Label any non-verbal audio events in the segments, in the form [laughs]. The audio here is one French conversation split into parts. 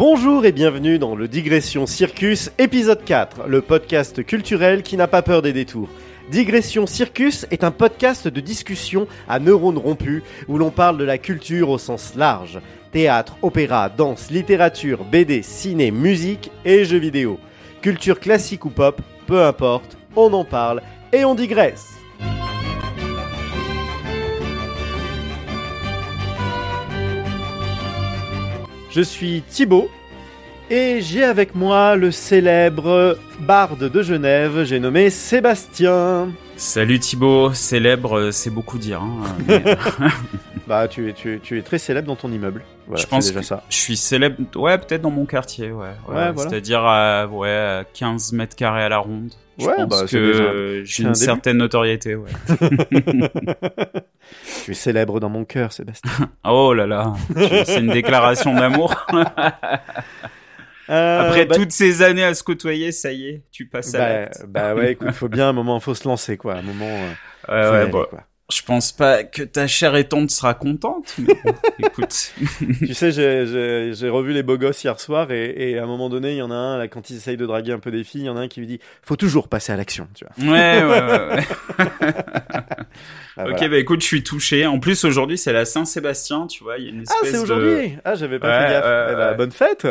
Bonjour et bienvenue dans le Digression Circus épisode 4, le podcast culturel qui n'a pas peur des détours. Digression Circus est un podcast de discussion à neurones rompus où l'on parle de la culture au sens large. Théâtre, opéra, danse, littérature, BD, ciné, musique et jeux vidéo. Culture classique ou pop, peu importe, on en parle et on digresse. Je suis Thibaut et j'ai avec moi le célèbre barde de Genève, j'ai nommé Sébastien. Salut Thibaut, célèbre, euh, c'est beaucoup dire. hein, mais, [laughs] [laughs] Bah tu es, tu es, tu es très célèbre dans ton immeuble. Voilà, je pense déjà que ça. je suis célèbre, ouais, peut-être dans mon quartier, ouais. ouais, Ouais, voilà. C'est-à-dire à ouais, à 15 mètres carrés à la ronde. Je Ouais, pense bah, que euh, j'ai un une début. certaine notoriété, ouais. [laughs] Tu es célèbre dans mon cœur, Sébastien. [laughs] Oh là là, c'est une déclaration d'amour. Euh, Après bah, toutes ces années à se côtoyer, ça y est, tu passes à bah, l'acte. bah ouais, écoute, faut [laughs] bien un moment, faut se lancer quoi, un moment. euh, Ouais, ouais, aller, quoi. Je pense pas que ta chère et tante sera contente, mais bon, [laughs] écoute. tu sais, j'ai- revu les beaux gosses hier soir et, et à un moment donné, il y en a un là quand ils essayent de draguer un peu des filles, il y en a un qui lui dit, faut toujours passer à l'action, tu vois. Ouais, ouais, ouais. ouais. [laughs] [laughs] Ah, ok, voilà. bah écoute, je suis touché. En plus, aujourd'hui, c'est la Saint-Sébastien, tu vois. Il y a une Ah, espèce c'est de... aujourd'hui. Ah, j'avais pas Ouais, fait gaffe. Eh ouais. bonne fête.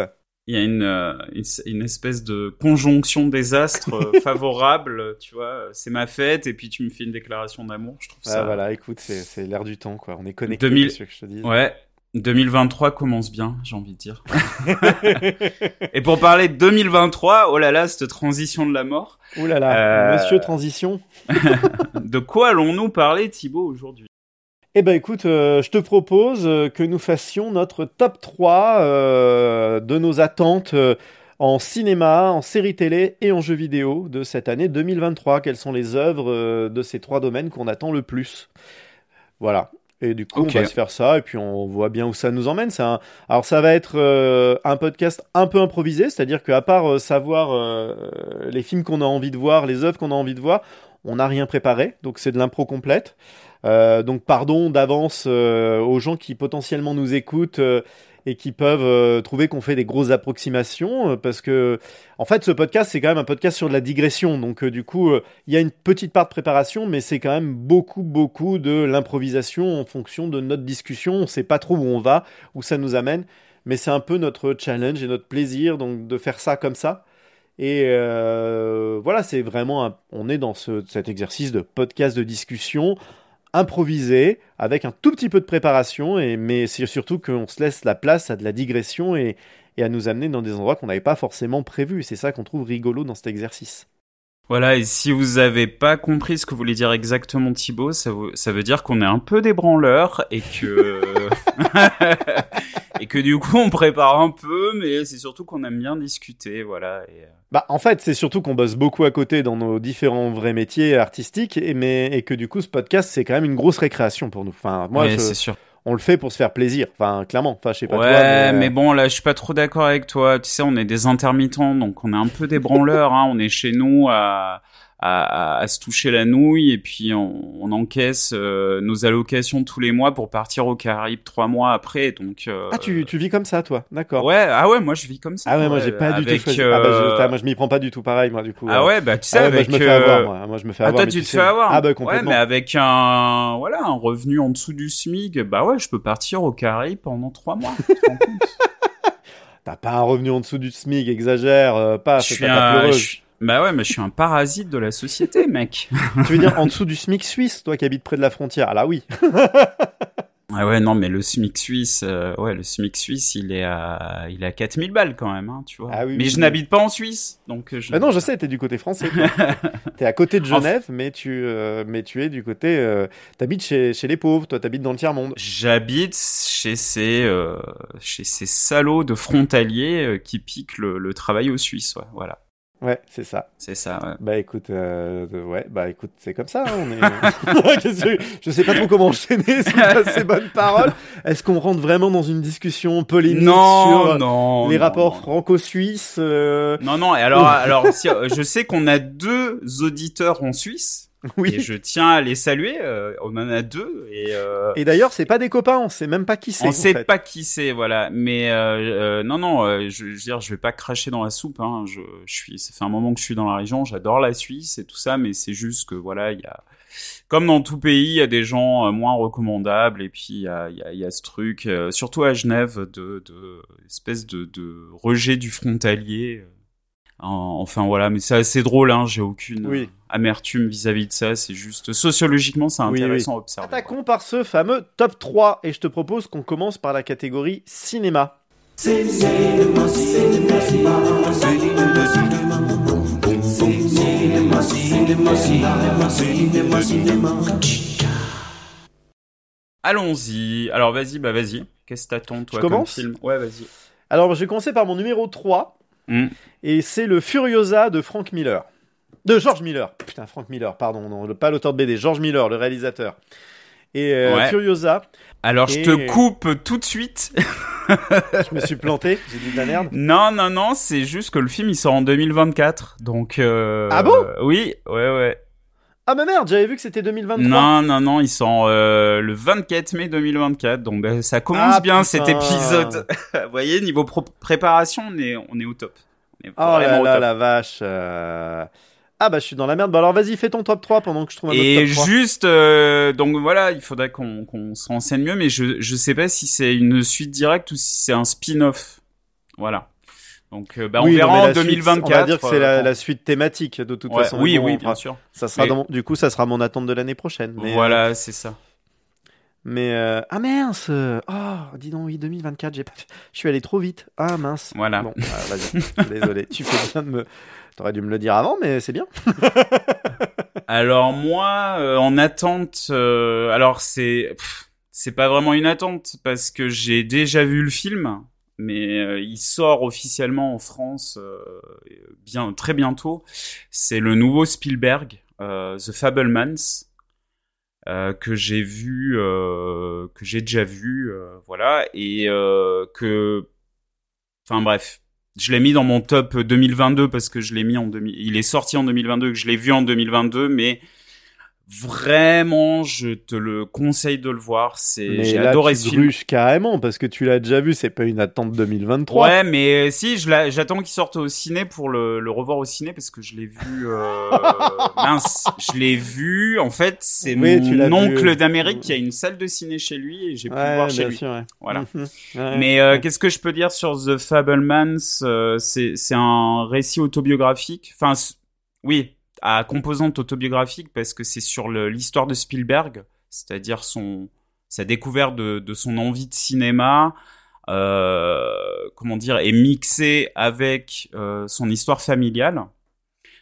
Il y a une, euh, une, une espèce de conjonction des astres euh, [laughs] favorable, tu vois. C'est ma fête, et puis tu me fais une déclaration d'amour. Je trouve Ah, ça... voilà, écoute, c'est l'air du temps quoi. On est connecté. 2000 qu'est-ce que je te dis. Ouais. 2023 commence bien, j'ai envie de dire. [laughs] et pour parler de 2023, oh là là, cette transition de la mort. Ouh là là, Euh, Monsieur Transition. [laughs] De quoi allons-nous parler, Thibaut, aujourd'hui? Eh ben écoute, euh, je te propose euh, que nous fassions notre top 3 euh, de nos attentes euh, en cinéma, en série télé et en jeux vidéo de cette année 2023. Quelles sont les œuvres de ces trois domaines qu'on attend le plus? Voilà. Et du coup, on va se faire ça et puis on voit bien où ça nous emmène. Un- Alors ça va être euh, un podcast un peu improvisé, c'est-à-dire qu'à part euh, savoir euh, les films qu'on a envie de voir, les œuvres qu'on a envie de voir, on n'a rien préparé, donc c'est de l'impro complète. Euh, donc pardon d'avance euh, aux gens qui potentiellement nous écoutent euh, et qui peuvent trouver qu'on fait des grosses approximations parce que en fait ce podcast c'est quand même un podcast sur de la digression. Donc du coup il y a une petite part de préparation mais c'est quand même beaucoup beaucoup de l'improvisation en fonction de notre discussion. On sait pas trop où on va où ça nous amène mais c'est un peu notre challenge et notre plaisir donc de faire ça comme ça. Et voilà, c'est vraiment, on est dans ce- cet exercice de podcast de discussion improvisé avec un tout petit peu de préparation, et, mais c'est surtout qu'on se laisse la place à de la digression et, et à nous amener dans des endroits qu'on n'avait pas forcément prévus. C'est ça qu'on trouve rigolo dans cet exercice. Voilà, et si vous avez pas compris ce que voulait dire exactement Thibaut, ça, veut- ça veut dire qu'on est un peu des branleurs et que [laughs] [laughs] et que du coup on prépare un peu, mais c'est surtout qu'on aime bien discuter, voilà. Et, euh, Bah, en fait, c'est surtout qu'on bosse beaucoup à côté dans nos différents vrais métiers artistiques, et, mais, et que du coup, ce podcast, c'est quand même une grosse récréation pour nous. Enfin, moi, ouais, je- c'est sûr. on le fait pour se faire plaisir. Enfin, clairement. Enfin, je sais pas ouais, toi, mais, mais, euh, bon, là, je suis pas trop d'accord avec toi. Tu sais, on est des intermittents, donc on est un peu des branleurs. hein. On est chez nous à, à, à, à se toucher la nouille et puis on, on encaisse euh, nos allocations tous les mois pour partir aux Caraïbes trois mois après. Donc, euh, Ah, tu, tu vis comme ça, toi D'accord. Ouais, ah ouais, moi je vis comme ça. Ah ouais, moi ouais, j'ai pas du tout choisi. euh, Ah bah, je, putain, moi je m'y prends pas du tout pareil, moi du coup. Ah euh. ouais, bah tu sais, Ah ouais, moi, avec. je me fais euh, avoir, moi. Moi, je me fais Ah avoir. toi mais tu tu te sais- fais avoir. Ah bah Ouais, complètement. mais avec un voilà un revenu en dessous du SMIC, bah ouais, je peux partir aux Caraïbes pendant trois mois. [laughs] T'as pas un revenu en dessous du SMIC, exagère euh, pas. je suis un. Bah ouais, mais je suis un parasite de la société, [laughs] mec. Tu veux dire en dessous du SMIC suisse, toi qui habites près de la frontière Ah là oui. [laughs] Ah ouais, non, mais le SMIC suisse, euh, ouais, le SMIC suisse, il est à, il est à 4000 balles quand même, hein, tu vois. Ah oui, mais oui, je oui. n'habite pas en Suisse, donc euh, je. Bah non, je sais, t'es du côté français. [laughs] t'es à côté de Genève, mais tu, euh, mais tu es du côté. Euh, t'habites chez, chez les pauvres. Toi, t'habites dans le tiers monde. J'habite chez ces, euh, chez ces salauds de frontaliers qui piquent le, le travail aux Suisses, ouais, voilà. Ouais, c'est ça. C'est ça, ouais. Bah écoute, euh, ouais, bah écoute, c'est comme ça. hein, On est... [laughs] Je sais pas trop comment enchaîner [laughs] [laughs] ces bonnes paroles. Est-ce qu'on rentre vraiment dans une discussion polémique Non, sur non. les non, rapports franco-suisses euh, Non, non, et alors, alors si, euh, je sais qu'on a deux auditeurs en Suisse. [laughs] Oui. Et je tiens à les saluer. euh, on en a deux et. euh, Et d'ailleurs, c'est pas des copains, on sait même pas qui c'est. on sait fait. pas qui c'est, voilà. Mais euh, euh, non, non, euh, je, je veux dire, je vais pas cracher dans la soupe. Hein. Je, je suis, ça fait un moment que je suis dans la région. J'adore la Suisse et tout ça, mais c'est juste que voilà, il y a, comme dans tout pays, il y a des gens euh, moins recommandables. Et puis il y a, y a, y a ce truc, euh, surtout à Genève, de, de espèce de, de rejet du frontalier. En- Enfin voilà, mais c'est assez drôle. Hein. J'ai aucune Oui. euh, amertume vis-à-vis de ça. C'est juste sociologiquement, c'est Oui, intéressant à observer. Attaquons par ce fameux top 3 et je te propose qu'on commence par la catégorie cinéma. Allons-y. Alors vas-y, bah vas-y. Qu'est-ce que t'attends toi Je comme commence film? Ouais, vas-y. Alors, je vais commencer par mon numéro 3 Hmm. et c'est le Furiosa de Frank Miller. De George Miller. Putain, Frank Miller, pardon, non, pas l'auteur de BD, George Miller, le réalisateur. Et euh, Ouais. Furiosa, Alors je te coupe tout de suite. [laughs] je me suis planté, j'ai dit de la merde. non, non, non, c'est juste que le film il sort en 2024, donc. euh, Ah bon? Oui, ouais, ouais. Ah bah merde, j'avais vu que c'était 2023. Non, non, non, il sort euh, le 24 mai 2024, donc bah, ça commence Ah, bien putain. cet épisode. [laughs] Vous voyez, niveau préparation, on est, on est au top. On est Oh là là, la vache. euh. Ah bah je suis dans la merde. Bah alors vas-y, fais ton top 3 pendant que je trouve un autre Et top 3. juste, euh, donc voilà, il faudrait qu'on qu'on se renseigne mieux, mais je je sais pas si c'est une suite directe ou si c'est un spin-off. Voilà. Donc euh, bah, on Oui, verra en la suite, 2024. on va dire que c'est la, euh, la suite thématique de toute ouais, façon. oui, oui, bien sûr. Ça sera Mais- dans- du coup, ça sera mon attente de l'année prochaine. Mais, voilà, c'est ça. Mais euh, ah mince. euh, Oh, dis donc oui, 2024, j'ai pas. Je suis allé trop vite. Ah mince. Voilà. Bon, [laughs] ah, vas-y. Désolé. Tu fais bien de me. T'aurais dû me le dire avant, mais c'est bien. [laughs] Alors moi, euh, en attente, euh, alors c'est c'est pas vraiment une attente parce que j'ai déjà vu le film, mais euh, il sort officiellement en France euh, bien très bientôt. C'est le nouveau Spielberg, euh, The Fablemans. que j'ai vu, que j'ai déjà vu, voilà, et que, enfin bref, je l'ai mis dans mon top 2022 parce que je l'ai mis en 2000, il est sorti en 2022 que je l'ai vu en 2022, mais vraiment, je te le conseille de le voir. C'est, j'ai adoré tu ce film. carrément parce que tu l'as déjà vu. C'est pas une attente 2023. Ouais, mais si, je l'a- j'attends qu'il sorte au ciné pour le, le revoir au ciné parce que je l'ai vu. Euh, [laughs] mince, je l'ai vu. En fait, c'est Oui, mon oncle d'Amérique qui a une salle de ciné chez lui et j'ai pu le voir chez lui. sûr. ouais. Voilà. [laughs] Ouais. Mais euh, qu'est-ce que je peux dire sur The Fablemans euh, C'est c'est un récit autobiographique? Enfin, oui, à composante autobiographique parce que c'est sur l'histoire de Spielberg, c'est-à-dire son sa découverte de, son envie de cinéma. Euh, comment dire est mixé avec euh, son histoire familiale.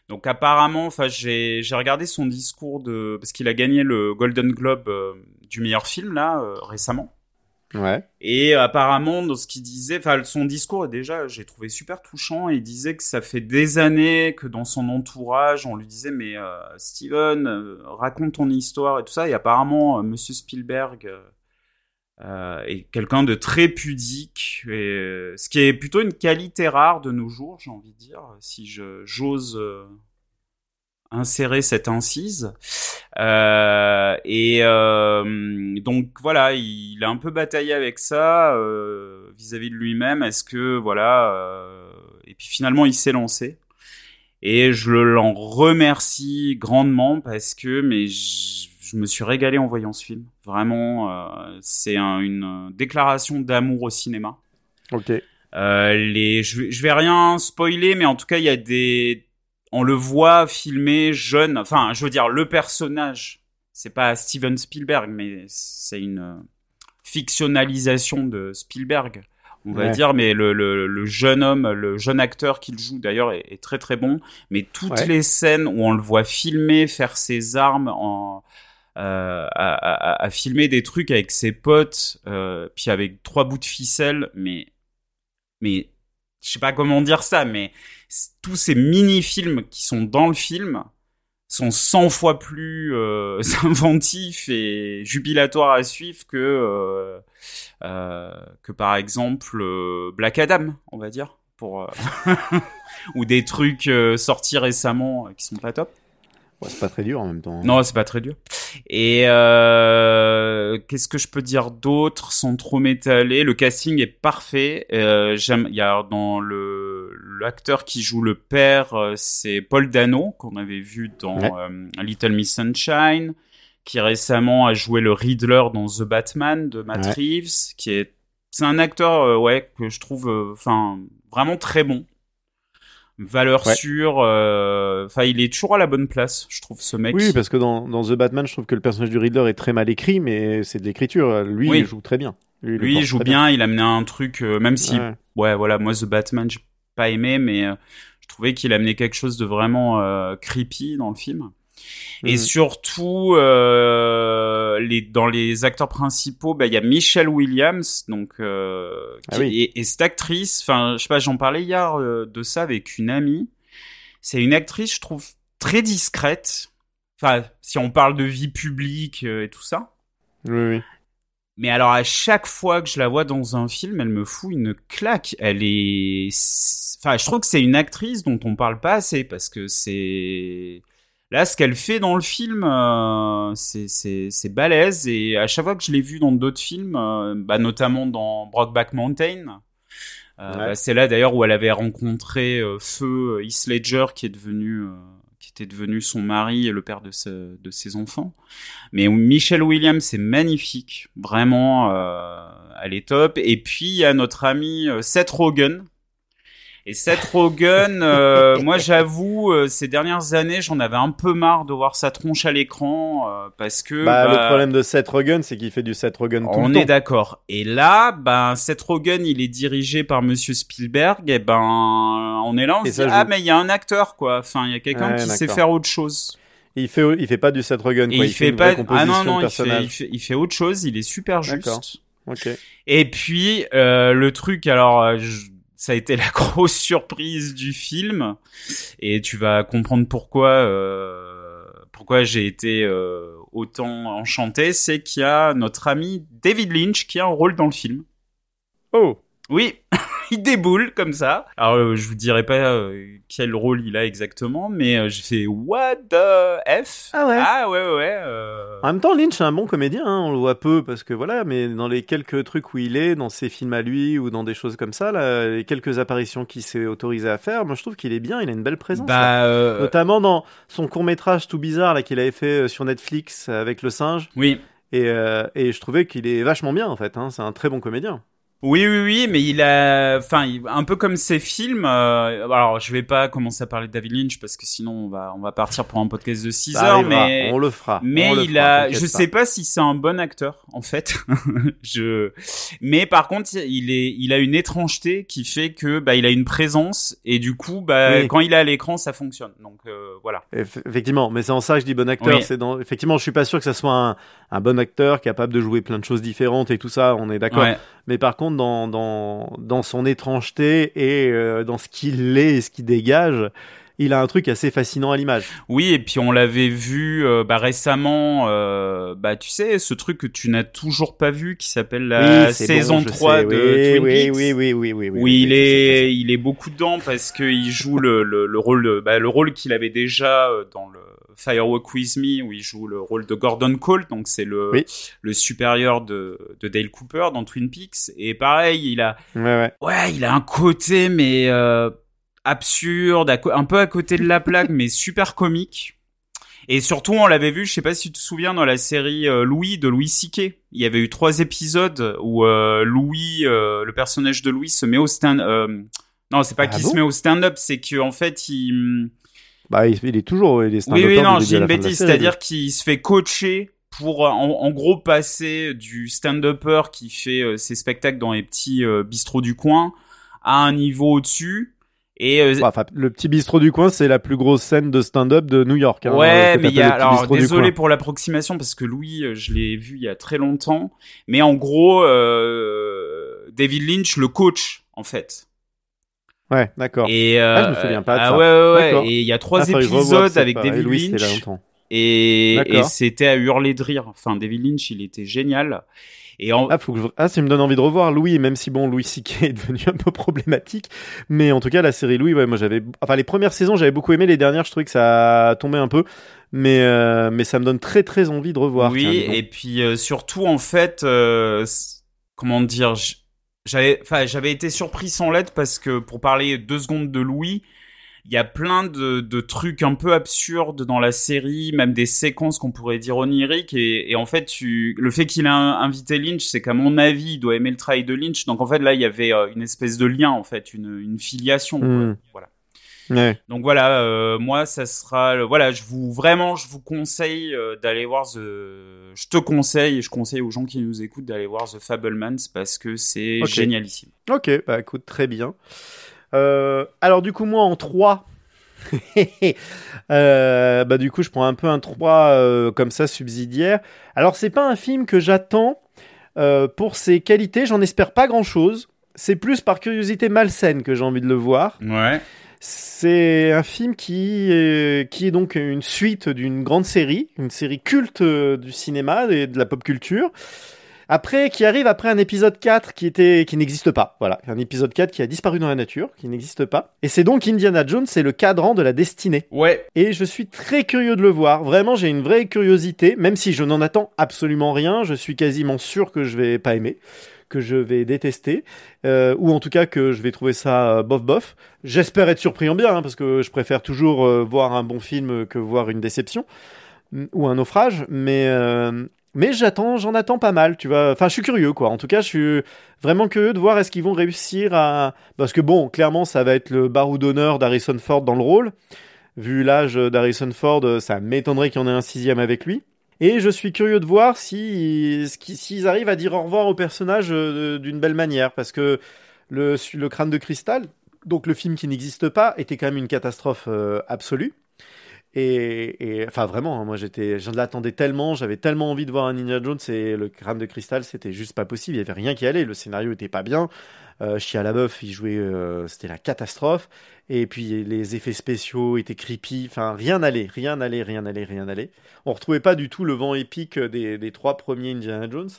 Donc apparemment, enfin j'ai regardé son discours de parce qu'il a gagné le Golden Globe euh, du meilleur film là récemment. Et apparemment, dans ce qu'il disait, enfin, son discours, déjà, j'ai trouvé super touchant. Il disait que ça fait des années que dans son entourage, on lui disait, mais euh, Steven, euh, raconte ton histoire et tout ça. Et apparemment, euh, Monsieur Spielberg euh, est quelqu'un de très pudique, et, ce qui est plutôt une qualité rare de nos jours, j'ai envie de dire, si j'ose insérer cette incise. Euh, et euh, donc voilà, il, a un peu bataillé avec ça euh, vis-à-vis de lui-même. Est-ce que voilà Et puis finalement, il s'est lancé. Et je l'en remercie grandement parce que mais je, je me suis régalé en voyant ce film. Vraiment, c'est un, une déclaration d'amour au cinéma. Ok. Les, je vais rien spoiler, mais en tout cas, il y a des, on le voit filmé jeune. Enfin, je veux dire, le personnage, c'est pas Steven Spielberg, mais c'est une euh, fictionnalisation de Spielberg, on va Ouais. dire. Mais le, le, le jeune homme, le jeune acteur qu'il joue d'ailleurs est, est très très bon. Mais toutes Ouais. les scènes où on le voit filmer, faire ses armes en euh, à, à- à filmer des trucs avec ses potes, euh, puis avec trois bouts de ficelle, mais mais je sais pas comment dire ça, mais tous ces mini-films qui sont dans le film sont 100 fois plus euh, [laughs] inventifs et jubilatoires à suivre que euh, euh, que par exemple Black Adam, on va dire, pour [laughs] ou des trucs sortis récemment qui sont pas top. Ouais, c'est pas très dur en même temps. hein. Non, c'est pas très dur. Et qu'est-ce que je peux dire d'autre sans trop m'étaler? Le casting est parfait. J'aime. Il y a dans le l'acteur qui joue le père, euh, c'est Paul Dano qu'on avait vu dans Ouais. euh, Little Miss Sunshine, qui récemment a joué le Riddler dans The Batman de Matt Ouais. Reeves, qui est c'est un acteur euh, ouais que je trouve enfin vraiment très bon. Valeur Ouais. sûre, enfin il est toujours à la bonne place, je trouve ce mec. Oui, parce que dans, dans The Batman, je trouve que le personnage du Riddler est très mal écrit, mais c'est de l'écriture. Lui, Oui. il joue très bien. Lui, il joue bien, il a mené un truc, euh, même si, ouais. Ouais. voilà, moi, The Batman, j'ai pas aimé, mais euh, je trouvais qu'il amenait quelque chose de vraiment euh, creepy dans le film. Et Mhm. surtout, euh, les, dans les acteurs principaux, bah, il y a Michelle Williams, donc, euh, Ah oui. et, et cette actrice, enfin, je sais pas, j'en parlais hier euh, de ça avec une amie. C'est une actrice, je trouve, très discrète. Enfin, si on parle de vie publique et tout ça. Oui, oui. Mais alors à chaque fois que je la vois dans un film, elle me fout une claque. Elle est, enfin, je trouve que c'est une actrice dont on parle pas assez parce que c'est là ce qu'elle fait dans le film, euh, c'est balèze et à chaque fois que je l'ai vue dans d'autres films, euh, bah notamment dans Brokeback Mountain. euh, Ouais. bah, c'est là d'ailleurs où elle avait rencontré Feu Heath Ledger qui est devenu qui était devenu son mari et le père de, ses enfants. Mais Michelle Williams, c'est magnifique. Vraiment, euh, elle est top. Et puis, il y a notre ami euh, Seth Rogen. Et Seth Rogen, euh, [laughs] moi j'avoue, euh, ces dernières années, j'en avais un peu marre de voir sa tronche à l'écran euh, parce que Bah, bah, le problème de Seth Rogen, c'est qu'il fait du Seth Rogen tout on le est temps. d'accord. Et là, ben Seth Rogen, il est dirigé par Monsieur Spielberg. Et ben, on est là, on se dit joue. ah mais il y a un acteur quoi. Enfin, il y a quelqu'un Ouais, qui sait faire autre chose. Et il fait, il fait pas du Seth Rogen, quoi. il, fait une pas. Ah non non, il fait, il fait, il fait autre chose. Il est super juste. Ok. Et puis euh, le truc, alors je- ça a été la [laughs] grosse surprise du film, et tu vas comprendre pourquoi. euh, pourquoi j'ai été euh, autant enchanté, c'est qu'il y a notre ami David Lynch qui a un rôle dans le film. Oh. Oui, [laughs] il déboule comme ça. Alors, euh, je vous dirai pas euh, quel rôle il a exactement, mais euh, j'ai fait What the F? Ah ouais. Ah ouais, ouais, euh, En même temps, Lynch est un bon comédien, hein, on le voit peu parce que voilà, mais dans les quelques trucs où il est, dans ses films à lui ou dans des choses comme ça, là, les quelques apparitions qu'il s'est autorisé à faire, moi je trouve qu'il est bien, il a une belle présence. Bah, euh, Notamment dans son court métrage tout bizarre là qu'il avait fait sur Netflix avec le singe, oui. et, et je trouvais qu'il est vachement bien en fait. Hein, c'est un très bon comédien. Oui, oui, oui, mais il a, enfin, un peu comme ses films. euh, alors, je vais pas commencer à parler de David Lynch parce que sinon on va, on va partir pour un podcast de 6 Ça heures. Mais, on le fera. mais on il fera, a, je sais pas si c'est un bon acteur en fait. [laughs] je, mais par contre, il est, il a une étrangeté qui fait que, bah, il a une présence et du coup, bah, Oui. quand il est à l'écran, ça fonctionne. Donc euh, voilà. Eff- Effectivement, mais c'est en ça que je dis bon acteur. Oui. C'est dans... Effectivement, je suis pas sûr que ça soit un, un bon acteur capable de jouer plein de choses différentes et tout ça. On est d'accord. Ouais. Mais par contre, dans, dans, dans son étrangeté et euh, dans ce qu'il est et ce qu'il dégage, il a un truc assez fascinant à l'image. Oui, et puis on l'avait vu euh, bah, récemment, euh, bah, tu sais, ce truc que tu n'as toujours pas vu qui s'appelle la Oui, saison bon, je 3 sais. de oui, Twin oui, Peaks. oui, oui, oui, oui, oui, où il est, il est beaucoup dedans parce qu'il joue le, le, le rôle, bah, le rôle qu'il avait déjà dans le Firewalk With Me, où il joue le rôle de Gordon Cole, donc c'est le, Oui. le supérieur de, de Dale Cooper dans Twin Peaks. Et pareil, il a, Ouais, ouais. ouais, il a un côté, mais euh, absurde, un peu à côté de la plaque, mais super comique. Et surtout, on l'avait vu, je sais pas si tu te souviens, dans la série euh, Louis de Louis C.K. Il y avait eu trois épisodes où euh, Louis, euh, le personnage de Louis, se met au stand. Euh, non, c'est pas Ah qu'il bon? se met au stand-up, c'est qu'en fait, il. Bah, il, il est toujours, il est Oui, oui, non, j'ai une bêtise, c'est-à-dire qu'il se fait coacher pour, euh, en, en gros, passer du stand-upper qui fait euh, ses spectacles dans les petits euh, bistrots du coin à un niveau au-dessus. Et euh. Enfin, le petit bistrot du coin, c'est la plus grosse scène de stand-up de New York. hein, ouais, mais il y a alors désolé pour l'approximation parce que Louis, je l'ai vu il y a très longtemps, mais en gros, David Lynch le coach en fait. Ouais, d'accord. Et euh, Ah, je me souviens pas de ah ça. ouais, ouais, ouais. Et il y a trois Ah, épisodes avec David Louis, Lynch. longtemps. Et, c'était à hurler de rire. Enfin, David Lynch, il était génial. Et en... Ah, faut que je... ah, ça me donne envie de revoir Louis, même si bon, Louis C.K. est devenu un peu problématique. Mais en tout cas, la série Louis, ouais, moi j'avais, enfin, les premières saisons, j'avais beaucoup aimé. Les dernières, je trouvais que ça a tombé un peu. mais euh, mais ça me donne très très envie de revoir. Oui, et puis euh, surtout en fait, euh, comment dire, j'avais, enfin, j'avais été surpris sans lettre parce que pour parler deux secondes de Louis, il y a plein de, de, trucs un peu absurdes dans la série, même des séquences qu'on pourrait dire oniriques. Et, et en fait, tu, le fait qu'il ait invité Lynch, c'est qu'à mon avis, il doit aimer le travail de Lynch. Donc en fait, là, il y avait une espèce de lien, en fait, une, une filiation. Hmm. Voilà. Ouais. Donc voilà, euh, moi ça sera, voilà, je vous vraiment, je vous conseille euh, d'aller voir The, je te conseille et je conseille aux gens qui nous écoutent d'aller voir The Fablemans parce que c'est génialissime. Ok, bah écoute, très bien. Euh, alors du coup moi en 3 [laughs] bah du coup je prends un peu un 3 comme ça subsidiaire. Alors c'est pas un film que j'attends pour ses qualités, j'en espère pas grand chose. C'est plus par curiosité malsaine que j'ai envie de le voir. Ouais. C'est un film qui est, qui est donc une suite d'une grande série, une série culte euh, du cinéma et de la pop culture. Après, qui arrive après un épisode 4 qui était, qui n'existe pas. Voilà. Un épisode 4 qui a disparu dans la nature, qui n'existe pas. Et c'est donc Indiana Jones, c'est le cadran de la destinée. Ouais. Et je suis très curieux de le voir. Vraiment, j'ai une vraie curiosité, même si je n'en attends absolument rien. Je suis quasiment sûr que je vais pas aimer que je vais détester, euh, ou en tout cas que je vais trouver ça euh, bof bof. J'espère être surpris en bien, hein, parce que je préfère toujours euh, voir un bon film que voir une déception mm, ou un naufrage, mais mais j'attends, j'en attends pas mal, tu vois. Enfin, je suis curieux, quoi. En tout cas, je suis vraiment curieux de voir est-ce qu'ils vont réussir à, parce que bon, clairement, ça va être le barreau d'honneur d'Harrison Ford dans le rôle. Vu l'âge d'Harrison Ford, ça m'étonnerait qu'il y en ait un sixième avec lui. Et je suis curieux de voir si s'ils arrivent à dire au revoir au personnage euh, d'une belle manière, parce que le, le crâne de cristal, donc le film qui n'existe pas, était quand même une catastrophe euh, absolue. Et, enfin vraiment, hein, moi j'étais, je l'attendais tellement, j'avais tellement envie de voir un Ninja Jones et le crâne de cristal, c'était juste pas possible. Il y avait rien qui allait, le scénario était pas bien. Euh, Chia LaBeouf, il jouait, euh, c'était la catastrophe. Et puis les effets spéciaux étaient creepy. Enfin, rien n'allait, rien n'allait, rien n'allait, rien n'allait. On retrouvait pas du tout le vent épique des, trois premiers Indiana Jones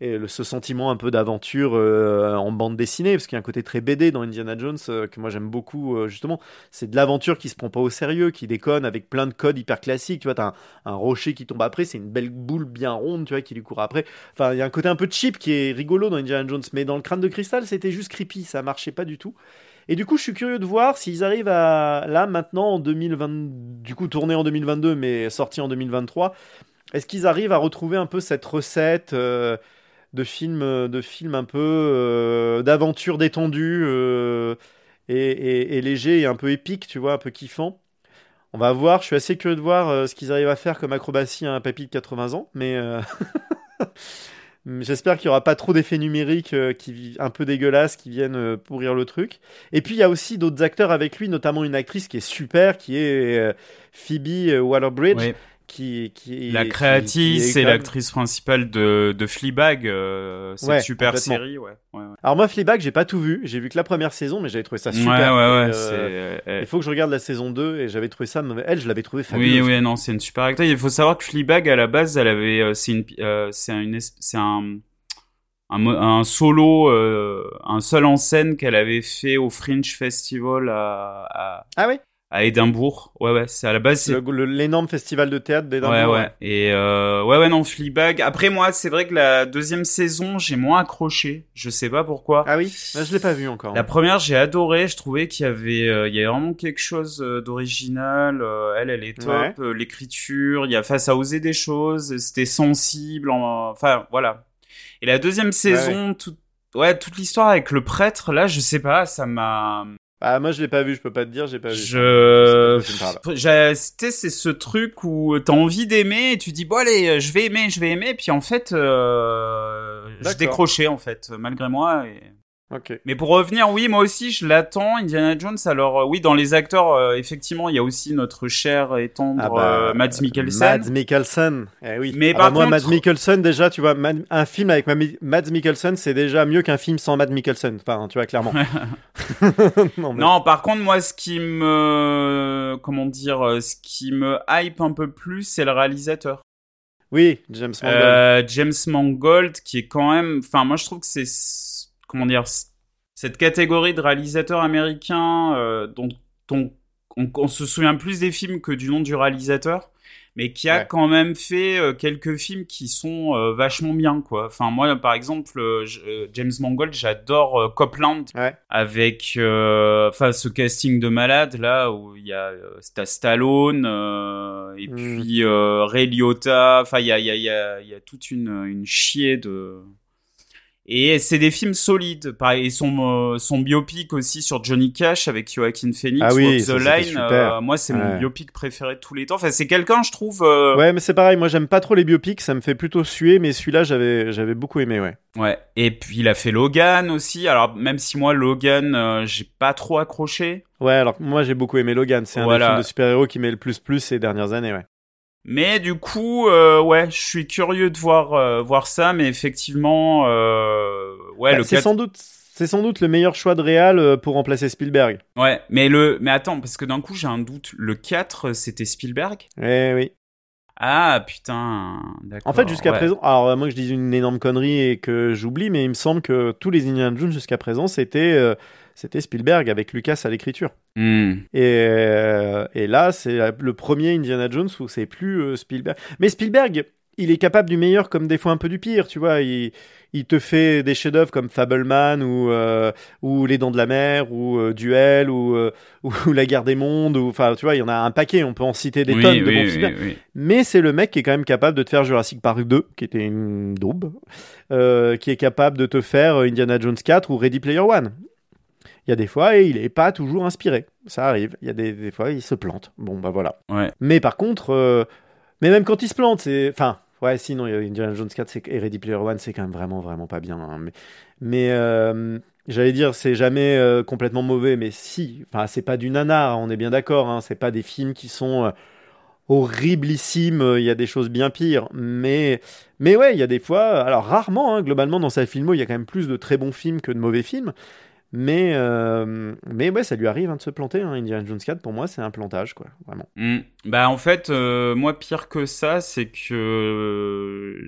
et ce sentiment un peu d'aventure euh, en bande dessinée, parce qu'il y a un côté très BD dans Indiana Jones euh, que moi j'aime beaucoup, euh, justement. C'est de l'aventure qui se prend pas au sérieux, qui déconne avec plein de codes hyper classiques. Tu vois, t'as un, un rocher qui tombe après, c'est une belle boule bien ronde, tu vois, qui lui court après. Enfin, il y a un côté un peu cheap qui est rigolo dans Indiana Jones, mais dans le crâne de cristal, c'était juste creepy, ça marchait pas du tout. Et du coup, je suis curieux de voir s'ils arrivent à, là, maintenant, en 2020, du coup, tourné en 2022, mais sorti en 2023, est-ce qu'ils arrivent à retrouver un peu cette recette de films, euh, de films un peu euh, d'aventure détendue euh, et, léger et un peu épique, tu vois, un peu kiffant? On va voir, je suis assez curieux de voir ce qu'ils arrivent à faire comme acrobatie à un papy de 80 ans, mais [laughs] j'espère qu'il n'y aura pas trop d'effets numériques qui, un peu dégueulasses qui viennent pourrir le truc. Et puis il y a aussi d'autres acteurs avec lui, notamment une actrice qui est super, qui est Phoebe Waller-Bridge qui, qui la créatrice c'est l'actrice principale de, de Fleabag euh, cette super série ouais. Ouais, alors moi Fleabag j'ai pas tout vu. J'ai vu que la première saison mais j'avais trouvé ça super. Ouais, euh, il faut que je regarde la saison 2 et j'avais trouvé ça elle je l'avais trouvé fabuleuse. oui oui non c'est une super actrice. Il faut savoir que Fleabag à la base elle avait euh, c'est une euh, c'est un c'est un un, un, solo, un seul en scène qu'elle avait fait au Fringe Festival à, à, ah oui à Édimbourg. Ouais, ouais, c'est à la base. c'est L'énorme festival de théâtre d'Édimbourg. Ouais, ouais. Et euh, ouais, ouais, non, Fleabag. Après, moi, c'est vrai que la deuxième saison, j'ai moins accroché. Je sais pas pourquoi. Ah oui? Je l'ai pas vu encore. La première, j'ai adoré. Je trouvais qu'il y avait, euh, il y avait vraiment quelque chose euh, d'original. Euh, elle, elle est top. L'écriture, il y a face à oser des choses. C'était sensible. Enfin, voilà. Et la deuxième saison, tout... ouais, toute l'histoire avec le prêtre, là, je sais pas, ça m'a ah, moi je l'ai pas vu, je peux pas te dire, j'ai pas vu. Je. C'était c'est ce truc où t'as envie d'aimer et tu dis bon allez, je vais aimer, je vais aimer, puis en fait, euh... je décrochais en fait, malgré moi. Et... Mais pour revenir, oui, moi aussi, je l'attends, Indiana Jones. Alors, euh, oui, dans les acteurs, euh, effectivement, il y a aussi notre cher et tendre ah bah, euh, Mads Mikkelsen. Mads Mikkelsen, eh oui. Mais ah par bah, moi, Mads Mikkelsen, déjà, tu vois, un film avec Mads Mikkelsen, c'est déjà mieux qu'un film sans Mads Mikkelsen. Enfin, tu vois, clairement. [laughs] non, non, par contre, moi, ce qui me, comment dire, ce qui me hype un peu plus, c'est le réalisateur. Oui, James Mangold. James Mangold, qui est quand même, enfin, moi, je trouve que c'est comment dire cette catégorie de réalisateurs américains euh, dont on on, on se souvient plus des films que du nom du réalisateur mais qui a Ouais. quand même fait euh, quelques films qui sont euh, vachement bien quoi. Enfin moi par exemple euh, James Mangold, j'adore Copland Ouais. avec enfin ce casting de malade là où il y a Stallone et Mm. puis Ray Liotta, enfin il y a y a y a y a toute une une chier de et c'est des films solides. Pareil, et son, euh, son biopic aussi sur Johnny Cash avec Joaquin Phoenix, Ah oui, Walk ça, the Line. euh, moi, c'est mon biopic préféré de tous les temps. Enfin, c'est quelqu'un, je trouve. euh, Ouais, mais c'est pareil, moi j'aime pas trop les biopics, ça me fait plutôt suer, mais celui-là j'avais j'avais beaucoup aimé, ouais. Ouais. Et puis il a fait Logan aussi. Alors même si moi Logan, j'ai pas trop accroché. Ouais, alors moi j'ai beaucoup aimé Logan, c'est un des films de super-héros qui met le plus plus ces dernières années, ouais. Mais du coup, euh, ouais, je suis curieux de voir euh, voir ça. Mais effectivement, euh, ouais, Bah, le c'est 4 sans doute c'est sans doute le meilleur choix de euh, pour remplacer Spielberg. Ouais, mais le mais attends parce que d'un coup j'ai un doute. Le 4 c'était Spielberg? Eh oui. Ah putain. D'accord. En fait, jusqu'à ouais. présent, alors moi je dis une énorme connerie et que j'oublie, mais il me semble que tous les Indiana Jones jusqu'à présent c'était c'était Spielberg avec Lucas à l'écriture. Hmm. Et, euh, et là, c'est le premier Indiana Jones où c'est plus euh, Spielberg. Mais Spielberg, il est capable du meilleur comme des fois un peu du pire, tu vois. Il, il te fait des chefs-d'œuvre comme Fableman ou, euh, ou Les Dents de la Mer ou Duel ou, [laughs] ou La Guerre des Mondes. Enfin, tu vois, il y en a un paquet. On peut en citer des oui, tonnes de oui, bons oui, Spielberg. oui. Mais c'est le mec qui est quand même capable de te faire Jurassic Park 2, qui était une daube, qui est capable de te faire Indiana Jones 4 ou Ready Player One. Il y a des fois, et il est pas toujours inspiré. Ça arrive. Il y a des, des fois, il se plante. Bon, bah voilà. Ouais. Mais par contre, euh, mais même quand il se plante, c'est. Enfin, ouais, sinon, il y a Indiana Jones 4 c'est- et Ready Player One, c'est quand même vraiment, vraiment pas bien. hein. Mais, mais euh, j'allais dire, c'est jamais euh, complètement mauvais, mais si. Enfin, c'est pas du nanar, on est bien d'accord. Hein, c'est pas des films qui sont. euh, horriblissimes, euh, il y a des choses bien pires, mais mais ouais, il y a des fois, alors rarement, hein, globalement dans sa filmo, il y a quand même plus de très bons films que de mauvais films, mais euh, mais ouais, ça lui arrive hein, de se planter. Hein. Indiana Jones 4 pour moi c'est un plantage quoi, vraiment. Hmm. Bah en fait, euh, moi pire que ça, c'est que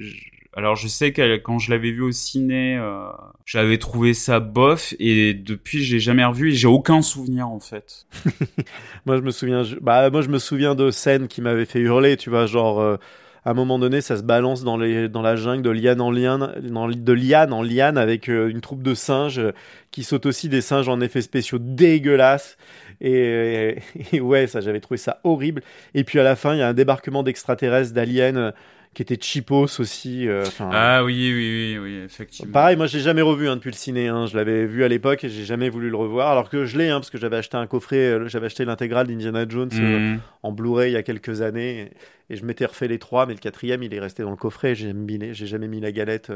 alors je sais que quand je l'avais vu au ciné, euh, j'avais trouvé ça bof et depuis j'ai jamais revu et j'ai aucun souvenir en fait. [laughs] Moi je me souviens, je- bah moi je me souviens de scènes qui m'avaient fait hurler, tu vois, genre à un moment donné ça se balance dans la jungle de liane en liane, avec euh, une troupe de singes euh, qui sautent aussi des singes en effets spéciaux dégueulasses. Et, [laughs] et ouais, ça j'avais trouvé ça horrible. Et puis à la fin il y a un débarquement d'extraterrestres, d'aliens euh, qui était cheapos aussi. euh, Ah oui, oui, oui, oui, effectivement. Pareil, moi je l'ai jamais revu hein, depuis le ciné. hein. Je l'avais vu à l'époque et j'ai jamais voulu le revoir. Alors que je l'ai, hein, parce que j'avais acheté un coffret, euh, j'avais acheté l'intégrale d'Indiana Jones euh, Hmm. en Blu-ray il y a quelques années et, je m'étais refait les trois, mais le quatrième il est resté dans le coffret. J'ai jamais mis la galette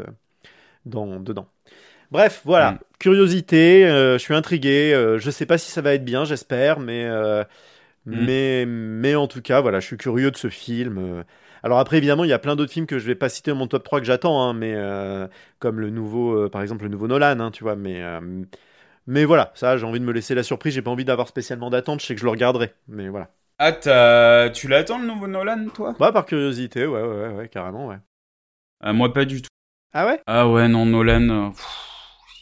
dans, dedans. Bref, voilà, Mm. curiosité. je suis intrigué. je sais pas si ça va être bien, j'espère, mais Mm. mais mais en tout cas, voilà, je suis curieux de ce film. Alors après, évidemment, il y a plein d'autres films que je vais pas citer dans mon top 3 que j'attends, hein, mais euh, comme le nouveau, euh, par exemple, le nouveau Nolan, hein, tu vois, mais euh, mais voilà, ça, j'ai envie de me laisser la surprise. J'ai pas envie d'avoir spécialement d'attente. Je sais que je le regarderai, mais voilà. Ah t'as- tu l'attends le nouveau Nolan toi? Ouais, par curiosité, ouais, ouais, ouais, ouais, carrément, ouais. Moi pas du tout. Ah ouais? Ah ouais non Nolan, pff,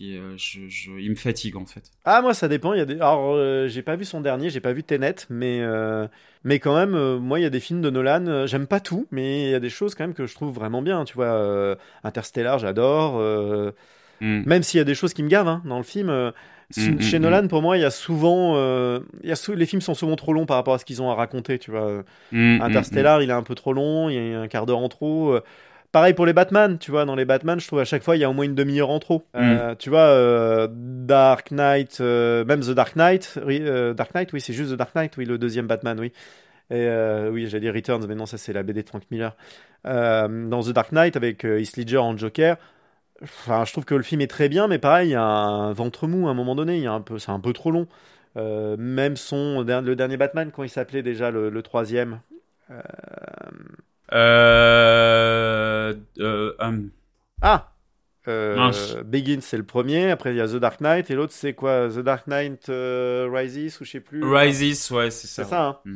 il, euh, je, je- il me fatigue en fait. Ah moi ça dépend. Il y a des. Alors euh, j'ai pas vu son dernier, j'ai pas vu Tenet, mais euh, mais quand même, euh, moi il y a des films de Nolan. J'aime pas tout, mais il y a des choses quand même que je trouve vraiment bien. Tu vois, Interstellar, j'adore. Hmm. Même s'il y a des choses qui me gavent hein, dans le film. sou- Mm, chez mm, Nolan, pour moi, il y a souvent, il y a sou- les films sont souvent trop longs par rapport à ce qu'ils ont à raconter. Tu vois, Interstellar, il est un peu trop long, il y a un quart d'heure en trop. Pareil pour les Batman, tu vois, dans les Batman, je trouve à chaque fois il y a au moins une demi-heure en trop. Euh, tu vois, euh, Dark Knight, euh, même The Dark Knight, oui, Dark Knight, oui, c'est juste The Dark Knight, oui, le deuxième Batman, oui. Et oui, j'allais dire Returns, mais non, ça c'est la BD de Frank Miller. Dans The Dark Knight, avec Heath Ledger en Joker, enfin, je trouve que le film est très bien, mais pareil, il y a un ventre mou à un moment donné, il y a un peu, c'est un peu trop long. Même son, le dernier Batman, quand il s'appelait déjà le, le troisième. Euh, euh, hum, Ah euh. Begins, c'est le premier. Après, il y a The Dark Knight. Et l'autre, c'est quoi? The Dark Knight euh, Rises ou je sais plus? Rises, ouais, c'est ça. C'est ça. hein. Mm.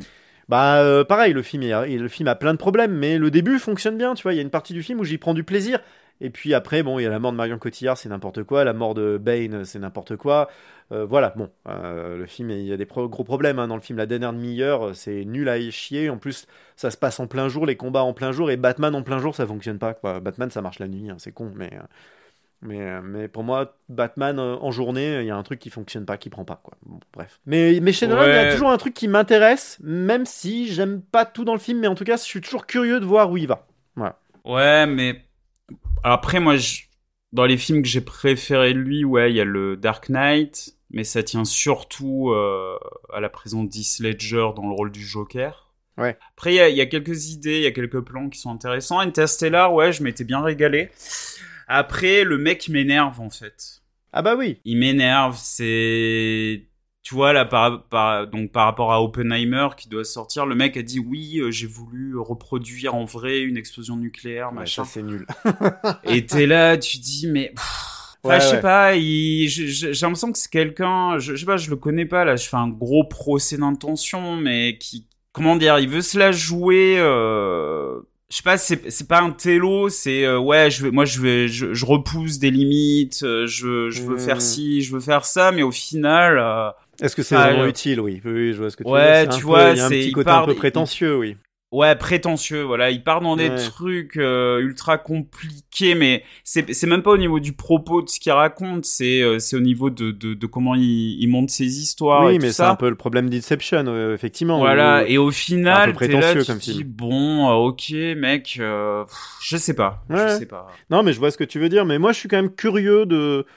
Bah, euh, pareil, le film, il- le film a plein de problèmes, mais le début fonctionne bien. Tu vois, il y a une partie du film où j'y prends du plaisir. Et puis après, bon, il y a la mort de Marion Cotillard, c'est n'importe quoi. La mort de Bane, c'est n'importe quoi. Euh, voilà, bon, euh, le film, il y a des gros problèmes hein, dans le film. La dernière demi-heure, c'est nul à chier. En plus, ça se passe en plein jour, les combats en plein jour, et Batman en plein jour, ça fonctionne pas. Quoi. Batman, ça marche la nuit, hein, c'est con, mais. Euh, mais, mais, pour moi, Batman en journée, il y a un truc qui fonctionne pas, qui prend pas. Quoi. bref. Mais, mais chez Nolan, il y a toujours un truc qui m'intéresse, même si j'aime pas tout dans le film, mais en tout cas, je suis toujours curieux de voir où il va. Voilà. Ouais, mais après, moi, je... dans les films que j'ai préférés de lui, ouais, il y a le Dark Knight, mais ça tient surtout euh, à la présence d'Heath Ledger dans le rôle du Joker. Ouais. Après, il y, a quelques idées, il y a quelques plans qui sont intéressants. Interstellar, ouais, je m'étais bien régalé. Après, le mec m'énerve, en fait. Ah bah oui. Il m'énerve, c'est tu vois là par, par, donc par rapport à Oppenheimer qui doit sortir le mec a dit oui euh, j'ai voulu reproduire en vrai une explosion nucléaire machin. ça c'est nul. [laughs] Et t'es là tu dis mais Enfin, je sais pas, j'ai l'impression que c'est quelqu'un, je, je, sais pas, je le connais pas là, je fais un gros procès d'intention, mais qui, comment dire, il veut se la jouer, euh, je sais pas, c'est c'est pas un télo, c'est euh, ouais, je vais, moi je vais, je, je repousse des limites, euh, je je veux faire mmh. ci, je veux faire ça, mais au final, euh, est-ce que c'est vraiment utile? Oui, oui, je vois ce que tu ouais, veux tu vois, il y a un petit côté un peu prétentieux, oui. Ouais, prétentieux, voilà. Il part dans des trucs euh, ultra compliqués, mais c'est même pas au niveau du propos de ce qu'il raconte, c'est euh, c'est au niveau de, de, de comment il, il, monte ses histoires. Oui, mais c'est un peu le problème d'Inception, euh, effectivement. Voilà, et au final, t'es là, tu comme dis, bon, ok, mec, je sais pas, je sais pas. Non, mais je vois ce que tu veux dire, mais moi, je suis quand même curieux de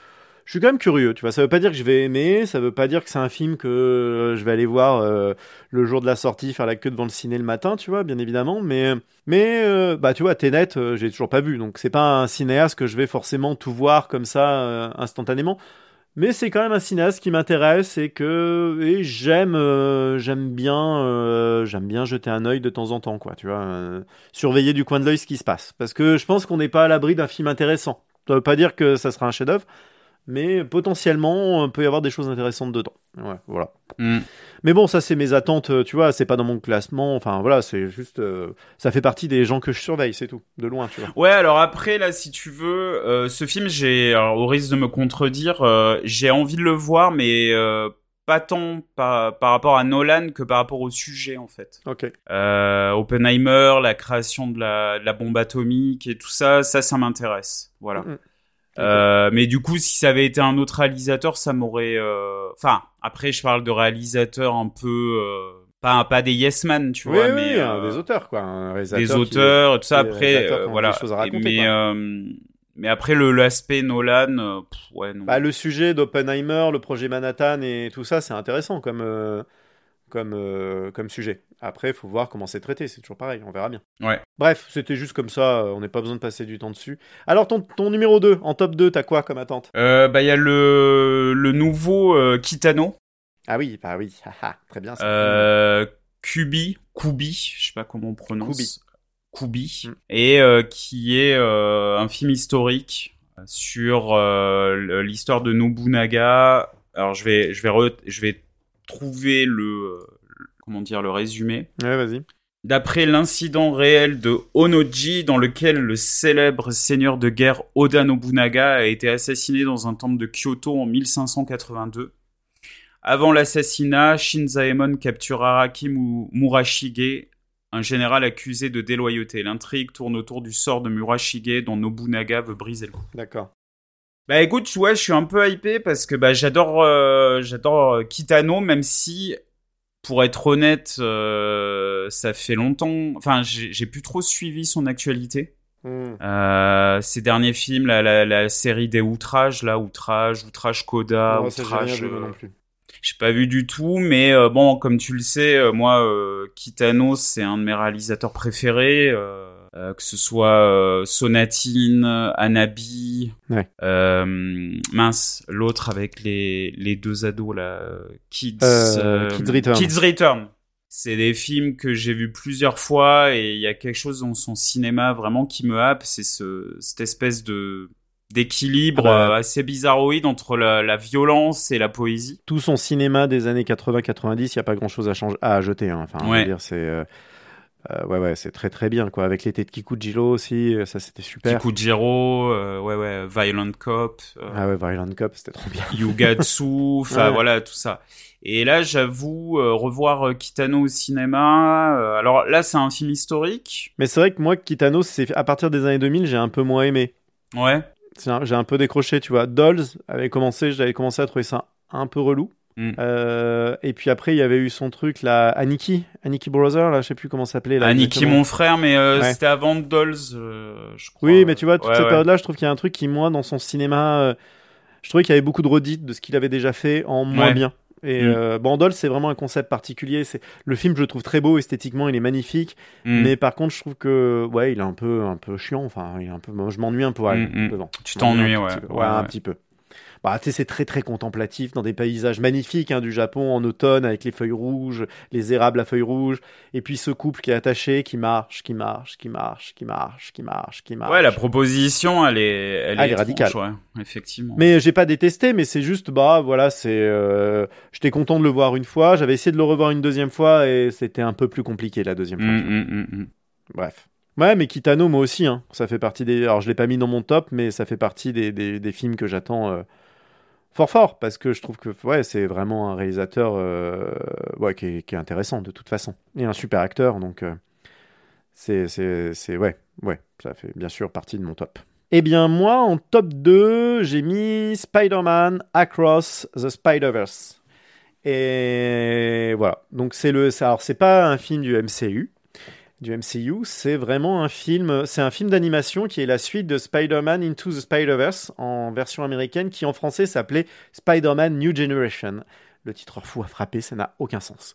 je suis quand même curieux, tu vois. Ça veut pas dire que je vais aimer, ça veut pas dire que c'est un film que euh, je vais aller voir euh, le jour de la sortie, faire la queue devant le ciné le matin, tu vois, bien évidemment. Mais, mais euh, bah, tu vois, Tenet, j'ai toujours pas vu, donc c'est pas un cinéaste que je vais forcément tout voir comme ça instantanément. Mais c'est quand même un cinéaste qui m'intéresse et que et j'aime j'aime bien j'aime bien jeter un œil de temps en temps quoi tu vois surveiller du coin de l'œil ce qui se passe parce que je pense qu'on n'est pas à l'abri d'un film intéressant ça veut pas dire que ça sera un chef-d'œuvre mais potentiellement, il peut y avoir des choses intéressantes dedans. Ouais, voilà. Mm. Mais bon, ça c'est mes attentes, tu vois, c'est pas dans mon classement, enfin voilà, c'est juste, euh, ça fait partie des gens que je surveille, c'est tout, de loin, tu vois. Ouais, alors après, là, si tu veux, euh, ce film, j'ai, au risque de me contredire, euh, j'ai envie de le voir, mais pas tant par, par, rapport à Nolan que par rapport au sujet, en fait. Ok. Oppenheimer, la création de la, de la, bombe atomique et tout ça, ça, ça m'intéresse. Voilà. Mm. Euh, mais du coup, si ça avait été un autre réalisateur, ça m'aurait. Euh... Enfin, après, je parle de réalisateurs un peu. Euh... Pas, pas des yes man, tu vois, mais oui, euh, des auteurs quoi. des auteurs, tout ça. Après, voilà. mais mais après le l'aspect Nolan, ouais. Non. Bah, le sujet d'Oppenheimer, le projet Manhattan et tout ça, c'est intéressant comme comme, euh, comme sujet. Après, il faut voir comment c'est traité, c'est toujours pareil, on verra bien. Ouais. Bref, c'était juste comme ça, euh, on n'a pas besoin de passer du temps dessus. Alors, ton, ton numéro 2, en top 2, t'as quoi comme attente? Euh, Bah, il y a le, le nouveau euh, Kitano. Ah oui, bah oui, [laughs] très bien. Ça. Kubi, Kubi, je sais pas comment on prononce. Kubi. Kubi, mm. et qui est un film historique sur l'histoire de Nobunaga. Alors, je vais, je vais, je vais trouver le, comment dire le résumé. Ouais, vas-y. D'après l'incident réel de Onoji, dans lequel le célèbre seigneur de guerre Oda Nobunaga a été assassiné dans un temple de Kyoto en 1582. Avant l'assassinat, Shinzaemon capture Araki Murashige, un général accusé de déloyauté. L'intrigue tourne autour du sort de Murashige dont Nobunaga veut briser le cou. D'accord. Bah écoute, vois, je suis un peu hypé parce que bah j'adore euh, j'adore euh, Kitano même si pour être honnête, euh, ça fait longtemps enfin j'ai plus trop suivi son actualité. Hmm. ces derniers films, la, la, la, série des outrages, là, outrage, outrage Coda, outrage. J'ai pas vu du tout, mais bon, comme tu le sais, moi, Kitano, c'est un de mes réalisateurs préférés. Euh, que ce soit euh, Sonatine, Anabi, euh, mince, l'autre avec les, les deux ados là, Kids, Kids Return. Kids Return. C'est des films que j'ai vus plusieurs fois et il y a quelque chose dans son cinéma vraiment qui me happe, c'est ce, cette espèce de d'équilibre ah bah. assez bizarroïde entre la, la, violence et la poésie. Tout son cinéma des années 80-90, il n'y a pas grand-chose à, changer, à jeter. Hein. Enfin, c'est Euh, ouais, ouais, c'est très très bien, quoi. Avec l'été de Kikujiro aussi, euh, ça c'était super. Kikujiro, euh, ouais, ouais, Violent Cop. euh, Ah ouais, Violent Cop, c'était trop bien. [laughs] Yugatsu, enfin Ouais. voilà tout ça. Et là, j'avoue revoir Kitano au cinéma. alors là, c'est un film historique. Mais c'est vrai que moi, Kitano, c'est à partir des années 2000, j'ai un peu moins aimé. Ouais. J'ai un peu décroché, tu vois. Dolls avait commencé, j'avais commencé à trouver ça un peu relou. Mm. Euh, et puis après, il y avait eu son truc, là, Aniki, Aniki Brother, là, je sais plus comment s'appelait. Aniki, exactement. mon frère, mais euh, Ouais. c'était avant Dolls, euh, je crois. Oui, mais tu vois, toute Ouais, cette ouais. période-là, je trouve qu'il y a un truc qui, moi, dans son cinéma, euh, je trouvais qu'il y avait beaucoup de redites de ce qu'il avait déjà fait en moins bien. Et Mm. euh, Bandol, c'est vraiment un concept particulier. C'est le film, je le trouve très beau esthétiquement, il est magnifique. Mm. Mais par contre, je trouve que ouais, il est un peu, un peu chiant. Enfin, il est un peu, moi, je m'ennuie un peu Mm, devant. Tu t'ennuies, ouais. un petit peu. Bah, tu sais, c'est très très contemplatif dans des paysages magnifiques hein, du Japon en automne avec les feuilles rouges, les érables à feuilles rouges, et puis ce couple qui est attaché, qui marche, qui marche, qui marche, qui marche, qui marche, qui marche. Ouais, la proposition, elle est, elle Ah, est, elle est radicale. ouais, effectivement. Mais j'ai pas détesté, mais c'est juste, bah voilà, c'est. euh, J'étais content de le voir une fois, j'avais essayé de le revoir une deuxième fois et c'était un peu plus compliqué la deuxième fois. Mm, mm, mm, mm. Bref. Ouais, mais Kitano, moi aussi, hein. Ça fait partie des. Alors, je l'ai pas mis dans mon top, mais ça fait partie des, des, des films que j'attends euh, fort fort parce que je trouve que ouais, c'est vraiment un réalisateur euh, ouais, qui, est, intéressant de toute façon et un super acteur, donc euh, c'est c'est c'est ouais ouais, ça fait bien sûr partie de mon top. Eh bien, moi, en top 2, j'ai mis Spider-Man Across the Spider-Verse. Et voilà. Donc, c'est le. Alors, c'est pas un film du MCU. Du MCU, c'est vraiment un film. C'est un film d'animation qui est la suite de Spider-Man Into the Spider-Verse en version américaine, qui en français s'appelait Spider-Man New Generation. Le titre fou à frapper, ça n'a aucun sens.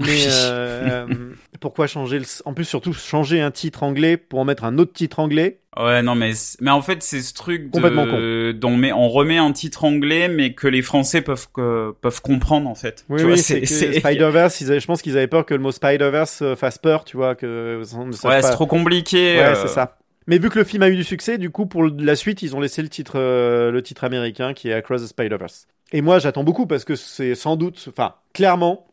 [laughs] Mais euh, [laughs] pourquoi changer le... En plus, surtout, changer un titre anglais pour en mettre un autre titre anglais? Ouais, non, mais, mais en fait, c'est ce truc Complètement de, dont on, met, on remet un titre anglais, mais que les Français peuvent, que, peuvent comprendre, en fait. Oui, Tu oui, c'est Spider-Verse, avaient- je pense qu'ils avaient peur que le mot Spider-Verse euh, fasse peur, tu vois, que sache Ouais, c'est trop compliqué. Ouais, euh, c'est ça. Mais vu que le film a eu du succès, du coup, pour la suite, ils ont laissé le titre, euh, le titre américain qui est Across the Spider-Verse. Et moi, j'attends beaucoup parce que c'est sans doute, enfin, clairement,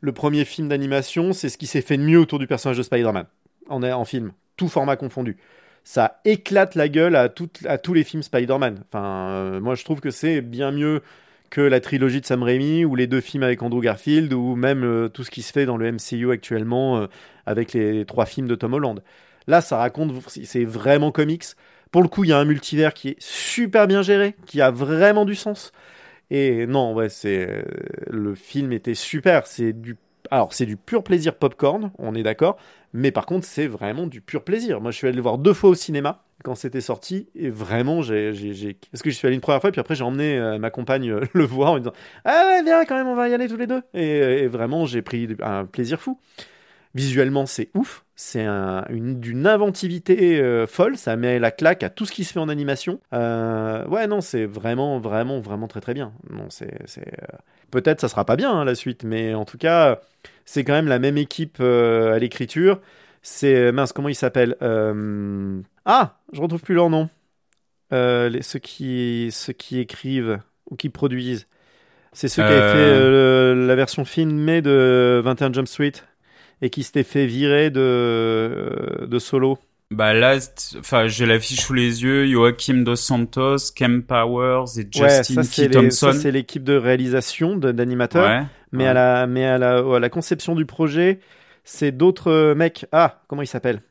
le premier film d'animation, c'est ce qui s'est fait de mieux autour du personnage de Spider-Man en, en film, tout format confondu. Ça éclate la gueule à, tous les films Spider-Man. Enfin, euh, moi, je trouve que c'est bien mieux que la trilogie de Sam Raimi ou les deux films avec Andrew Garfield ou même euh, tout ce qui se fait dans le MCU actuellement euh, avec les trois films de Tom Holland. Là, ça raconte, c'est vraiment comics. Pour le coup, il y a un multivers qui est super bien géré, qui a vraiment du sens. Et non, ouais, c'est euh, le film était super. C'est du, alors c'est du pur plaisir popcorn, on est d'accord. Mais par contre, c'est vraiment du pur plaisir. Moi, je suis allé le voir deux fois au cinéma quand c'était sorti et vraiment, j'ai, parce que je suis allé une première fois, puis après j'ai emmené euh, ma compagne euh, [laughs] le voir en disant ah ouais, viens quand même, on va y aller tous les deux. Et, et vraiment, j'ai pris un plaisir fou. Visuellement, c'est ouf. C'est un- une, d'une inventivité euh, folle. Ça met la claque à tout ce qui se fait en animation. Euh, ouais, non, c'est vraiment, vraiment, vraiment très, très bien. Non, c'est, c'est, euh, Peut-être ça sera pas bien hein, la suite, mais en tout cas, c'est quand même la même équipe à l'écriture. C'est mince, comment ils s'appellent Euh, Ah, je retrouve plus leur nom. Les, ceux qui, ceux qui écrivent ou qui produisent. C'est ceux qui avaient fait la version filmée de 21 Jump Street et qui s'était fait virer de, de Solo. Bah là, enfin, j'ai l'affiche sous les yeux. Joachim Dos Santos, Kem Powers et ouais, Justin ça c'est, Key les- ça, Thompson. c'est l'équipe de réalisation d'animateurs. Ouais. Mais, Ouais. à la, mais à, la, à la conception du projet, c'est d'autres mecs. Ah, comment ils s'appellent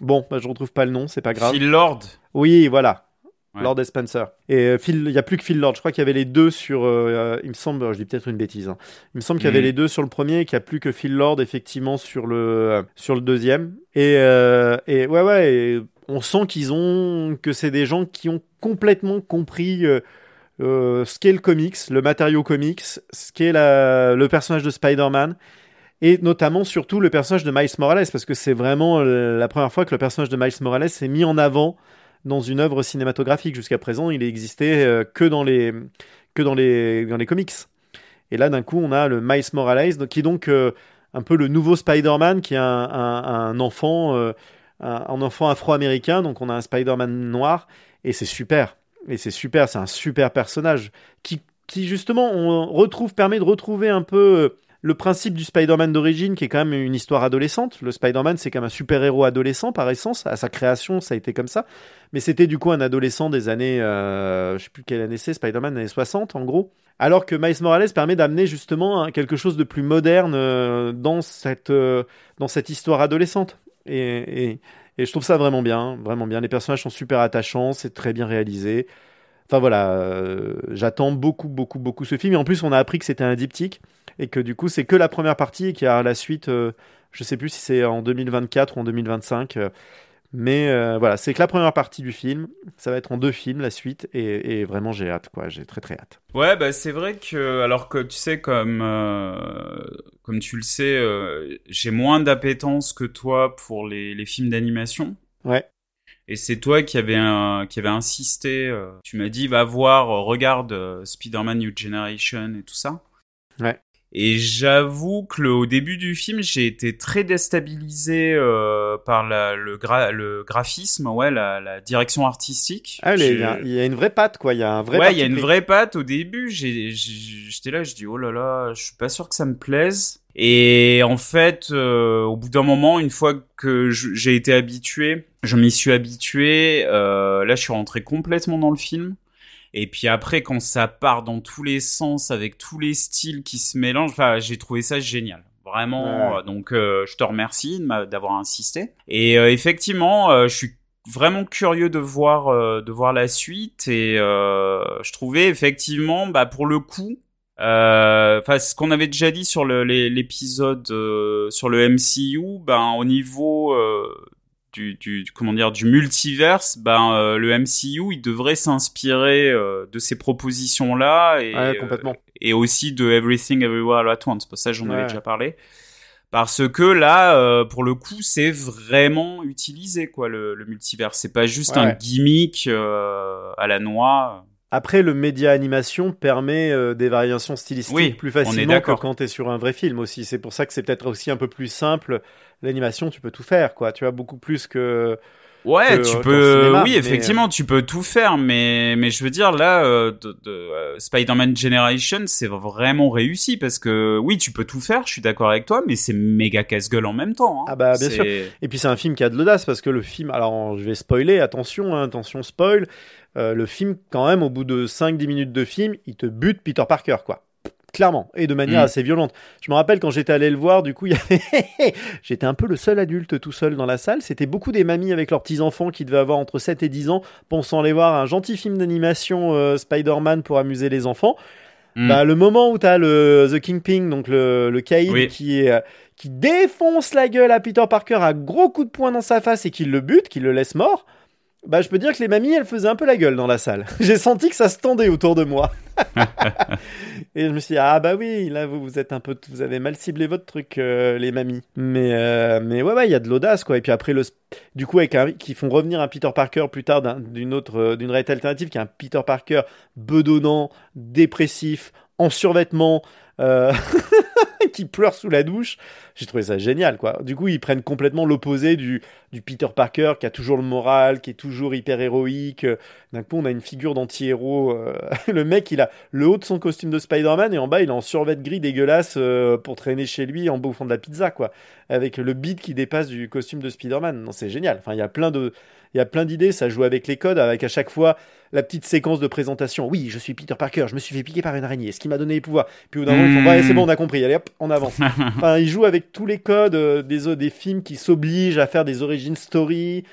Bon, bah, je retrouve pas le nom, c'est pas grave. Phil Lord. Oui, voilà. Ouais. Lord et Spencer. Et euh, Phil, il y a plus que Phil Lord. Je crois qu'il y avait les deux sur. euh, il me semble, je dis peut-être une bêtise. hein. Il me semble qu'il y avait Mhm. les deux sur le premier et qu'il y a plus que Phil Lord effectivement sur le euh, sur le deuxième. Et, euh, et ouais, ouais. et on sent qu'ils ont que c'est des gens qui ont complètement compris. euh, euh, ce qu'est le comics, le matériau comics, ce qu'est le personnage de Spider-Man, et notamment surtout le personnage de Miles Morales, parce que c'est vraiment euh, la première fois que le personnage de Miles Morales est mis en avant dans une œuvre cinématographique. Jusqu'à présent, il existait euh, que dans les que dans les dans les comics. Et là, d'un coup, on a le Miles Morales, qui est donc euh, un peu le nouveau Spider-Man, qui est un, un- enfant, euh, enfant afro-américain. Donc, on a un Spider-Man noir, et c'est super. Et c'est super, c'est un super personnage qui, qui justement, on retrouve, permet de retrouver un peu le principe du Spider-Man d'origine, qui est quand même une histoire adolescente. Le Spider-Man, c'est quand même un super-héros adolescent par essence. À sa création, ça a été comme ça. Mais c'était du coup un adolescent des années, euh, je sais plus quelle année c'est, Spider-Man années 60 en gros. Alors que Miles Morales permet d'amener justement quelque chose de plus moderne euh, dans cette euh, dans cette histoire adolescente. Et, je trouve ça vraiment bien, vraiment bien. Les personnages sont super attachants, c'est très bien réalisé. Enfin voilà, euh, j'attends beaucoup, beaucoup, beaucoup ce film. Et en plus, on a appris que c'était un diptyque et que du coup, c'est que la première partie et qu'il y a la suite. Euh, je sais plus si c'est en 2024 ou en 2025. Euh, mais euh, voilà, c'est que la première partie du film. Ça va être en deux films la suite et, et vraiment j'ai hâte, quoi. J'ai très très hâte. Ouais, bah c'est vrai que alors que tu sais comme euh, comme tu le sais, j'ai moins d'appétence que toi pour les, les films d'animation. Ouais. Et c'est toi qui avait un, qui avait insisté. euh, tu m'as dit va voir, euh, regarde euh, Spider-Man New Generation et tout ça. Ouais. Et j'avoue que le, au début du film, j'ai été très déstabilisé euh, par la, le, gra- le graphisme, ouais, la, la direction artistique. Ah, il y, a- une vraie patte, quoi. Il y a un vrai. ouais, il y a une vraie patte au début. J'étais là, je dis oh là là, je suis pas sûr que ça me plaise. Et en fait, euh, au bout d'un moment, une fois que j'ai été habitué, je m'y suis habitué. euh, là, je suis rentré complètement dans le film. Et puis après, quand ça part dans tous les sens, avec tous les styles qui se mélangent, enfin, j'ai trouvé ça génial. Vraiment. Ouais. euh, Donc, euh, je te remercie d'avoir insisté. Et euh, effectivement, euh, je suis vraiment curieux de voir euh, de voir la suite et euh, je trouvais effectivement bah pour le coup euh, enfin ce qu'on avait déjà dit sur l'épisode euh, sur le MCU ben au niveau euh, du, du comment dire du multiverse ben euh, le MCU il devrait s'inspirer euh, de ces propositions là et Ouais, complètement. euh, et aussi de Everything Everywhere All at Once pour ça j'en avais déjà parlé parce que là, euh, pour le coup, c'est vraiment utilisé, quoi, le, le multivers. C'est pas juste Ouais, un gimmick euh, à la noix. Après, le média animation permet euh, des variations stylistiques Oui, plus on est facilement que quand tu es sur un vrai film aussi. C'est pour ça que c'est peut-être aussi un peu plus simple. L'animation, tu peux tout faire, quoi. Tu vois, beaucoup plus que. Ouais, que, tu euh, peux. cinéma, oui, mais, effectivement, tu peux tout faire, mais mais je veux dire là, euh, de, de, euh, Spider-Man Generation, c'est vraiment réussi parce que oui, tu peux tout faire. Je suis d'accord avec toi, mais c'est méga casse-gueule en même temps. hein. Ah bah, bien sûr. Et puis c'est un film qui a de l'audace parce que le film, alors je vais spoiler, attention, hein, attention spoil, euh, le film quand même au bout de 5-10 minutes de film, il te bute Peter Parker quoi. Clairement, et de manière Mm. assez violente. Je me rappelle quand j'étais allé le voir, du coup, il y avait... [laughs] j'étais un peu le seul adulte tout seul dans la salle. C'était beaucoup des mamies avec leurs petits-enfants qui devaient avoir entre 7 et 10 ans, pensant aller voir un gentil film d'animation euh, Spider-Man pour amuser les enfants. Mm. Bah, le moment où t'as le The Kingpin, donc le, le caïd Oui. qui est, euh, qui défonce la gueule à Peter Parker à gros coups de poing dans sa face et qui le bute, qui le laisse mort, bah je peux dire que les mamies elles faisaient un peu la gueule dans la salle. [laughs] J'ai senti que ça se tendait autour de moi. [laughs] et je me suis dit ah bah oui là vous vous êtes un peu vous avez mal ciblé votre truc euh, les mamies. Mais euh, mais ouais ouais il y a de l'audace quoi et puis après le du coup avec qui font revenir un Peter Parker plus tard d'un- d'une autre euh, d'une réalité alternative qui est un Peter Parker bedonnant, dépressif, en survêtement. Euh, [laughs] qui pleure sous la douche. J'ai trouvé ça génial, quoi. Du coup, ils prennent complètement l'opposé du, du Peter Parker qui a toujours le moral, qui est toujours hyper héroïque. D'un coup, on a une figure d'anti-héros. euh, [laughs] Le mec, il a le haut de son costume de Spider-Man et en bas, il est en survêt gris dégueulasse euh, pour traîner chez lui en bouffant de la pizza, quoi. Avec le beat qui dépasse du costume de Spider-Man. Non, c'est génial. Enfin, il y a plein de, il y a plein d'idées. Ça joue avec les codes, avec à chaque fois la petite séquence de présentation. Oui, je suis Peter Parker. Je me suis fait piquer par une araignée. Ce qui m'a donné les pouvoirs. Puis au bout d'un moment, ils font, Mm. ouais, c'est bon, on a compris. Allez, hop, on avance. [laughs] Enfin, il joue avec tous les codes euh, des, des films qui s'obligent à faire des origin story.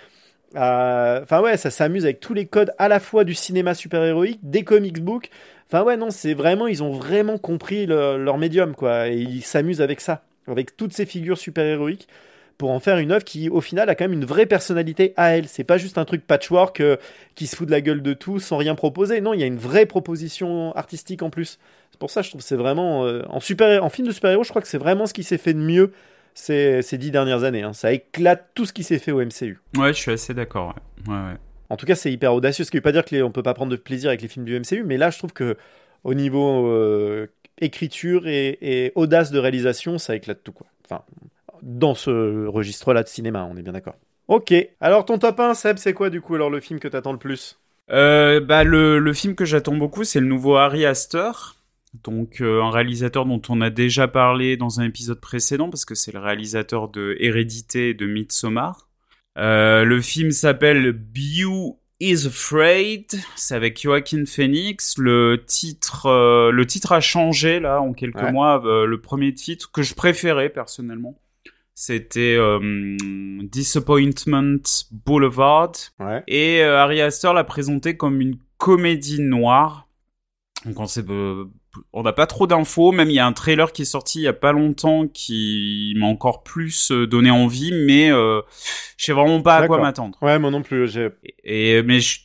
à- Enfin, ouais, ça s'amuse avec tous les codes à la fois du cinéma super-héroïque, des comics books. Enfin, ouais, non, c'est vraiment, ils ont vraiment compris le- leur médium, quoi. Et ils s'amusent avec ça, avec toutes ces figures super-héroïques pour en faire une œuvre qui, au final, a quand même une vraie personnalité à elle. C'est pas juste un truc patchwork euh, qui se fout de la gueule de tout sans rien proposer. Non, il y a une vraie proposition artistique en plus. C'est pour ça, je trouve que c'est vraiment euh, en super, en film de super-héros, je crois que c'est vraiment ce qui s'est fait de mieux ces, ces dix dernières années. hein. Ça éclate tout ce qui s'est fait au MCU. Ouais, je suis assez d'accord. Ouais. Ouais, ouais. En tout cas, c'est hyper audacieux. Ce qui veut pas dire que les, on peut pas prendre de plaisir avec les films du MCU, mais là, je trouve que au niveau euh, écriture et, et audace de réalisation, ça éclate tout quoi. Enfin, dans ce registre-là de cinéma, on est bien d'accord. Ok. Alors ton top 1, Seb, c'est quoi du coup alors le film que t'attends le plus? Euh, bah le, le film que j'attends beaucoup, c'est le nouveau Harry Astor. Donc un réalisateur dont on a déjà parlé dans un épisode précédent parce que c'est le réalisateur de Hérédité et de Midsommar. le film s'appelle Bew is Afraid, c'est avec Joaquin Phoenix. Le titre, le titre a changé là en quelques mois. le premier titre que je préférais personnellement, c'était euh, Disappointment Boulevard. Et euh, Ari Aster l'a présenté comme une comédie noire. Donc on sait, euh, on n'a pas trop d'infos. Même il y a un trailer qui est sorti il y a pas longtemps qui m'a encore plus donné envie, mais je sais vraiment pas à quoi m'attendre. Ouais, moi non plus. Et mais je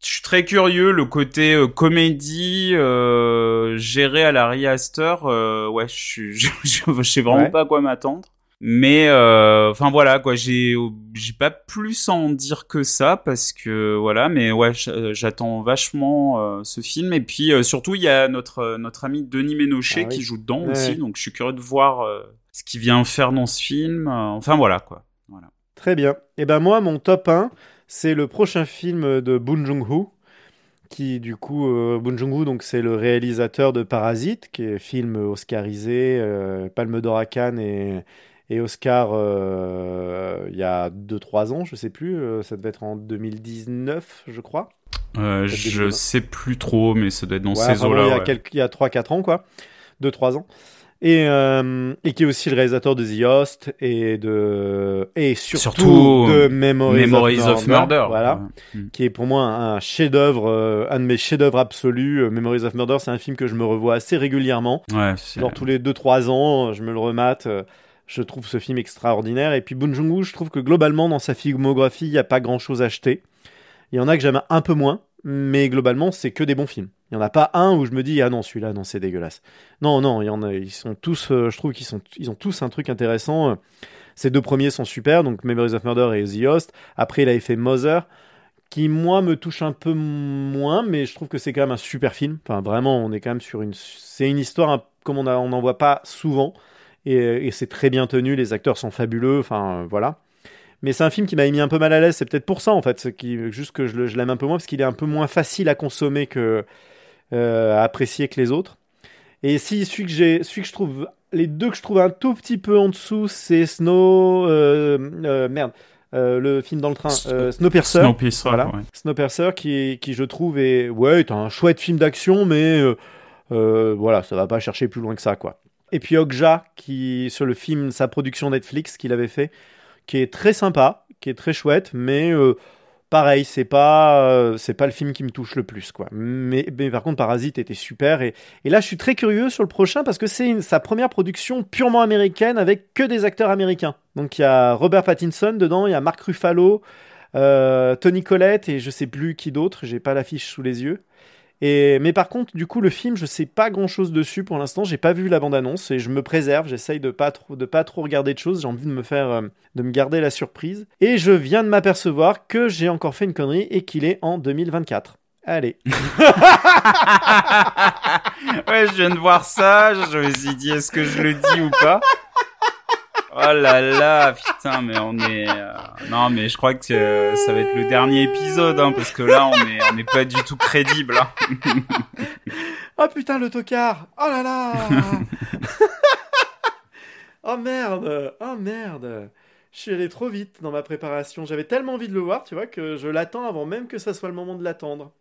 je suis très curieux, le côté euh, comédie euh, géré à la Riaster, euh, ouais, [laughs] je, je, je, sais vraiment pas à quoi m'attendre. Mais euh, enfin voilà quoi, j'ai j'ai pas plus à en dire que ça parce que voilà, mais ouais, j'attends vachement ce film et puis surtout il y a notre notre ami Denis Ménochet ah qui joue dedans aussi, donc je suis curieux de voir ce qu'il vient faire dans ce film. enfin voilà quoi. Voilà. Très bien. Et eh ben moi mon top 1 c'est le prochain film de Boon Joon-ho, qui du coup, euh, Boon Joon-ho, donc c'est le réalisateur de Parasite, qui est film oscarisé, euh, Palme d'Or à Cannes et, et Oscar euh, il y a 2-3 ans, je sais plus, ça devait être en 2019, je crois. je sais plus trop, mais ça doit être dans ces eaux-là. Il y a, quelques, il y a 3-4 ans, quoi. 2-3 ans et, euh, et qui est aussi le réalisateur de The Host et de et surtout, de Memories, of, Murder, voilà, mm. qui est pour moi un chef-d'œuvre, euh, un de mes chefs-d'œuvre absolus. Euh, Memories of Murder, c'est un film que je me revois assez régulièrement. Ouais, Genre tous les 2-3 ans, je me le remate. Je trouve ce film extraordinaire. Et puis Bong Joon-ho, je trouve que globalement dans sa filmographie, il n'y a pas grand-chose à acheter. Il y en a que j'aime un peu moins, mais globalement, c'est que des bons films. Il n'y en a pas un où je me dis ah non celui-là non c'est dégueulasse. Non non il y en a ils sont tous euh, je trouve qu'ils sont ils ont tous un truc intéressant. Ces deux premiers sont super donc Memories of Murder et The Host. Après il avait fait Mother qui moi me touche un peu moins mais je trouve que c'est quand même un super film. Enfin vraiment on est quand même sur une c'est une histoire comme on n'en voit pas souvent et, c'est très bien tenu les acteurs sont fabuleux enfin voilà. Mais c'est un film qui m'a mis un peu mal à l'aise. C'est peut-être pour ça, en fait. Qui, juste que je l'aime un peu moins, parce qu'il est un peu moins facile à consommer que, euh, apprécier que les autres. Et si celui que j'ai, celui que je trouve, les deux que je trouve un tout petit peu en dessous, c'est Snow, euh, euh, merde, le film dans le train, Snowpiercer. Snowpiercer, voilà. Snowpiercer qui, qui je trouve est, ouais, est un chouette film d'action, mais voilà, ça va pas chercher plus loin que ça, quoi. Et puis Okja, qui sur le film, sa production Netflix qu'il avait fait, qui est très sympa, qui est très chouette, mais pareil, c'est pas euh, c'est pas le film qui me touche le plus quoi. Mais, par contre Parasite était super et, et, là je suis très curieux sur le prochain parce que c'est sa première production purement américaine avec que des acteurs américains. Donc il y a Robert Pattinson dedans, il y a Mark Ruffalo, euh, Tony Collette et je sais plus qui d'autre, j'ai pas l'affiche sous les yeux. Et, mais par contre, du coup, le film, je sais pas grand chose dessus pour l'instant. J'ai pas vu la bande-annonce et je me préserve. J'essaye de pas trop, de pas trop regarder de choses. J'ai envie de me faire, euh, de me garder la surprise. Et je viens de m'apercevoir que j'ai encore fait une connerie et qu'il est en 2024. Allez. [laughs] [laughs] ouais, je viens de voir ça. Je me suis dit, est-ce que je le dis ou pas? Oh là là, putain, mais on est. Euh, non, mais je crois que euh, ça va être le dernier épisode, hein, parce que là, on est, on pas du tout crédible. Hein. [laughs] oh putain, le tocard Oh là là [laughs] Oh merde Oh merde Je suis allé trop vite dans ma préparation. J'avais tellement envie de le voir, tu vois, que je l'attends avant même que ça soit le moment de l'attendre.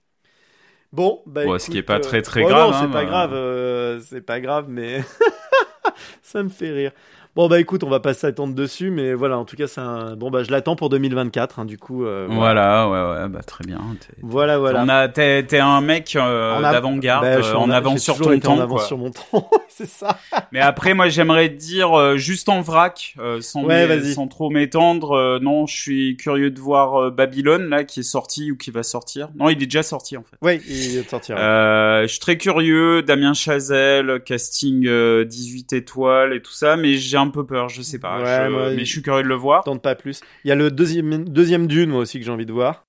Bon, bah. ce qui est pas très très euh, oh grave. Non, c'est hein, pas grave, c'est pas grave, mais. [laughs] ça me fait rire. Bon bah écoute, on va pas s'attendre dessus, mais voilà, en tout cas c'est un bon bah je l'attends pour 2024, hein, du coup. Euh, voilà. ouais ouais bah très bien. Voilà voilà. On a t'es un mec euh, d'avant-garde, bah, euh, en avant sur ton temps. En avance sur mon temps, [laughs] c'est ça. mais après moi j'aimerais dire juste en vrac, sans sans trop m'étendre. non, je suis curieux de voir Babylone là qui est sorti ou qui va sortir. Non, il est déjà sorti en fait. Oui, il vient de sortir. je suis très curieux, Damien Chazelle, casting 18 étoiles et tout ça, mais j'ai un un peu peur, je sais pas. mais je suis curieux de le voir. Tente pas plus. Il y a le deuxième, deuxième Dune, moi aussi, que j'ai envie de voir.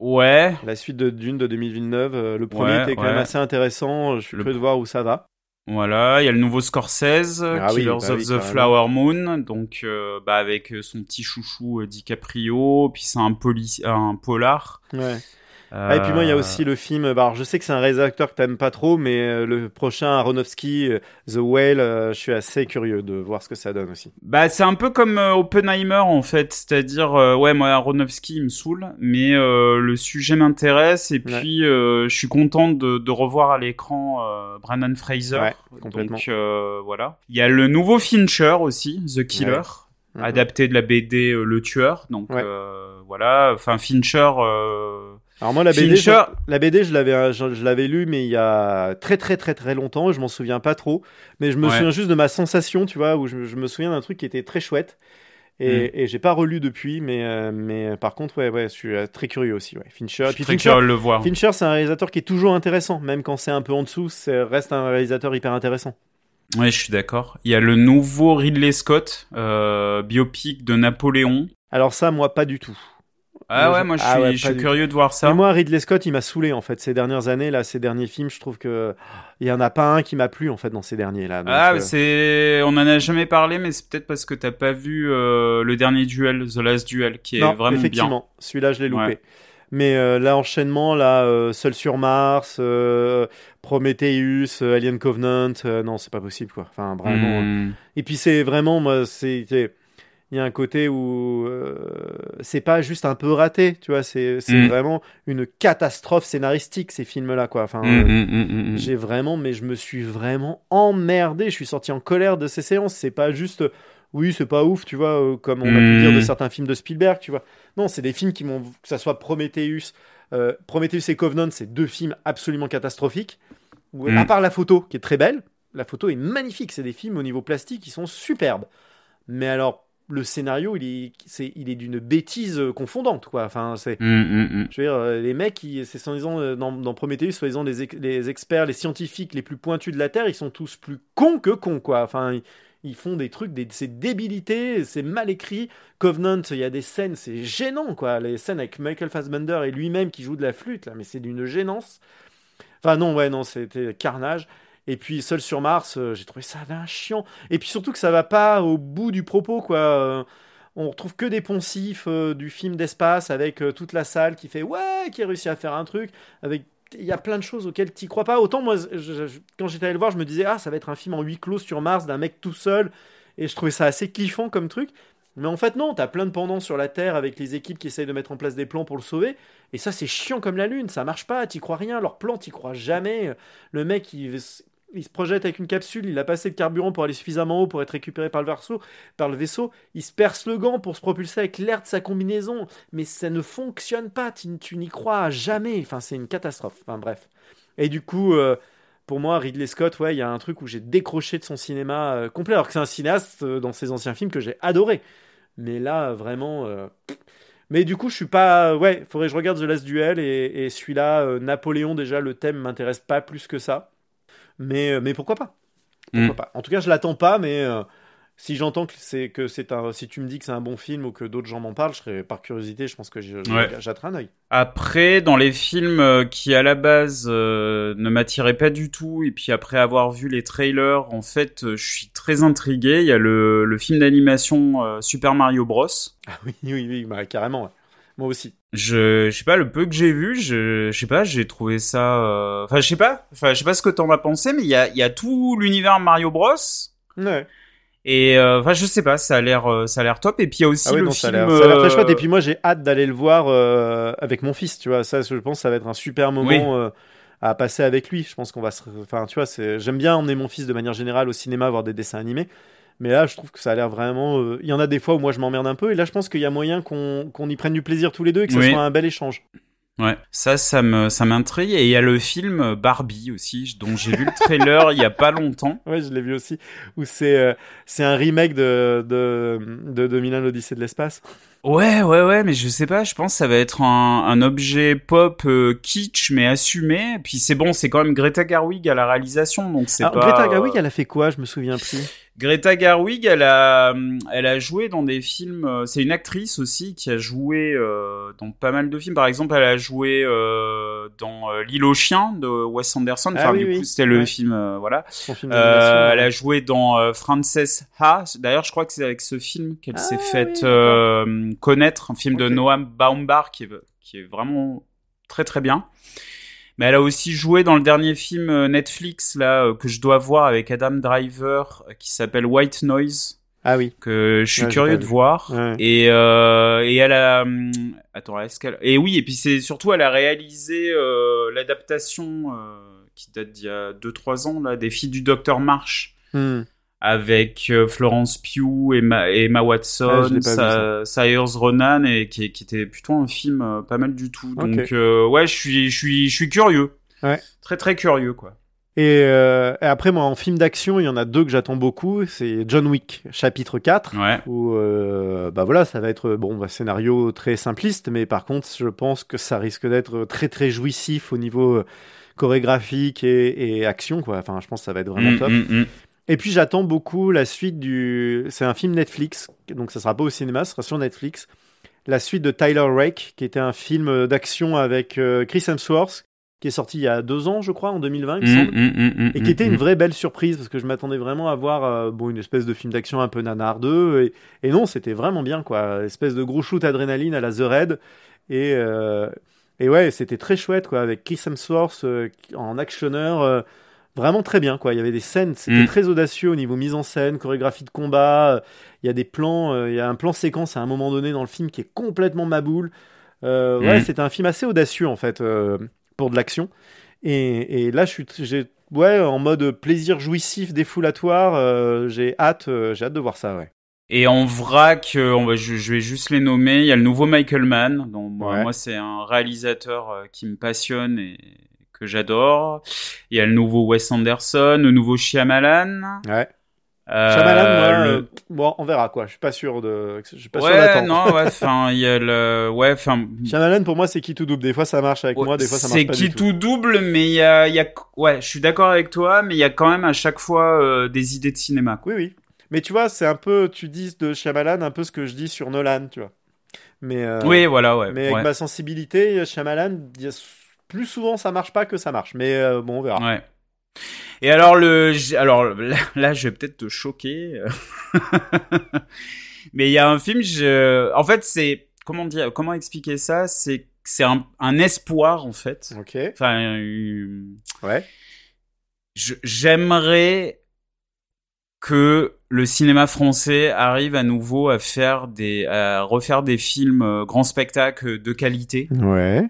Ouais. La suite de Dune de 2019. Euh, le premier était quand même assez intéressant. Je suis curieux de voir où ça va. Voilà, il y a le nouveau Scorsese, ah Killers bah of the Flower Moon, donc euh, bah avec son petit chouchou euh, DiCaprio, puis c'est un, un polar. Ouais. Ah, et puis moi, il y a aussi le film. Bah, alors, je sais que c'est un réalisateur que t'aimes pas trop, mais le prochain Aronofsky, The Whale, je suis assez curieux de voir ce que ça donne aussi. Bah, c'est un peu comme Oppenheimer en fait, c'est-à-dire, ouais, moi Aronofsky il me saoule, mais le sujet m'intéresse et puis je suis content de, de revoir à l'écran Brandon Fraser. Ouais, complètement. Donc voilà. Il y a le nouveau Fincher aussi, The Killer. Mhm. adapté de la BD Le Tueur. Donc voilà, enfin Fincher. Alors moi la BD, je, la BD je l'avais je, l'avais lu mais il y a très très très très longtemps, je m'en souviens pas trop, mais je me souviens juste de ma sensation, tu vois, où je, me souviens d'un truc qui était très chouette. Et, mm. et j'ai pas relu depuis, mais, euh, mais par contre, ouais, ouais, je suis euh, très curieux aussi. Ouais. Fincher, puis Fincher, le voir. Fincher, c'est un réalisateur qui est toujours intéressant, même quand c'est un peu en dessous, c'est reste un réalisateur hyper intéressant. Ouais, je suis d'accord. Il y a le nouveau Ridley Scott, euh, biopic de Napoléon. Alors ça, moi, pas du tout. Ah ouais, moi je ah suis, je suis curieux de voir ça. Mais moi, Ridley Scott, il m'a saoulé en fait ces dernières années là, ces derniers films. Je trouve que il y en a pas un qui m'a plu en fait dans ces derniers là. ah, euh, c'est, on en a jamais parlé, mais c'est peut-être parce que t'as pas vu euh, le dernier duel, The Last Duel, qui est non, vraiment effectivement. Celui-là, je l'ai loupé. Mais euh, l'enchaînement là, euh, Seul sur Mars, Prometheus, Alien Covenant, non, c'est pas possible quoi. Enfin vraiment. Hmm. Et puis c'est vraiment, moi, c'est il y a un côté où euh, c'est pas juste un peu raté, tu vois, c'est mm. vraiment une catastrophe scénaristique ces films-là, quoi. Enfin, mm, mm, j'ai vraiment, mais je me suis vraiment emmerdé. Je suis sorti en colère de ces séances. C'est pas juste, oui, c'est pas ouf, tu vois, euh, comme on a pu dire de certains films de Spielberg, tu vois. Non, c'est des films qui m'ont, que ça soit Prometheus, euh, Prometheus et Covenant, c'est deux films absolument catastrophiques. à part la photo qui est très belle, la photo est magnifique. C'est des films au niveau plastique qui sont superbes. Mais alors le scénario, il est, il est d'une bêtise euh, confondante, quoi. Enfin, c'est, mm, mm, mm. je veux dire, euh, les mecs, c'est sans disant euh, dans, dans Prometheus, soi-disant les, les, experts, les scientifiques les plus pointus de la Terre, ils sont tous plus cons que cons, quoi. Enfin, ils, font des trucs, des, c'est débilité, c'est mal écrit. Covenant, il y a des scènes, c'est gênant, quoi. Les scènes avec Michael Fassbender et lui-même qui joue de la flûte, là, mais c'est d'une gênance. Enfin, non, ouais, non, c'était carnage. Et puis Seul sur Mars, euh, j'ai trouvé ça d'un chiant. Et puis surtout que ça va pas au bout du propos, quoi. Euh, on retrouve que des poncifs euh, du film d'espace avec toute la salle qui fait ouais, qui a réussi à faire un truc. Avec il y a plein de choses auxquelles tu crois pas. Autant moi, quand j'étais allé le voir, je me disais ah ça va être un film en huis clos sur Mars d'un mec tout seul. Et je trouvais ça assez kiffant comme truc. Mais en fait, non, t'as plein de pendants sur la Terre avec les équipes qui essayent de mettre en place des plans pour le sauver. Et ça, c'est chiant comme la Lune, ça marche pas, t'y crois rien. Leur plan, t'y crois jamais. Le mec, il, il se projette avec une capsule, il a passé le carburant pour aller suffisamment haut pour être récupéré par le vaisseau, par le vaisseau, il se perce le gant pour se propulser avec l'air de sa combinaison, mais ça ne fonctionne pas, tu, n'y crois jamais, enfin c'est une catastrophe, enfin bref. Et du coup, euh, pour moi, Ridley Scott, ouais, il y a un truc où j'ai décroché de son cinéma euh, complet, alors que c'est un cinéaste euh, dans ses anciens films que j'ai adoré. Mais là, vraiment... Mais du coup, je suis pas. Ouais, faudrait que je regarde The Last Duel et, et celui-là, Napoléon, déjà, le thème m'intéresse pas plus que ça. Mais, euh, mais pourquoi pas? Pourquoi mm. pas? En tout cas, je l'attends pas, mais euh, si j'entends que c'est que c'est un si tu me dis que c'est un bon film ou que d'autres gens m'en parlent je serais par curiosité je pense que j'atteins un œil. Après dans les films euh, qui à la base ne m'attiraient pas du tout et puis après avoir vu les trailers en fait je suis très intrigué. Il y a le, le film d'animation Super Mario Bros. Ah oui oui oui bah, carrément moi aussi. Je, je sais pas, le peu que j'ai vu, je, je sais pas, j'ai trouvé ça. Euh, enfin, je sais pas, enfin, je sais pas ce que t'en as pensé, mais il y a, y a tout l'univers Mario Bros. Ouais. Et euh, enfin, je sais pas, ça a l'air, euh, ça a l'air top. Et puis il y a aussi ah le film. Ça a l'air très chouette. Et puis moi, j'ai hâte d'aller le voir avec mon fils. Tu vois, ça, je pense, ça va être un super moment. à passer avec lui, je pense qu'on va se, enfin, tu vois, c'est, j'aime bien emmener mon fils de manière générale au cinéma voir des dessins animés. Mais là, je trouve que ça a l'air vraiment. Euh, il y en a des fois où moi je m'emmerde un peu, et là, je pense qu'il y a moyen qu'on y prenne du plaisir tous les deux et que ce soit un bel échange. Ouais, ça, ça me, ça m'intrigue. Et il y a le film Barbie aussi, dont j'ai vu le trailer il y a pas longtemps. [laughs] Ouais, je l'ai vu aussi. Où c'est, euh, c'est un remake de, de, de 2001 l'Odyssée de l'espace. Ouais, ouais, ouais, mais je sais pas, je pense que ça va être un, un objet pop euh, kitsch mais assumé. Puis c'est bon, c'est quand même Greta Garwig à la réalisation, donc c'est pas... Greta Garwig, elle a fait quoi? Je me souviens plus. Greta Garwig, elle a, elle a joué dans des films. Euh, c'est une actrice aussi qui a joué euh, dans pas mal de films. Par exemple, elle a joué euh, dans euh, L'île aux chiens de Wes Anderson. Enfin, ah du coup, c'était le film, voilà. Film elle a joué dans Frances Ha. D'ailleurs, je crois que c'est avec ce film qu'elle s'est ah faite connaître, un film de Noam Baumbach qui est, qui est vraiment très très bien. Mais elle a aussi joué dans le dernier film euh, Netflix là euh, que je dois voir avec Adam Driver qui s'appelle White Noise. Ah oui. Que je suis curieux de voir. Et euh, et elle a hum, attends est-ce qu'elle et oui et puis c'est surtout elle a réalisé euh, l'adaptation euh, qui date d'il y a 2-3 ans là des filles du docteur March. Hmm avec euh, Florence Pugh, Emma, Emma Watson, ah, Sayers Ronan, et qui, était plutôt un film euh, pas mal du tout. Donc euh, ouais, je suis, je suis, je suis curieux. Ouais. Très très curieux quoi. Et, après, moi, en film d'action, il y en a deux que j'attends beaucoup. C'est John Wick, chapitre 4. Ouais. Où, bah voilà, ça va être, bon, un bah, scénario très simpliste, mais par contre, je pense que ça risque d'être très très jouissif au niveau chorégraphique et, action, quoi. Enfin, je pense que ça va être vraiment mm, top. Mm, mm. Et puis j'attends beaucoup la suite du. C'est un film Netflix, donc ça sera pas au cinéma, ce sera sur Netflix. La suite de Tyler Rake, qui était un film d'action avec euh, Chris Hemsworth, qui est sorti il y a deux ans, je crois, en 2020, il me mm, semble, mm, mm, et qui était une vraie belle surprise parce que je m'attendais vraiment à voir euh, bon une espèce de film d'action un peu nanardeux et, et non, c'était vraiment bien quoi, espèce de gros shoot adrénaline à la The Red et euh, et ouais, c'était très chouette quoi avec Chris Hemsworth en actionneur vraiment très bien quoi. Il y avait des scènes, c'était mm. très audacieux au niveau mise en scène, chorégraphie de combat. Il y a des plans, euh, il y a un plan séquence à un moment donné dans le film qui est complètement maboule. Euh, Ouais, mm. c'est un film assez audacieux en fait euh, pour de l'action. Et, et, là, je suis, j'ai, ouais, en mode plaisir jouissif, défoulatoire. Euh, j'ai hâte, j'ai hâte de voir ça, ouais. Et en vrac, on va, je, je, vais juste les nommer. Il y a le nouveau Michael Mann. Donc, moi, c'est un réalisateur qui me passionne et que j'adore. Il y a le nouveau Wes Anderson, le nouveau Shyamalan. Ouais. Euh, Shyamalan, moi, euh, bon, on verra quoi. Je suis pas sûr de, je suis pas ouais, sûr non, ouais, [laughs] enfin, il y a le, ouais, enfin. Shyamalan pour moi c'est qui tout double. Des fois ça marche avec moi, des fois ça marche pas C'est qui tout double, mais il y a, il y a, ouais, je suis d'accord avec toi, mais il y a quand même à chaque fois euh, des idées de cinéma. Oui, oui. Mais tu vois, c'est un peu, tu dis de Shyamalan un peu ce que je dis sur Nolan, tu vois. Mais oui, voilà, ouais. Mais avec ma sensibilité, Shyamalan, il y a plus souvent ça marche pas que ça marche. Mais euh, bon, on verra. Ouais. Et alors le, alors là, je vais peut-être te choquer, [laughs] mais il y a un film. Je, en fait, c'est comment dire, comment expliquer ça? C'est c'est un, un, espoir en fait. Ok. Enfin, euh, ouais. J'aimerais que le cinéma français arrive à nouveau à faire des, à refaire des films euh, grands spectacles de qualité. Ouais.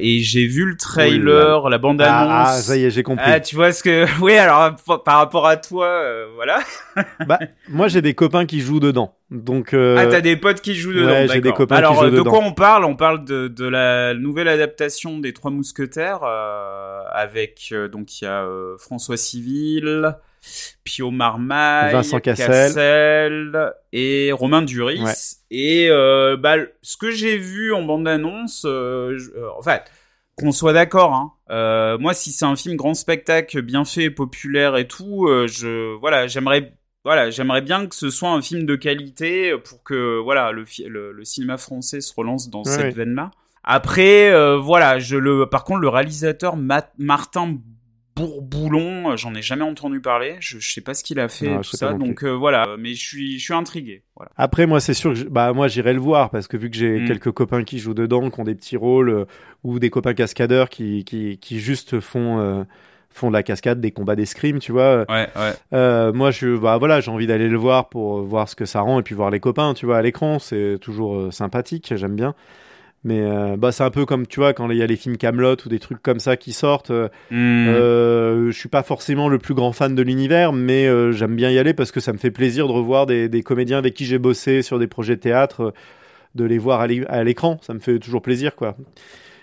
Et j'ai vu le trailer, la bande annonce. Ah, ah, ça y est, j'ai compris. Ah, tu vois ce que, [laughs] oui, alors par rapport à toi, euh, voilà. [laughs] bah, moi j'ai des copains qui jouent dedans, donc. Euh... Ah, t'as des potes qui jouent dedans. Ouais, j'ai des copains alors, qui jouent dedans. Alors, de quoi on parle? On parle de, de la nouvelle adaptation des Trois Mousquetaires euh, avec euh, donc il y a François Civil. Pio Marmaille, Vincent Cassel, et Romain Duris. Et euh, bah, ce que j'ai vu en bande-annonce, euh, euh, en fait, qu'on soit d'accord, hein, moi si c'est un film grand spectacle, bien fait, populaire et tout, je voilà, j'aimerais voilà, j'aimerais bien que ce soit un film de qualité pour que voilà le, le, cinéma français se relance dans cette veine-là. Après, voilà, je le, par contre, le réalisateur Martin Bourboulon, euh, j'en ai jamais entendu parler. Je, sais pas ce qu'il a fait, tout ça. Donc euh, voilà, mais je suis, je suis intrigué. Voilà. Après, moi, c'est sûr que bah moi j'irai le voir parce que vu que j'ai mm. quelques copains qui jouent dedans, qui ont des petits rôles, euh, ou des copains cascadeurs qui, qui, qui juste font font de la cascade, des combats d'escrime, tu vois. Ouais, ouais. moi, je, bah voilà, j'ai envie d'aller le voir pour voir ce que ça rend et puis voir les copains, tu vois, à l'écran, c'est toujours sympathique, j'aime bien. Mais euh, bah, c'est un peu comme, tu vois, quand il y a les films Camelot ou des trucs comme ça qui sortent. Euh, euh, je suis pas forcément le plus grand fan de l'univers, mais euh, j'aime bien y aller parce que ça me fait plaisir de revoir des, des comédiens avec qui j'ai bossé sur des projets de théâtre, de les voir à l'écran. Ça me fait toujours plaisir, quoi.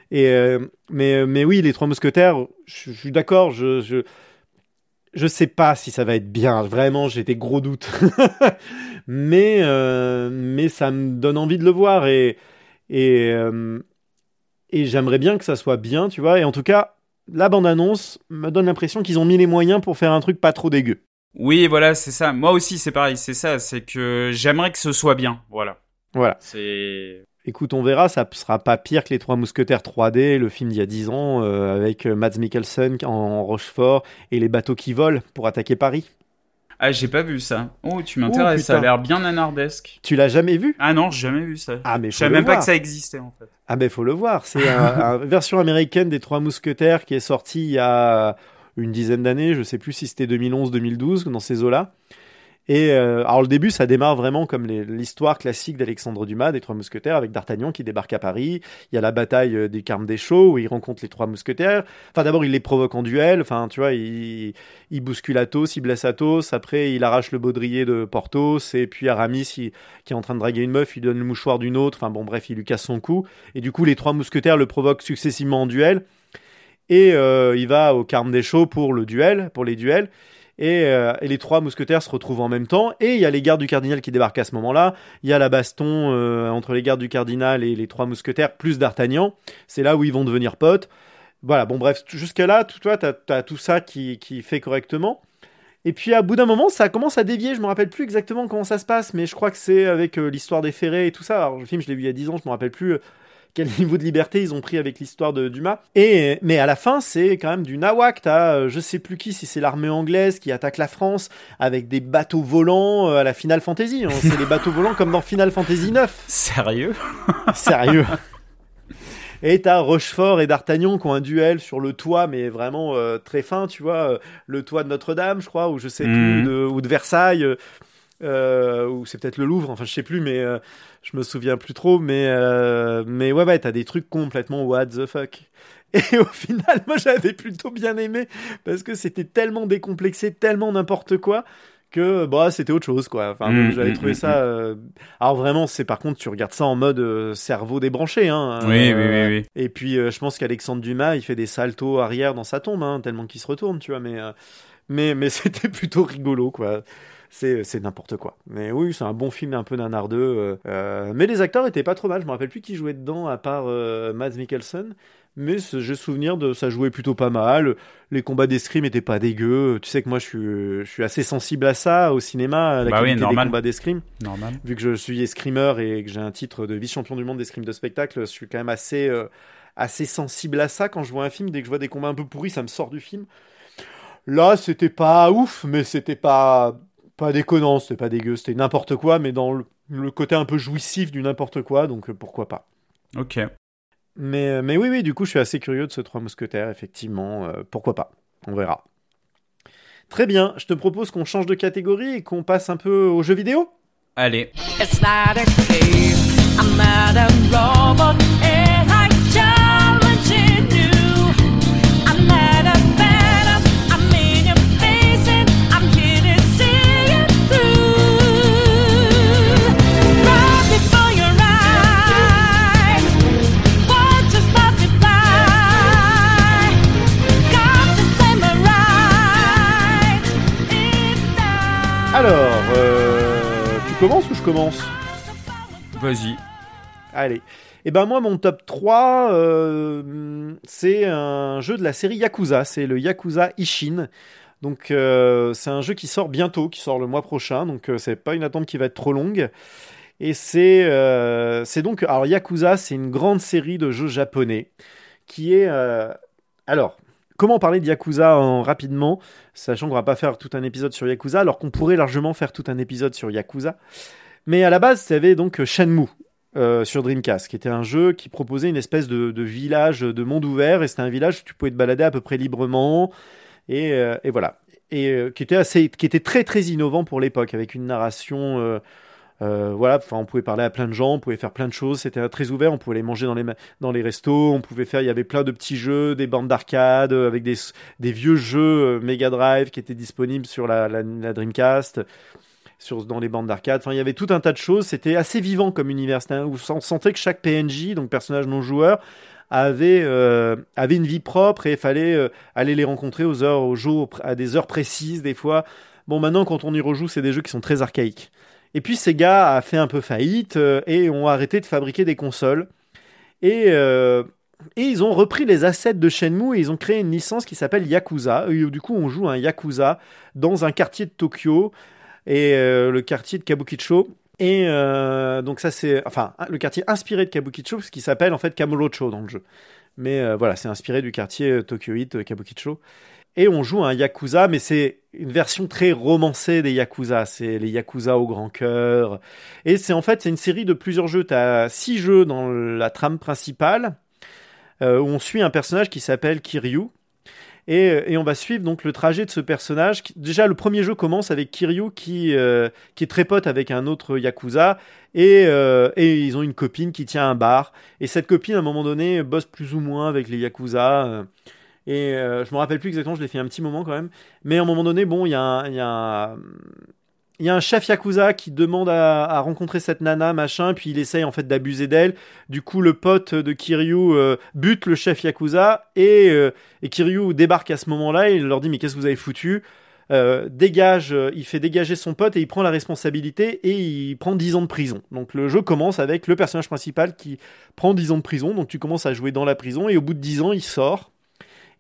Et, mais, mais oui, Les Trois Mousquetaires, je, suis d'accord, je, je, je sais pas si ça va être bien. Vraiment, j'ai des gros doutes. [laughs] mais, mais ça me donne envie de le voir et et, euh, et j'aimerais bien que ça soit bien, tu vois. Et en tout cas, la bande-annonce me donne l'impression qu'ils ont mis les moyens pour faire un truc pas trop dégueu. Oui, voilà, c'est ça. Moi aussi, c'est pareil, c'est ça. C'est que j'aimerais que ce soit bien. Voilà. Voilà. C'est. Écoute, on verra, ça sera pas pire que les Trois Mousquetaires 3D, le film d'il y a 10 ans, euh, avec Mads Mikkelsen en Rochefort et les bateaux qui volent pour attaquer Paris. Ah, j'ai pas vu ça. Oh, tu m'intéresses, Oh, ça a putain. l'air bien nanardesque. Tu l'as jamais vu? Ah non, j'ai jamais vu ça. Ah, mais Je savais même pas que ça existait en fait. Ah ben faut le voir, c'est un- [laughs] une version américaine des Trois Mousquetaires qui est sortie il y a une dizaine d'années, je sais plus si c'était 2011-2012 dans ces eaux-là. Et euh, alors le début, ça démarre vraiment comme l'histoire classique d'Alexandre Dumas, des Trois Mousquetaires, avec D'Artagnan qui débarque à Paris. Il y a la bataille euh, des Carmes des Chaux où il rencontre les Trois Mousquetaires. Enfin d'abord il les provoque en duel, enfin tu vois, il, il bouscule Athos, il blesse Athos, après il arrache le baudrier de Porthos, et puis Aramis qui est en train de draguer une meuf, il donne le mouchoir d'une autre, enfin bon bref, il lui casse son cou. Et du coup les Trois Mousquetaires le provoquent successivement en duel. Et euh, il va au Carme des Chaux pour le duel, pour les duels. Et, euh, et les trois mousquetaires se retrouvent en même temps. Et il y a les gardes du cardinal qui débarquent à ce moment-là. Il y a la baston euh, entre les gardes du cardinal et les trois mousquetaires, plus d'Artagnan. C'est là où ils vont devenir potes. Voilà, bon bref, jusque-là, tu vois, t'as as tout ça qui, fait correctement. Et puis à bout d'un moment, ça commence à dévier. Je me rappelle plus exactement comment ça se passe, mais je crois que c'est avec euh, l'histoire des ferrets et tout ça. Alors, le film, je l'ai vu il y a 10 ans, je me rappelle plus quel [laughs] niveau de liberté ils ont pris avec l'histoire de Dumas. Et mais à la fin, c'est quand même du nawak. T'as, euh, je sais plus qui, si c'est l'armée anglaise qui attaque la France avec des bateaux volants euh, à la Final Fantasy. hein. C'est les bateaux volants comme dans Final Fantasy 9. [laughs] Sérieux? [laughs] Sérieux. Et t'as Rochefort et D'Artagnan qui ont un duel sur le toit, mais vraiment euh, très fin, tu vois, euh, le toit de Notre-Dame, je crois, ou je sais Mhm. plus, de, ou de Versailles, euh, ou c'est peut-être le Louvre, enfin je sais plus, mais euh, je me souviens plus trop, mais euh, mais ouais ouais, t'as des trucs complètement what the fuck. [laughs] Et au final, moi j'avais plutôt bien aimé parce que c'était tellement décomplexé, tellement n'importe quoi que bah c'était autre chose quoi. Enfin Mm, j'avais mm, trouvé mm, ça. Alors vraiment c'est par contre tu regardes ça en mode cerveau débranché hein. Oui, oui, oui, oui. Et puis je pense qu'Alexandre Dumas il fait des saltos arrière dans sa tombe hein, tellement qu'il se retourne tu vois mais mais mais [laughs] c'était plutôt rigolo quoi. C'est, c'est n'importe quoi. Mais oui, c'est un bon film un peu nanardeux. euh, euh, mais les acteurs étaient pas trop mal. Je me rappelle plus qui jouait dedans à part euh, Mads Mikkelsen. Mais j'ai souvenir de ça jouait plutôt pas mal. Les combats d'escrime étaient pas dégueux. Tu sais que moi je suis, je suis assez sensible à ça au cinéma, à la Bah oui, qualité normal. des combats d'escrime. Normal. Vu que je suis escrimeur et que j'ai un titre de vice-champion du monde d'escrime de spectacle, je suis quand même assez, euh, assez sensible à ça. Quand je vois un film, dès que je vois des combats un peu pourris, ça me sort du film. Là, c'était pas ouf, mais c'était pas, pas déconnant, c'était pas dégueu, c'était n'importe quoi, mais dans le, le côté un peu jouissif du n'importe quoi, donc euh, pourquoi pas. Ok. Mais, mais oui, oui, du coup, je suis assez curieux de ce Trois Mousquetaires, effectivement. euh, pourquoi pas On verra. Très bien, je te propose qu'on change de catégorie et qu'on passe un peu aux jeux vidéo? Allez. It's not a game. I'm not a robot, commences ou je commence Vas-y. Allez. Et ben moi, mon top 3, euh, c'est un jeu de la série Yakuza. C'est le Yakuza Ishin. Donc euh, c'est un jeu qui sort bientôt, qui sort le mois prochain. Donc euh, c'est pas une attente qui va être trop longue. Et c'est euh, c'est donc alors Yakuza, c'est une grande série de jeux japonais qui est alors comment parler de Yakuza en, rapidement, sachant qu'on va pas faire tout un épisode sur Yakuza, alors qu'on pourrait largement faire tout un épisode sur Yakuza. Mais à la base, y avait donc Shenmue euh, sur Dreamcast, qui était un jeu qui proposait une espèce de, village de monde ouvert, et c'était un village où tu pouvais te balader à peu près librement, et, euh, voilà. Et euh, qui était assez, qui était très très innovant pour l'époque, avec une narration. Euh, voilà, enfin, on pouvait parler à plein de gens, on pouvait faire plein de choses. C'était très ouvert. On pouvait les manger dans les dans les restos. On pouvait faire. Il y avait plein de petits jeux, des bandes d'arcade euh, avec des des vieux jeux euh, Mega Drive qui étaient disponibles sur la, la, Dreamcast, sur dans les bandes d'arcade. Enfin, il y avait tout un tas de choses. C'était assez vivant comme univers. Où on sentait que chaque PNJ, donc personnage non joueur, avait avait une vie propre et il fallait aller les rencontrer aux heures, aux jours, à des heures précises des fois. Bon, maintenant quand on y rejoue, c'est des jeux qui sont très archaïques. Et puis Sega a fait un peu faillite euh, et ont arrêté de fabriquer des consoles. Et, euh, et ils ont repris les assets de Shenmue et ils ont créé une licence qui s'appelle Yakuza. Et du coup, on joue un Yakuza dans un quartier de Tokyo et euh, le quartier de Kabukicho. Et euh, donc ça c'est enfin le quartier inspiré de Kabukicho, ce qui s'appelle en fait Kamurocho dans le jeu. Mais euh, voilà, c'est inspiré du quartier euh, Tokyoite euh, Kabukicho. Et on joue un Yakuza, mais c'est une version très romancée des Yakuza. C'est les Yakuza au grand cœur. Et c'est en fait c'est une série de plusieurs jeux. Tu as six jeux dans la trame principale euh, où on suit un personnage qui s'appelle Kiryu. Et, on va suivre donc le trajet de ce personnage. Déjà, le premier jeu commence avec Kiryu qui, euh, qui est très pote avec un autre Yakuza. Et, euh, et ils ont une copine qui tient un bar. Et cette copine, à un moment donné, bosse plus ou moins avec les Yakuza. Et euh, je me rappelle plus exactement, je l'ai fait un petit moment quand même. Mais à un moment donné, bon, il y a un, il y a un- chef Yakuza qui demande à, rencontrer cette nana, machin, puis il essaye en fait d'abuser d'elle. Du coup, le pote de Kiryu euh, bute le chef Yakuza et, euh, et Kiryu débarque à ce moment-là il leur dit Mais qu'est-ce que vous avez foutu? Dégage, il fait dégager son pote et il prend la responsabilité et il prend 10 ans de prison. Donc le jeu commence avec le personnage principal qui prend 10 ans de prison. Donc tu commences à jouer dans la prison et au bout de 10 ans, il sort.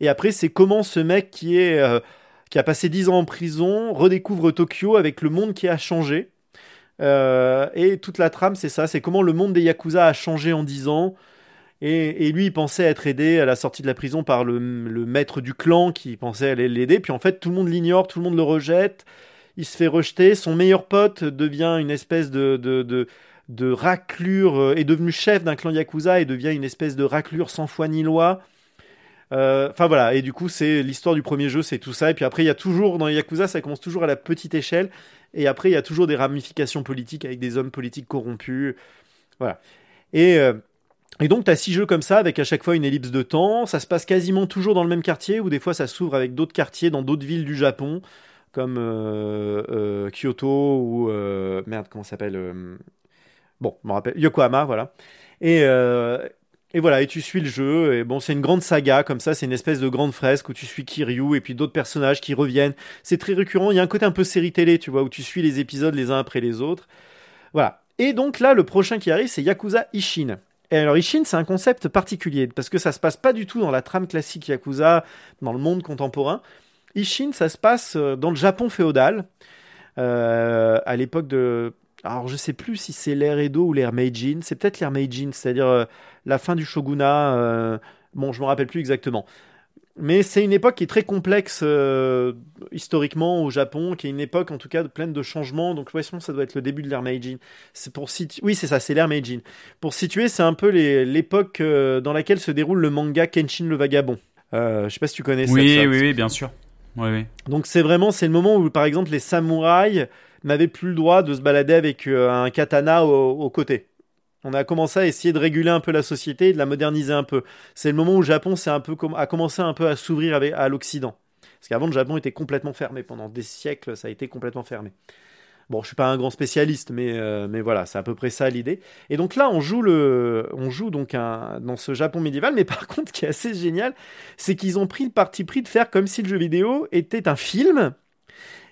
Et après, c'est comment ce mec qui est euh, qui a passé 10 ans en prison redécouvre Tokyo avec le monde qui a changé. Euh, et toute la trame, c'est ça, c'est comment le monde des Yakuza a changé en 10 ans. Et, et lui, il pensait être aidé à la sortie de la prison par le, maître du clan qui pensait aller l'aider. Puis en fait, tout le monde l'ignore, tout le monde le rejette. Il se fait rejeter. Son meilleur pote devient une espèce de, de, de, de raclure, euh, est devenu chef d'un clan Yakuza et devient une espèce de raclure sans foi ni loi. Euh, Enfin voilà, et du coup, c'est l'histoire du premier jeu, c'est tout ça. Et puis après, il y a toujours, dans les Yakuza, ça commence toujours à la petite échelle. Et après, il y a toujours des ramifications politiques avec des hommes politiques corrompus. Voilà. Et, euh, et donc, tu as six jeux comme ça, avec à chaque fois une ellipse de temps. Ça se passe quasiment toujours dans le même quartier, ou des fois, ça s'ouvre avec d'autres quartiers dans d'autres villes du Japon, comme euh, Kyoto ou. merde, comment ça s'appelle Bon, je me rappelle. Yokohama, voilà. Et. Et voilà, et tu suis le jeu, et bon, c'est une grande saga, comme ça, c'est une espèce de grande fresque où tu suis Kiryu et puis d'autres personnages qui reviennent. C'est très récurrent, il y a un côté un peu série télé, tu vois, où tu suis les épisodes les uns après les autres. Voilà. Et donc là, le prochain qui arrive, c'est Yakuza Ishin. Et alors Ishin, c'est un concept particulier, parce que ça se passe pas du tout dans la trame classique Yakuza, dans le monde contemporain. Ishin, ça se passe euh, dans le Japon féodal, euh, à l'époque de... Alors je sais plus si c'est l'ère Edo ou l'ère Meijin, c'est peut-être l'ère Meijin, c'est-à-dire euh, la fin du shogunat, euh, bon je me rappelle plus exactement. Mais c'est une époque qui est très complexe euh, historiquement au Japon, qui est une époque en tout cas pleine de changements. Donc ouais, ça doit être le début de l'ère Meijin. C'est pour situ- Oui, c'est ça, c'est l'ère Meijin. Pour situer, c'est un peu l'époque dans laquelle se déroule le manga Kenshin le Vagabond. Je sais pas si tu connais ça. Oui, ça. oui, oui, bien sûr. Oui, oui. Donc c'est vraiment c'est le moment où par exemple les samouraïs n'avaient plus le droit de se balader avec euh, un katana au, côté. On a commencé à essayer de réguler un peu la société et de la moderniser un peu. C'est le moment où le Japon un peu a commencé un peu à s'ouvrir à l'Occident. Parce qu'avant le Japon était complètement fermé pendant des siècles, ça a été complètement fermé. Bon, je suis pas un grand spécialiste, mais euh, mais voilà, c'est à peu près ça l'idée. Et donc là, on joue le, on joue donc un, dans ce Japon médiéval, mais par [laughs] contre, ce qui est assez génial, c'est qu'ils ont pris le parti pris de faire comme si le jeu vidéo était un film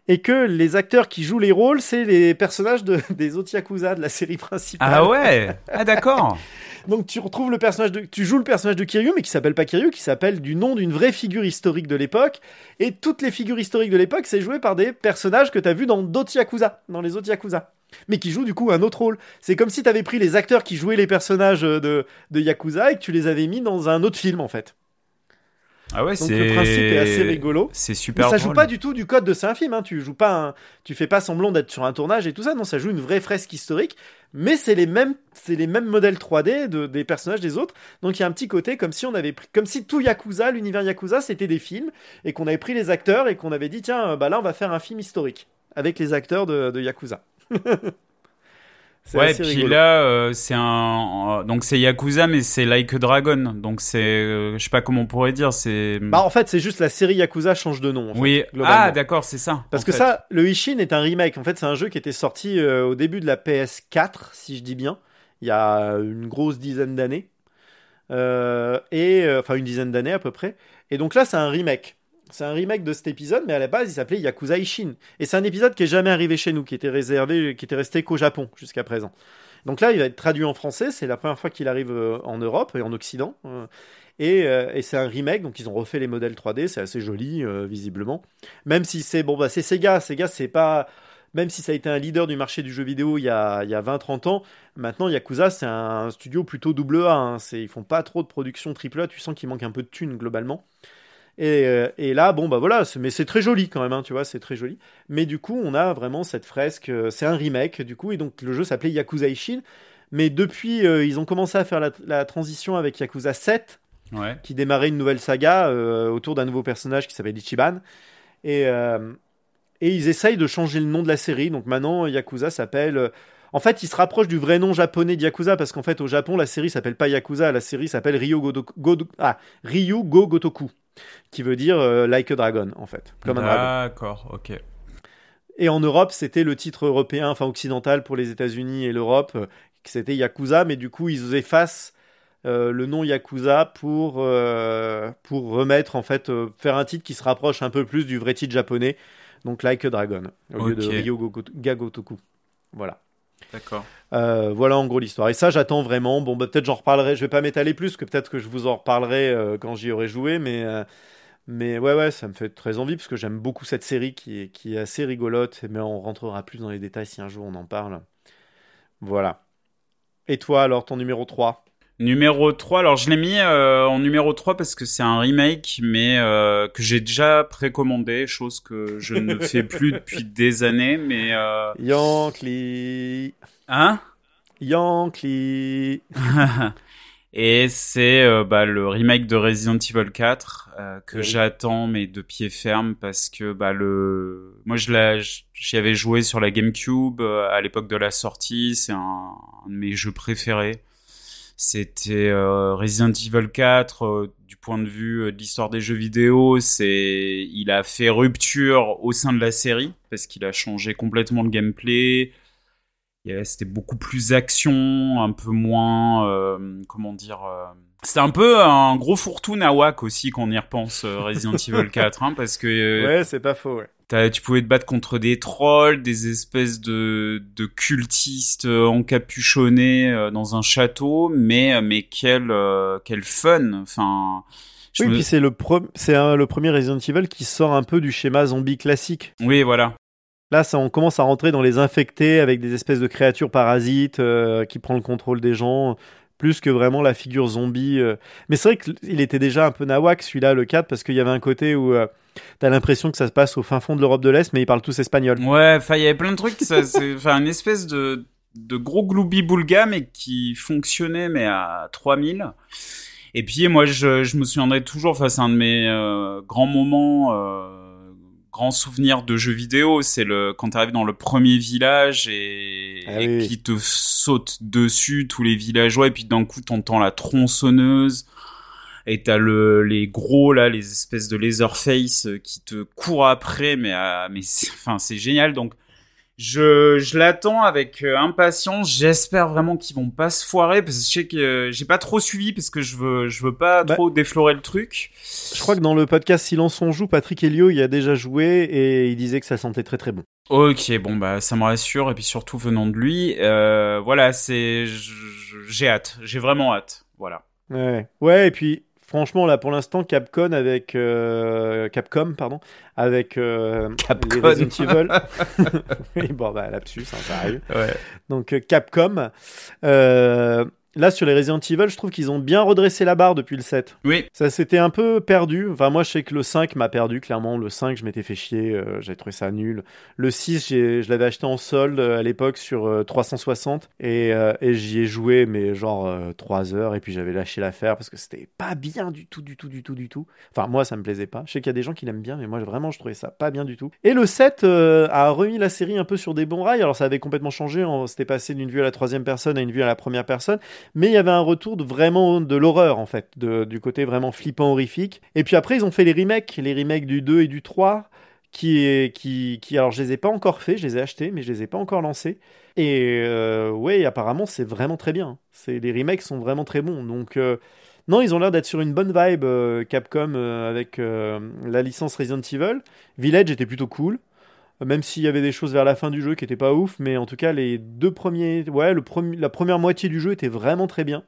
et que les acteurs qui jouent les rôles, c'est les personnages de, [laughs] des autres Yakuza de la série principale. Ah ouais Ah d'accord. [laughs] Donc tu retrouves le personnage de, tu joues le personnage de Kiryu, mais qui s'appelle pas Kiryu, qui s'appelle du nom d'une vraie figure historique de l'époque. Et toutes les figures historiques de l'époque, c'est joué par des personnages que t'as vus dans d'autres Yakuza, dans les autres Yakuza. Mais qui jouent du coup un autre rôle. C'est comme si t'avais pris les acteurs qui jouaient les personnages de, de Yakuza et que tu les avais mis dans un autre film en fait. Ah ouais, Donc le principe est assez rigolo. C'est Mais super ça joue drôle. pas du tout du code de c'est un film, hein. tu joues pas un- tu fais pas semblant d'être sur un tournage et tout ça, non, ça joue une vraie fresque historique, mais c'est les mêmes, c'est les mêmes modèles 3D de, des personnages des autres, donc il y a un petit côté comme si on avait pris, comme si tout Yakuza, l'univers Yakuza, c'était des films, et qu'on avait pris les acteurs et qu'on avait dit, tiens, euh, bah là on va faire un film historique, avec les acteurs de, de Yakuza. [laughs] Ouais, puis rigolo. là, euh, c'est un. Donc c'est Yakuza, mais c'est Like a Dragon. Donc c'est. euh, je sais pas comment on pourrait dire. C'est. Bah en fait c'est juste la série Yakuza change de nom. en oui. Ah, d'accord, c'est ça. Parce que fait. ça, le Ishin est un remake. En fait, c'est un jeu qui était sorti euh, au début de la PS4, si je dis bien, il y a une grosse dizaine d'années. Et enfin une dizaine d'années à peu près. Et donc là, c'est un remake. C'est un remake de cet épisode, mais à la base, il s'appelait Yakuza Ishin. Et c'est un épisode qui est jamais arrivé chez nous, qui était réservé, qui était resté qu'au Japon jusqu'à présent. Donc là, il va être traduit en français. C'est la première fois qu'il arrive euh, en Europe et en Occident. Euh, et, euh, et c'est un remake, donc ils ont refait les modèles 3D. C'est assez joli, visiblement. Même si c'est bon, bah c'est Sega. Sega, c'est pas. Même si ça a été un leader du marché du jeu vidéo il y a, il y a 20-30 ans, maintenant Yakuza c'est un studio plutôt double A. Hein. Ils font pas trop de production triple A, tu sens qu'il manque un peu de thunes globalement. Et, euh, et là, bon, bah voilà, mais c'est très joli quand même, hein, tu vois, c'est très joli. Mais du coup, on a vraiment cette fresque, euh, c'est un remake, du coup, et donc le jeu s'appelait Yakuza Ishin. Mais depuis, euh, ils ont commencé à faire la, la transition avec Yakuza 7, Ouais. qui démarrait une nouvelle saga euh, autour d'un nouveau personnage qui s'appelle Ichiban. Et, euh, et ils essayent de changer le nom de la série. Donc maintenant, Yakuza s'appelle. En fait, il se rapproche du vrai nom japonais de Yakuza parce qu'en fait, au Japon, la série s'appelle pas Yakuza, la série s'appelle Ryu, Godoku- Godo- ah, Ryu Go Gotoku, qui veut dire euh, like a dragon, en fait, comme un dragon. D'accord, ok. Et en Europe, c'était le titre européen, enfin occidental pour les États-Unis et l'Europe, c'était Yakuza, mais du coup, ils effacent euh, le nom Yakuza pour, euh, pour remettre, en fait, euh, faire un titre qui se rapproche un peu plus du vrai titre japonais, donc Like a Dragon, au lieu de. Ryo Go- Gagotoku. Voilà. D'accord. Euh, voilà en gros l'histoire. Et ça, j'attends vraiment. Bon, bah, peut-être j'en reparlerai. Je vais pas m'étaler plus, que peut-être que je vous en reparlerai euh, quand j'y aurai joué. Mais, euh, mais ouais, ouais, ça me fait très envie parce que j'aime beaucoup cette série qui est, qui est assez rigolote. Mais on rentrera plus dans les détails si un jour on en parle. Voilà. Et toi, alors, ton numéro 3 Numéro 3, alors je l'ai mis euh, en numéro 3 parce que c'est un remake, mais euh, que j'ai déjà précommandé, chose que je ne [laughs] fais plus depuis des années, mais... Euh... Yankee. Hein? Yankee. [laughs] Et c'est euh, bah, le remake de Resident Evil 4 euh, que Oui. j'attends mais de pied ferme parce que bah le moi je l'ai j'y avais joué sur la GameCube euh, à l'époque de la sortie, c'est un, un de mes jeux préférés. C'était euh, Resident Evil 4 euh, du point de vue euh, de l'histoire des jeux vidéo, c'est il a fait rupture au sein de la série parce qu'il a changé complètement le gameplay. C'était beaucoup plus action, un peu moins comment dire. C'était un peu un gros fourre-tout nawak aussi quand on y repense Resident Evil 4 hein, parce que Ouais, c'est pas faux, ouais. Tu pouvais te battre contre des trolls, des espèces de, de cultistes euh, encapuchonnés euh, dans un château, mais euh, mais quel quel fun. Enfin, Oui, me- puis c'est le, c'est le premier Resident Evil qui sort un peu du schéma zombie classique. oui, voilà. Là, ça, on commence à rentrer dans les infectés avec des espèces de créatures parasites euh, qui prend le contrôle des gens, plus que vraiment la figure zombie. euh. Mais c'est vrai qu'il était déjà un peu nawak, celui-là, le 4, parce qu'il y avait un côté où euh, t'as l'impression que ça se passe au fin fond de l'Europe de l'Est, mais ils parlent tous espagnol. Ouais, enfin, il y avait plein de trucs. [laughs] enfin, une espèce de de gros gloubi-boulga, mais qui fonctionnait mais à 3000. Et puis moi, je, je me souviendrai toujours. Enfin, c'est un de mes euh, grands moments. Euh, grands souvenirs de jeux vidéo, c'est le quand t'arrives dans le premier village et, Ah et oui. qui te saute dessus tous les villageois et puis d'un coup t'entends la tronçonneuse et t'as le les gros là les espèces de Leatherface euh, qui te courent après mais à- mais c'est- enfin c'est génial donc je, je l'attends avec euh, impatience. J'espère vraiment qu'ils vont pas se foirer parce que je sais que euh, j'ai pas trop suivi parce que je veux je veux pas Bah. trop déflorer le truc. Je crois que dans le podcast Silence on joue, Patrick Helio y a déjà joué et il disait que ça sentait très très bon. Ok, bon bah ça me rassure et puis surtout venant de lui, euh, voilà c'est j'ai hâte, j'ai vraiment hâte, voilà. Ouais, ouais, et puis franchement là pour l'instant Capcom avec euh, Capcom pardon avec euh, Capcom. les Resident Evil. [laughs] oui, bon bah lapsus, hein, ça arrive. Ouais. Donc euh, Capcom. Euh, là sur les Resident Evil, je trouve qu'ils ont bien redressé la barre depuis le 7. Oui, Ça s'était un peu perdu. Enfin, moi, je sais que le 5 m'a perdu, clairement. Le 5, je m'étais fait chier. euh, J'avais trouvé ça nul. Le 6, j'ai- je l'avais acheté en solde euh, à l'époque sur euh, 360. Et, euh, et j'y ai joué, mais genre euh, 3 heures. Et puis, j'avais lâché l'affaire parce que c'était pas bien du tout, du tout, du tout, du tout. Enfin, moi, ça me plaisait pas. Je sais qu'il y a des gens qui l'aiment bien, mais moi, vraiment, je trouvais ça pas bien du tout. Et le 7 euh, a remis la série un peu sur des bons rails. Alors, ça avait complètement changé. On s'était passé d'une vue à la troisième personne à une vue à la première personne mais il y avait un retour de vraiment de l'horreur en fait, du côté vraiment flippant horrifique. Et puis après ils ont fait les remakes, les remakes du 2 et du 3 qui qui qui alors je les ai pas encore fait, je les ai achetés mais je les ai pas encore lancés. Et euh, ouais, apparemment c'est vraiment très bien. C'est les remakes sont vraiment très bons. Donc euh, non, ils ont l'air d'être sur une bonne vibe euh, Capcom euh, avec la licence Resident Evil. Village était plutôt cool. Même s'il y avait des choses vers la fin du jeu qui étaient pas ouf, mais en tout cas les deux premiers, ouais, le la première moitié du jeu était vraiment très bien.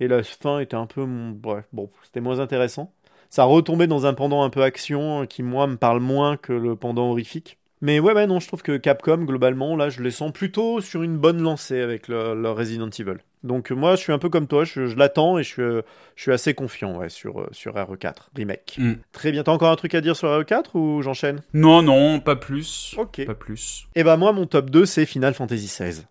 Et la fin était un peu, bref, bon, c'était moins intéressant. Ça retombait dans un pendant un peu action euh, qui moi me parle moins que le pendant horrifique. Mais ouais, ouais, non, je trouve que Capcom, globalement, là, je les sens plutôt sur une bonne lancée avec leur, leur Resident Evil. Donc, euh, moi, je suis un peu comme toi, je, je l'attends et je suis, euh, je suis assez confiant ouais, sur, euh, sur RE4 Remake. Mm. Très bien. T'as encore un truc à dire sur RE4 ou j'enchaîne? Non, non, pas plus. Ok. Pas plus. Et bah, moi, mon top 2, c'est Final Fantasy XVI.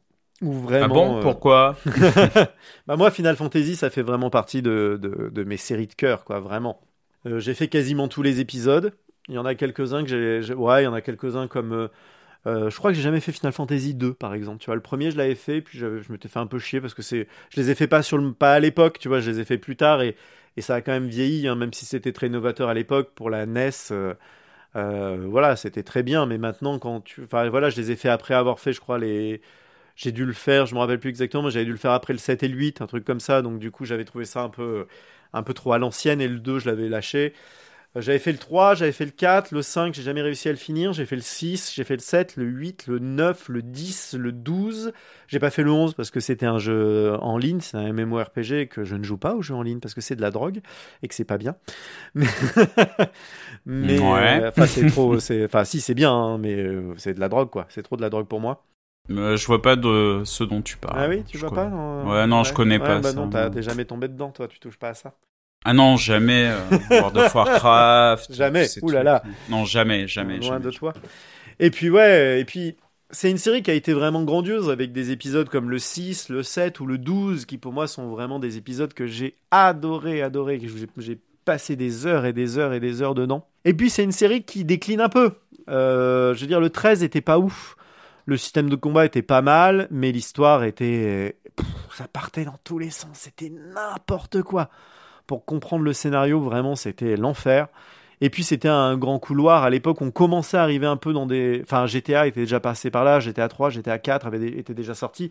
Ou vraiment. ah bon? euh, Pourquoi? [laughs] [laughs] Bah moi, Final Fantasy, ça fait vraiment partie de, de, de mes séries de cœur, quoi, vraiment. Euh, j'ai fait quasiment tous les épisodes. Il y en a quelques-uns que j'ai... j'ai- Ouais, il y en a quelques-uns comme... euh, euh, je crois que j'ai jamais fait Final Fantasy 2, par exemple. Tu vois, le premier, je l'avais fait, puis je, m'étais fait un peu chier parce que c'est... Je les ai fait pas, sur pas à l'époque, tu vois, je les ai fait plus tard et, et ça a quand même vieilli, hein, même si c'était très novateur à l'époque pour la NES. euh, euh, voilà, c'était très bien, mais maintenant, quand tu... Enfin, voilà, je les ai fait après avoir fait, je crois, les... J'ai dû le faire, je me rappelle plus exactement, mais j'avais dû le faire après le 7 et le 8, un truc comme ça. Donc du coup, j'avais trouvé ça un peu, un peu trop à l'ancienne et le 2, je l'avais lâché. Euh, J'avais fait le 3, j'avais fait le 4, le 5, j'ai jamais réussi à le finir. J'ai fait le 6, j'ai fait le 7, le 8, le 9, le 10, le 12. J'ai pas fait le 11 parce que c'était un jeu en ligne, c'est un MMORPG que je ne joue pas aux jeux en ligne parce que c'est de la drogue et que c'est pas bien. [laughs] Mais, mais Ouais. euh, enfin c'est trop, c'est, enfin si c'est bien, hein, mais euh, c'est de la drogue quoi. C'est trop de la drogue pour moi. Euh, Je vois pas de ce dont tu parles. Ah oui, tu Je vois connais- pas non Ouais, non, je connais pas Bah ça, non, t'as- non. t'es jamais tombé dedans, toi, tu touches pas à ça. Ah non, jamais. euh, World of Warcraft. [laughs] Jamais. Ouh là là. Non, jamais, jamais. loin jamais. de toi. Et puis ouais, et puis c'est une série qui a été vraiment grandiose avec des épisodes comme le 6, le 7 ou le 12 qui pour moi sont vraiment des épisodes que j'ai adoré, adoré, que j'ai- j'ai passé des heures et des heures et des heures dedans. Et puis c'est une série qui décline un peu. Euh, je veux dire, le 13 était pas ouf. Le système de combat était pas mal, mais l'histoire était... pff, ça partait dans tous les sens, c'était n'importe quoi. Pour comprendre le scénario, vraiment, c'était l'enfer. Et puis c'était un grand couloir. À l'époque, on commençait à arriver un peu dans des. Enfin, GTA était déjà passé par là, GTA 3, GTA 4 avait était déjà sorti.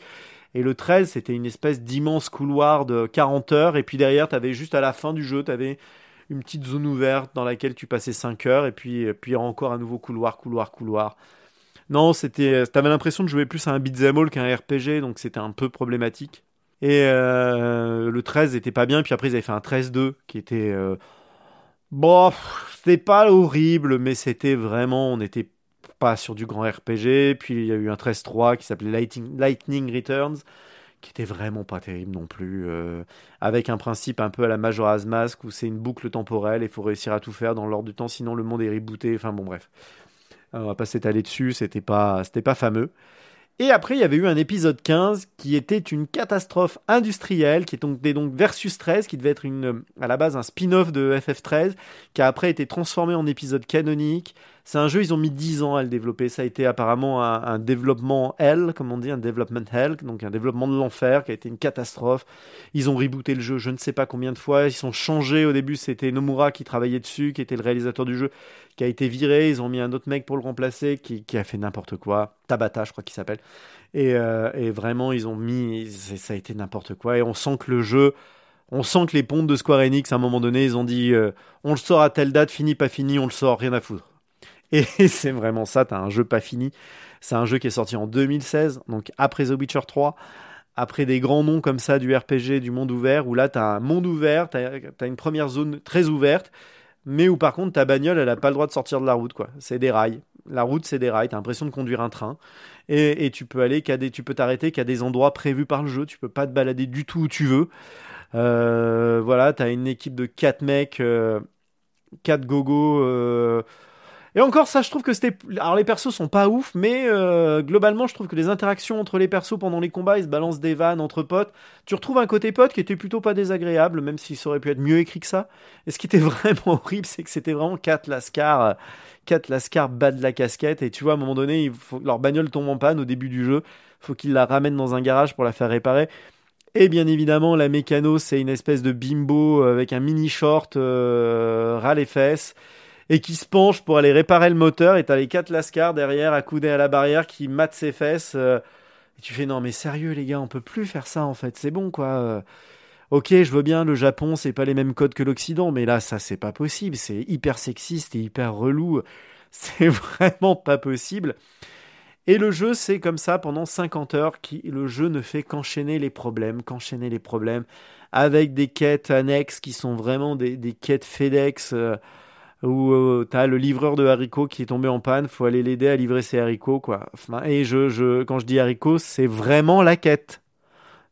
Et le 13, c'était une espèce d'immense couloir de 40 heures. Et puis derrière, tu avais juste à la fin du jeu, tu avais une petite zone ouverte dans laquelle tu passais 5 heures. Et puis, puis encore un nouveau couloir, couloir, couloir. Non, c'était. T'avais l'impression de jouer plus à un beat'em all qu'un RPG, donc c'était un peu problématique. Et euh, le 13 était pas bien. Puis après, ils avaient fait un 13-2 qui était. euh, Bon, c'était pas horrible, mais c'était vraiment, on n'était pas sur du grand RPG. Puis il y a eu un 13-3 qui s'appelait Lightning, Returns, qui était vraiment pas terrible non plus, euh, avec un principe un peu à la Majora's Mask où c'est une boucle temporelle et il faut réussir à tout faire dans l'ordre du temps, sinon le monde est rebooté. Enfin bon, bref. Euh, On va pas s'étaler dessus, c'était pas, c'était pas fameux. Et après, il y avait eu un épisode 15 qui était une catastrophe industrielle, qui était donc, Versus 13, qui devait être à la base un spin-off de FF13, qui a après été transformé en épisode canonique. C'est un jeu, ils ont mis 10 ans à le développer. Ça a été apparemment un, développement hell, comme on dit, un development hell, donc un développement de l'enfer, qui a été une catastrophe. Ils ont rebooté le jeu je ne sais pas combien de fois. Ils sont changés. Au début, c'était Nomura qui travaillait dessus, qui était le réalisateur du jeu, qui a été viré. Ils ont mis un autre mec pour le remplacer, qui, a fait n'importe quoi. Tabata, je crois qu'il s'appelle. Et, euh, vraiment, ils ont mis. Ça a été n'importe quoi. Et on sent que le jeu. On sent que les pontes de Square Enix, à un moment donné, ils ont dit euh, on le sort à telle date, fini, pas fini, on le sort, rien à foutre. Et [laughs] c'est vraiment ça, t'as un jeu pas fini. C'est un jeu qui est sorti en 2016, donc après The Witcher 3, après des grands noms comme ça du RPG, du monde ouvert, où là t'as un monde ouvert, t'as as une première zone très ouverte, mais où par contre ta bagnole elle a pas le droit de sortir de la route quoi. C'est des rails. La route c'est des rails, t'as l'impression de conduire un train. Et, tu peux aller des, tu peux t'arrêter qu'à des endroits prévus par le jeu. Tu peux pas te balader du tout où tu veux. Euh, voilà, t'as une équipe de 4 mecs, euh, 4 gogos. euh, Et encore ça, je trouve que c'était. Alors les persos sont pas ouf, mais euh, globalement, je trouve que les interactions entre les persos pendant les combats, ils se balancent des vannes entre potes. Tu retrouves un côté pote qui était plutôt pas désagréable, même s'il aurait pu être mieux écrit que ça. Et ce qui était [laughs] vraiment horrible, c'est que c'était vraiment 4 lascars. euh, 4 lascars bas de la casquette. Et tu vois, à un moment donné, leur bagnole tombe en panne au début du jeu. faut qu'ils la ramènent dans un garage pour la faire réparer. Et bien évidemment, la mécano, c'est une espèce de bimbo avec un mini short euh, ras les fesses et qui se penche pour aller réparer le moteur. Et t'as les quatre lascars derrière, accoudés à la barrière, qui matent ses fesses. euh, et tu fais non, mais sérieux, les gars, on peut plus faire ça en fait. C'est bon quoi. euh. Ok, je veux bien, le Japon, c'est pas les mêmes codes que l'Occident, mais là, ça, c'est pas possible. C'est hyper sexiste et hyper relou. [laughs] C'est vraiment pas possible. Et le jeu, c'est comme ça pendant 50 heures, qui le jeu ne fait qu'enchaîner les problèmes, qu'enchaîner les problèmes, avec des quêtes annexes qui sont vraiment des, quêtes FedEx. euh, où euh, t'as le livreur de haricots qui est tombé en panne, faut aller l'aider à livrer ses haricots, quoi. Et je, je, quand je dis haricots, c'est vraiment la quête.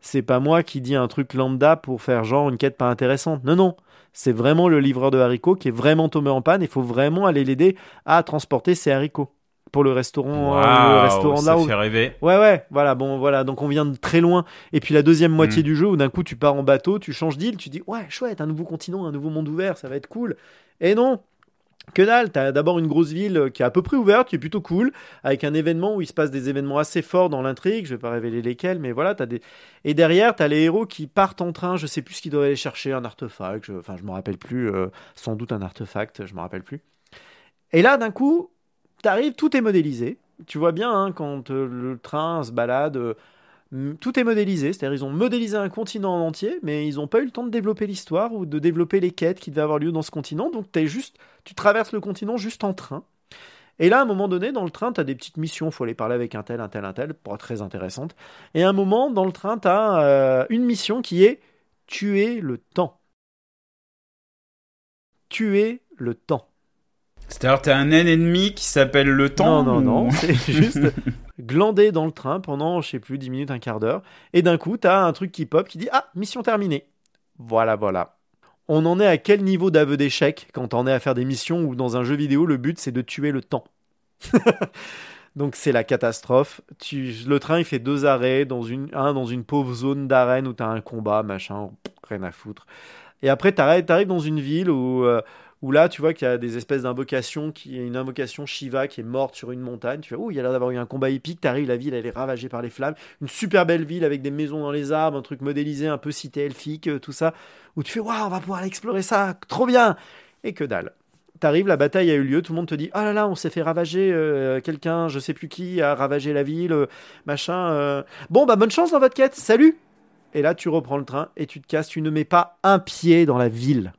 C'est pas moi qui dis un truc lambda pour faire genre une quête pas intéressante. Non, non. C'est vraiment le livreur de haricots qui est vraiment tombé en panne. Il faut vraiment aller l'aider à transporter ses haricots pour le restaurant, euh, le restaurant ça là où fait rêver. Ouais, ouais, voilà, bon, voilà, donc on vient de très loin. Et puis la deuxième moitié Mm. du jeu où d'un coup tu pars en bateau, tu changes d'île, tu dis, ouais, chouette, un nouveau continent, un nouveau monde ouvert, ça va être cool. Et non, que dalle, t'as d'abord une grosse ville qui est à peu près ouverte, qui est plutôt cool, avec un événement où il se passe des événements assez forts dans l'intrigue, je vais pas révéler lesquels, mais voilà, t'as des... Et derrière, t'as les héros qui partent en train, je sais plus ce qu'ils doivent aller chercher, un artefact, je... enfin je me rappelle plus, euh, sans doute un artefact, je me rappelle plus. Et là, d'un coup, t'arrives, tout est modélisé, tu vois bien hein, quand euh, le train se balade, euh, tout est modélisé, c'est-à-dire ils ont modélisé un continent en entier, mais ils n'ont pas eu le temps de développer l'histoire ou de développer les quêtes qui devaient avoir lieu dans ce continent, donc t'es juste, tu traverses le continent juste en train. Et là, à un moment donné, dans le train, tu as des petites missions, faut aller parler avec un tel, un tel, un tel, pour être très intéressante. Et à un moment, dans le train, tu as une mission qui est tuer le temps. Tuer le temps. C'est-à-dire, t'as un ennemi qui s'appelle le temps Non, non, non. [laughs] C'est juste glander dans le train pendant, je sais plus, 10 minutes, un quart d'heure. Et d'un coup, t'as un truc qui pop qui dit Ah, mission terminée. Voilà, voilà. On en est à quel niveau d'aveu d'échec quand on est à faire des missions où dans un jeu vidéo, le but c'est de tuer le temps? [laughs] Donc c'est la catastrophe. Tu, le train il fait deux arrêts, dans une, un dans une pauvre zone d'arène où t'as un combat, machin, rien à foutre. Et après t'arrives, t'arrives dans une ville où, euh, où là tu vois qu'il y a des espèces d'invocations, qui une invocation Shiva qui est morte sur une montagne. Tu fais, oh il y a l'air d'avoir eu un combat épique. T'arrives, la ville elle est ravagée par les flammes. Une super belle ville avec des maisons dans les arbres, un truc modélisé, un peu cité elfique, euh, tout ça. Où tu fais, waouh on va pouvoir explorer ça, trop bien. Et que dalle. T'arrives, la bataille a eu lieu, tout le monde te dit Ah là là, on s'est fait ravager, euh, quelqu'un, je sais plus qui, a ravagé la ville, euh, machin. Bon, bah bonne chance dans votre quête, salut Et là, tu reprends le train et tu te casses, tu ne mets pas un pied dans la ville.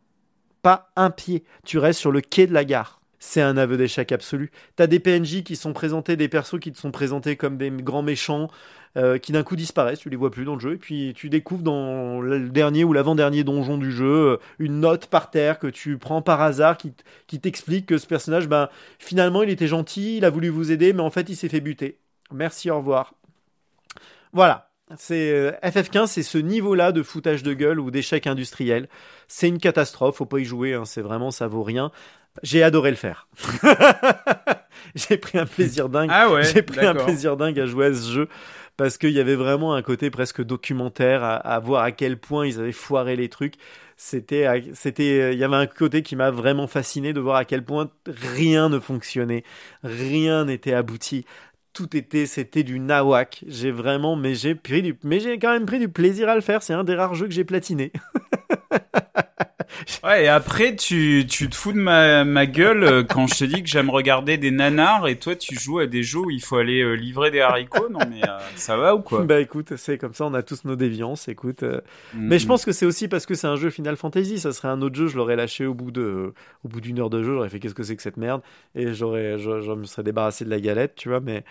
Pas un pied. Tu restes sur le quai de la gare. C'est un aveu d'échec absolu. T'as des PNJ qui sont présentés, des persos qui te sont présentés comme des grands méchants, euh, qui d'un coup disparaissent, tu les vois plus dans le jeu, et puis tu découvres dans le dernier ou l'avant-dernier donjon du jeu euh, une note par terre que tu prends par hasard qui, qui t'explique que ce personnage, ben, finalement, il était gentil, il a voulu vous aider, mais en fait, il s'est fait buter. Merci, au revoir. Voilà. C'est euh, FF15, c'est ce niveau-là de foutage de gueule ou d'échec industriel. C'est une catastrophe, faut pas y jouer, hein, c'est vraiment ça vaut rien. J'ai adoré le faire. [laughs] J'ai pris un plaisir dingue. Ah ouais, J'ai pris un plaisir dingue à jouer à ce jeu parce qu'il y avait vraiment un côté presque documentaire à, à voir à quel point ils avaient foiré les trucs. C'était, c'était, il y avait un côté qui m'a vraiment fasciné de voir à quel point rien ne fonctionnait, rien n'était abouti. Tout était, c'était du nawak. J'ai vraiment, mais j'ai pris du, mais j'ai quand même pris du plaisir à le faire. C'est un des rares jeux que j'ai platiné. [laughs] [laughs] Ouais, et après, tu, tu te fous de ma, ma gueule euh, quand je te dis que j'aime regarder des nanars et toi, tu joues à des jeux où il faut aller euh, livrer des haricots. Non, mais euh, ça va ou quoi? Bah écoute, c'est comme ça, on a tous nos déviances. Écoute, euh, Mm, Mais je pense que c'est aussi parce que c'est un jeu Final Fantasy. Ça serait un autre jeu, je l'aurais lâché au bout de, au bout d'une heure de jeu. J'aurais fait qu'est-ce que c'est que cette merde? Et j'aurais, je, je me serais débarrassé de la galette, tu vois. Mais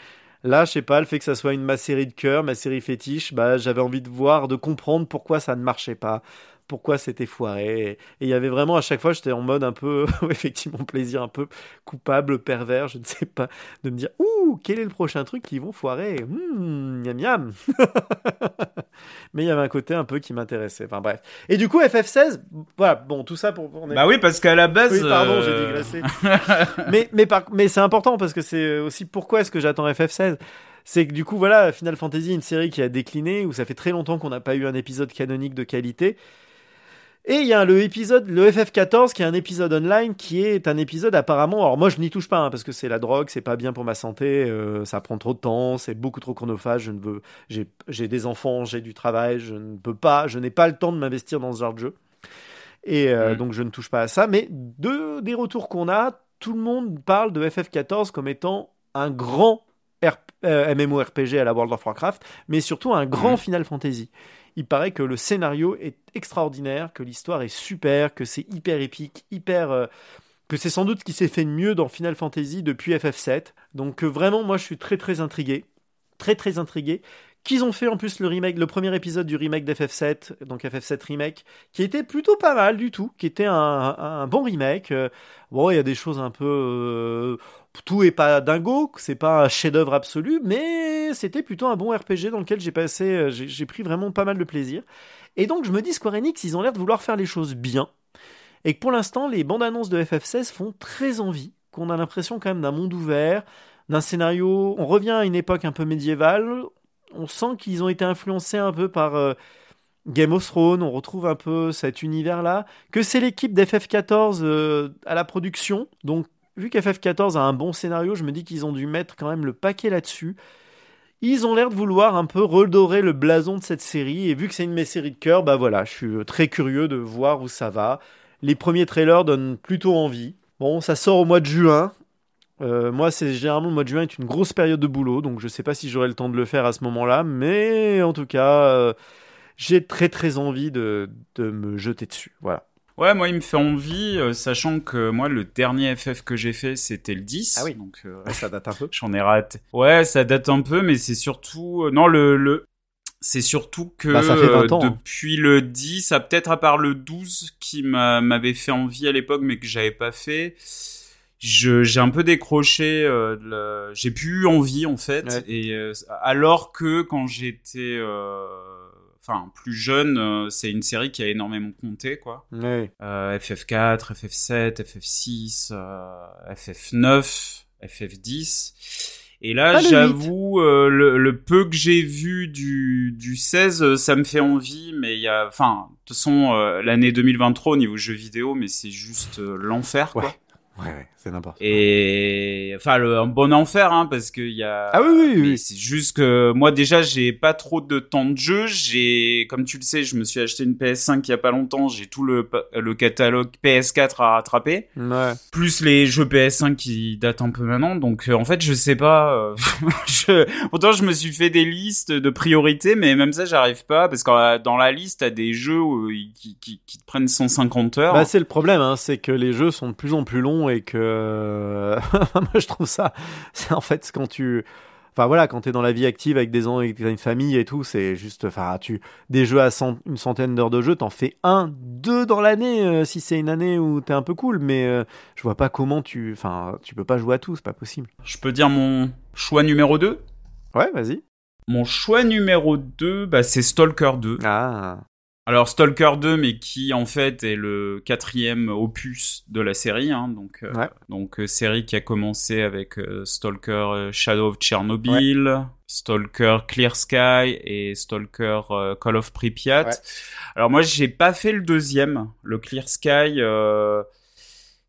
là, je sais pas, le fait que ça soit une ma série de cœur, ma série fétiche, bah j'avais envie de voir, de comprendre pourquoi ça ne marchait pas. Pourquoi c'était foiré. Et il y avait vraiment à chaque fois, j'étais en mode un peu, [laughs] effectivement, plaisir un peu coupable, pervers, je ne sais pas, de me dire, ouh, quel est le prochain truc qu'ils vont foirer? Hum, miam miam [laughs] mais il y avait un côté un peu qui m'intéressait. Enfin bref. Et du coup, FF16, voilà, bon, tout ça pour. on est- Bah oui, parce qu'à la base. Oui, pardon, j'ai euh, digressé. [laughs] mais mais, par- mais c'est important parce que c'est aussi pourquoi est-ce que j'attends FF16 C'est que du coup, voilà, Final Fantasy, une série qui a décliné, où ça fait très longtemps qu'on n'a pas eu un épisode canonique de qualité. Et il y a le épisode, le FF14, qui est un épisode online, qui est un épisode apparemment. Alors moi, je n'y touche pas hein, parce que c'est la drogue, c'est pas bien pour ma santé, euh, ça prend trop de temps, c'est beaucoup trop chronophage. Je ne veux, j'ai, des enfants, j'ai du travail, je ne peux pas, je n'ai pas le temps de m'investir dans ce genre de jeu. Et euh, donc je ne touche pas à ça. Mais de, des retours qu'on a, tout le monde parle de FF14 comme étant un grand RP, euh, MMORPG à la World of Warcraft, mais surtout un grand Mhm. Final Fantasy. Il paraît que le scénario est extraordinaire, que l'histoire est super, que c'est hyper épique, hyper. euh, que c'est sans doute ce qui s'est fait de mieux dans Final Fantasy depuis FF7. Donc euh, vraiment, moi, je suis très très intrigué, très très intrigué. qu'ils ont fait en plus le remake, le premier épisode du remake d'FF7, donc FF7 remake, qui était plutôt pas mal du tout, qui était un, bon remake. Euh, Bon, il y a des choses un peu, euh, tout est pas dingo, c'est pas un chef-d'œuvre absolu, mais c'était plutôt un bon RPG dans lequel j'ai passé, euh, j'ai pris vraiment pas mal de plaisir. Et donc je me dis Square Enix, ils ont l'air de vouloir faire les choses bien, et que pour l'instant les bandes annonces de FF16 font très envie, qu'on a l'impression quand même d'un monde ouvert, d'un scénario, on revient à une époque un peu médiévale, on sent qu'ils ont été influencés un peu par euh, Game of Thrones, on retrouve un peu cet univers-là, que c'est l'équipe d'FF14 euh, à la production, donc vu qu'FF14 a un bon scénario, je me dis qu'ils ont dû mettre quand même le paquet là-dessus. Ils ont l'air de vouloir un peu redorer le blason de cette série, et vu que c'est une de mes séries de cœur, bah voilà, je suis très curieux de voir où ça va. Les premiers trailers donnent plutôt envie. Bon, ça sort au mois de juin, euh, moi, c'est généralement le mois de juin est une grosse période de boulot, donc je sais pas si j'aurai le temps de le faire à ce moment-là, mais en tout cas, euh, j'ai très très envie de, de me jeter dessus. Voilà. Ouais, moi, il me fait envie, euh, sachant que moi, le dernier FF que j'ai fait, c'était le 10. Ah oui. Donc, euh, ça date un peu. [laughs] j'en ai raté. Ouais, ça date un peu, mais c'est surtout... euh, non, le... le... C'est surtout que Bah, ça fait 20 ans, euh, hein. depuis le 10, à peut-être à part le 12 qui m'a- m'avait fait envie à l'époque mais que j'avais pas fait, je j'ai un peu décroché. euh, J'ai plus eu envie en fait. Ouais. Et euh, alors que quand j'étais, euh, enfin plus jeune, euh, c'est une série qui a énormément compté quoi. Ouais. Euh, FF4, FF7, FF6, euh, FF9, FF10. Et là, j'avoue, euh, le, le peu que j'ai vu du, du 16, euh, ça me fait envie, mais il y a, enfin, de toute façon, euh, l'année 2023 au niveau jeux vidéo, mais c'est juste euh, l'enfer, quoi. Ouais. Ouais, ouais, c'est n'importe quoi. Et enfin, le, un bon enfer, hein, parce qu'il y a. Ah oui, oui, oui. C'est juste que moi déjà, j'ai pas trop de temps de jeu. J'ai, comme tu le sais, je me suis acheté une PS5 il y a pas longtemps. J'ai tout le le catalogue PS4 à rattraper, Ouais. plus les jeux PS5 qui datent un peu maintenant. Donc euh, en fait, je sais pas. euh, [laughs] je... Pourtant, je me suis fait des listes de priorités, mais même ça, j'arrive pas parce que euh, dans la liste, t'as des jeux qui, qui, qui te prennent 150 heures. Bah, c'est le problème, hein, c'est que les jeux sont de plus en plus longs et que [laughs] moi je trouve ça, c'est en fait quand tu, enfin voilà, quand t'es dans la vie active avec des ans et que t'as une famille et tout, c'est juste, enfin tu, des jeux à cent- une centaine d'heures de jeu, t'en fais un, deux dans l'année euh, si c'est une année où t'es un peu cool, mais euh, je vois pas comment tu, enfin tu peux pas jouer à tout, c'est pas possible. Je peux dire mon choix numéro 2 Ouais, vas-y. Mon choix numéro 2, bah, c'est Stalker 2. Ah, Alors Stalker 2, mais qui en fait est le quatrième opus de la série, hein, donc euh, Ouais. donc euh, série qui a commencé avec euh, Stalker euh, Shadow of Chernobyl, Stalker Clear Sky et Stalker Call of Pripyat. Ouais. Alors moi j'ai pas fait le deuxième, le Clear Sky.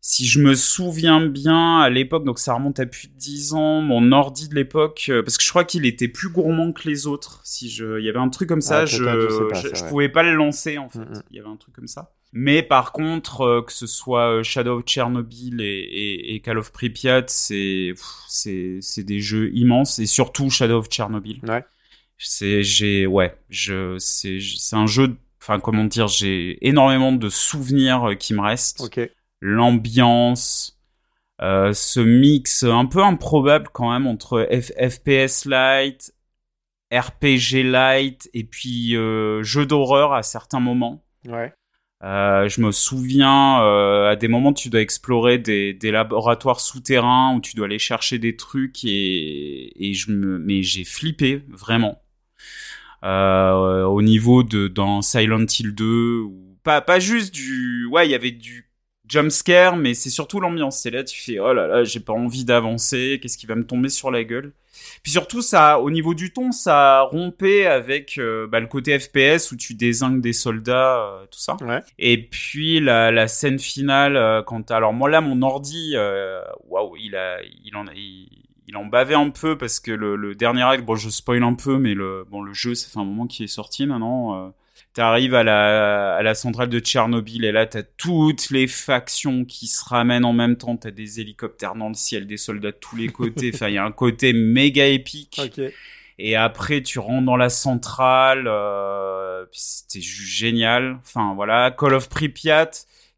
Si je me souviens bien, à l'époque, donc ça remonte à plus de 10 ans, mon ordi de l'époque, euh, parce que je crois qu'il était plus gourmand que les autres. Si je, il y avait un truc comme ça, Ah, je, peut-être, je pas, je, pouvais pas le lancer en fait. Mm. Il y avait un truc comme ça. Mais par contre, euh, que ce soit euh, Shadow of Chernobyl et, et, et Call of Pripyat, c'est, c'est, des jeux immenses et surtout Shadow of Chernobyl. Ouais. C'est, j'ai, ouais, je, c'est, c'est un jeu, enfin comment dire, j'ai énormément de souvenirs qui me restent ok. L'ambiance, euh, ce mix un peu improbable quand même entre F- FPS light, RPG light et puis euh, jeu d'horreur à certains moments. Ouais. Euh, je me souviens, à des moments, tu dois explorer des, des laboratoires souterrains où tu dois aller chercher des trucs et, et je me, mais j'ai flippé vraiment. Au niveau de dans Silent Hill 2 ou pas pas juste du ouais il y avait du jump scare mais c'est surtout l'ambiance. C'est là tu fais oh là là j'ai pas envie d'avancer qu'est-ce qui va me tomber sur la gueule. Puis surtout ça au niveau du ton ça rompait avec euh, bah, le côté FPS où tu désingues des soldats euh, tout ça. Ouais. et puis la, la scène finale euh, quand alors moi là mon ordi waouh il a il en a il, il en bavait un peu parce que le, le dernier acte bon je spoil un peu mais le bon le jeu ça fait un moment qu'il est sorti maintenant T'arrives à la, à la centrale de Tchernobyl et là t'as toutes les factions qui se ramènent en même temps. T'as des hélicoptères dans le ciel, des soldats de tous les côtés. Enfin, il y a un côté méga épique. Et après, tu rentres dans la centrale. Euh, C'était juste génial. Enfin, voilà. Call of Pripyat,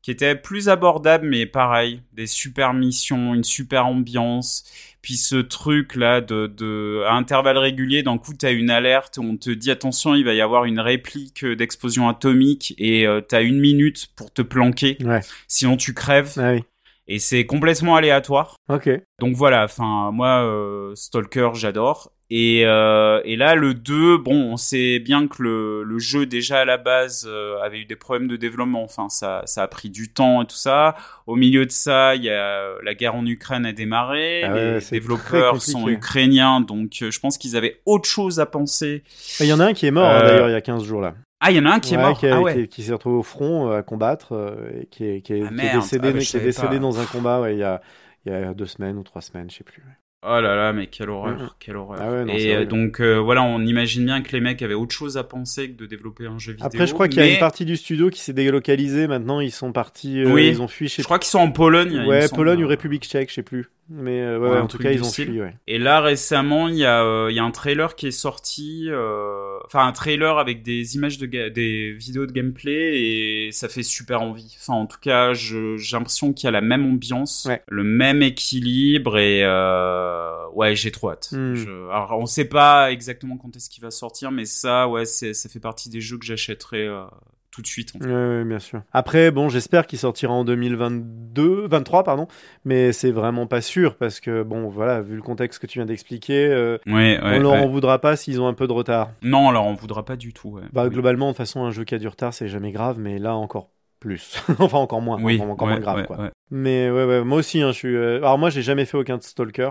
qui était plus abordable, mais pareil, des super missions, une super ambiance. Puis ce truc là de, de à intervalles réguliers, d'un coup t'as une alerte on te dit attention, il va y avoir une réplique d'explosion atomique et euh, t'as une minute pour te planquer, Ouais. sinon tu crèves. Ah oui. Et c'est complètement aléatoire. Ok. Donc voilà, enfin moi euh, Stalker j'adore et euh, et là le 2 bon on sait bien que le, le jeu déjà à la base euh, avait eu des problèmes de développement enfin ça ça a pris du temps et tout ça au milieu de ça il y a la guerre en Ukraine a démarré Ah ouais, les développeurs sont ukrainiens donc euh, je pense qu'ils avaient autre chose à penser Il y en a un qui est mort hein, Euh, d'ailleurs il y a 15 jours là. Ah il y en a un qui est mort Qui, ah ouais qui- qui s'est retrouvé au front euh, à combattre euh, et qui est, qui est- Ah qui est merde, décédé, ah bah, qui est savais décédé pas. dans un combat ouais, il y a il y a deux semaines ou trois semaines, je sais plus. Oh là là, mais quelle horreur, Mhm. quelle horreur. Ah ouais, non, c'est et euh, donc euh, voilà, on imagine bien que les mecs avaient autre chose à penser que de développer un jeu vidéo. Après, je crois qu'il y a une partie du studio qui s'est délocalisée. Maintenant, ils sont partis. euh, Oui. Ils ont fui chez. Je crois qu'ils sont en Pologne. Ouais, semble. Pologne ou République Tchèque, je sais plus. Mais euh, ouais, Ouais, en tout cas, ils ont fui. Ouais. Et là récemment, il y a euh, il y a un trailer qui est sorti, euh, enfin un trailer avec des images de ga- des vidéos de gameplay et ça fait super envie. Enfin en tout cas, j'ai l'impression qu'il y a la même ambiance, Ouais. le même équilibre et euh, ouais j'ai trop hâte. Hmm. Je- alors on sait pas exactement quand est-ce qu'il va sortir, mais ça ouais ça fait partie des jeux que j'achèterai euh, tout de suite. en fait. Ouais, bien sûr. Après, bon, j'espère qu'il sortira en 2022, 23, pardon. Mais c'est vraiment pas sûr parce que, bon, voilà, vu le contexte que tu viens d'expliquer, euh, Ouais, ouais, on leur ouais. en voudra pas s'ils ont un peu de retard. Non, on voudra pas du tout. Bah, Oui. globalement, de toute façon, un jeu qui a du retard, c'est jamais grave, mais là, encore plus. [laughs] enfin, encore moins. Oui, encore, moins grave, quoi. Mais ouais, ouais, moi aussi, hein, je suis. euh, Alors moi, j'ai jamais fait aucun Stalker,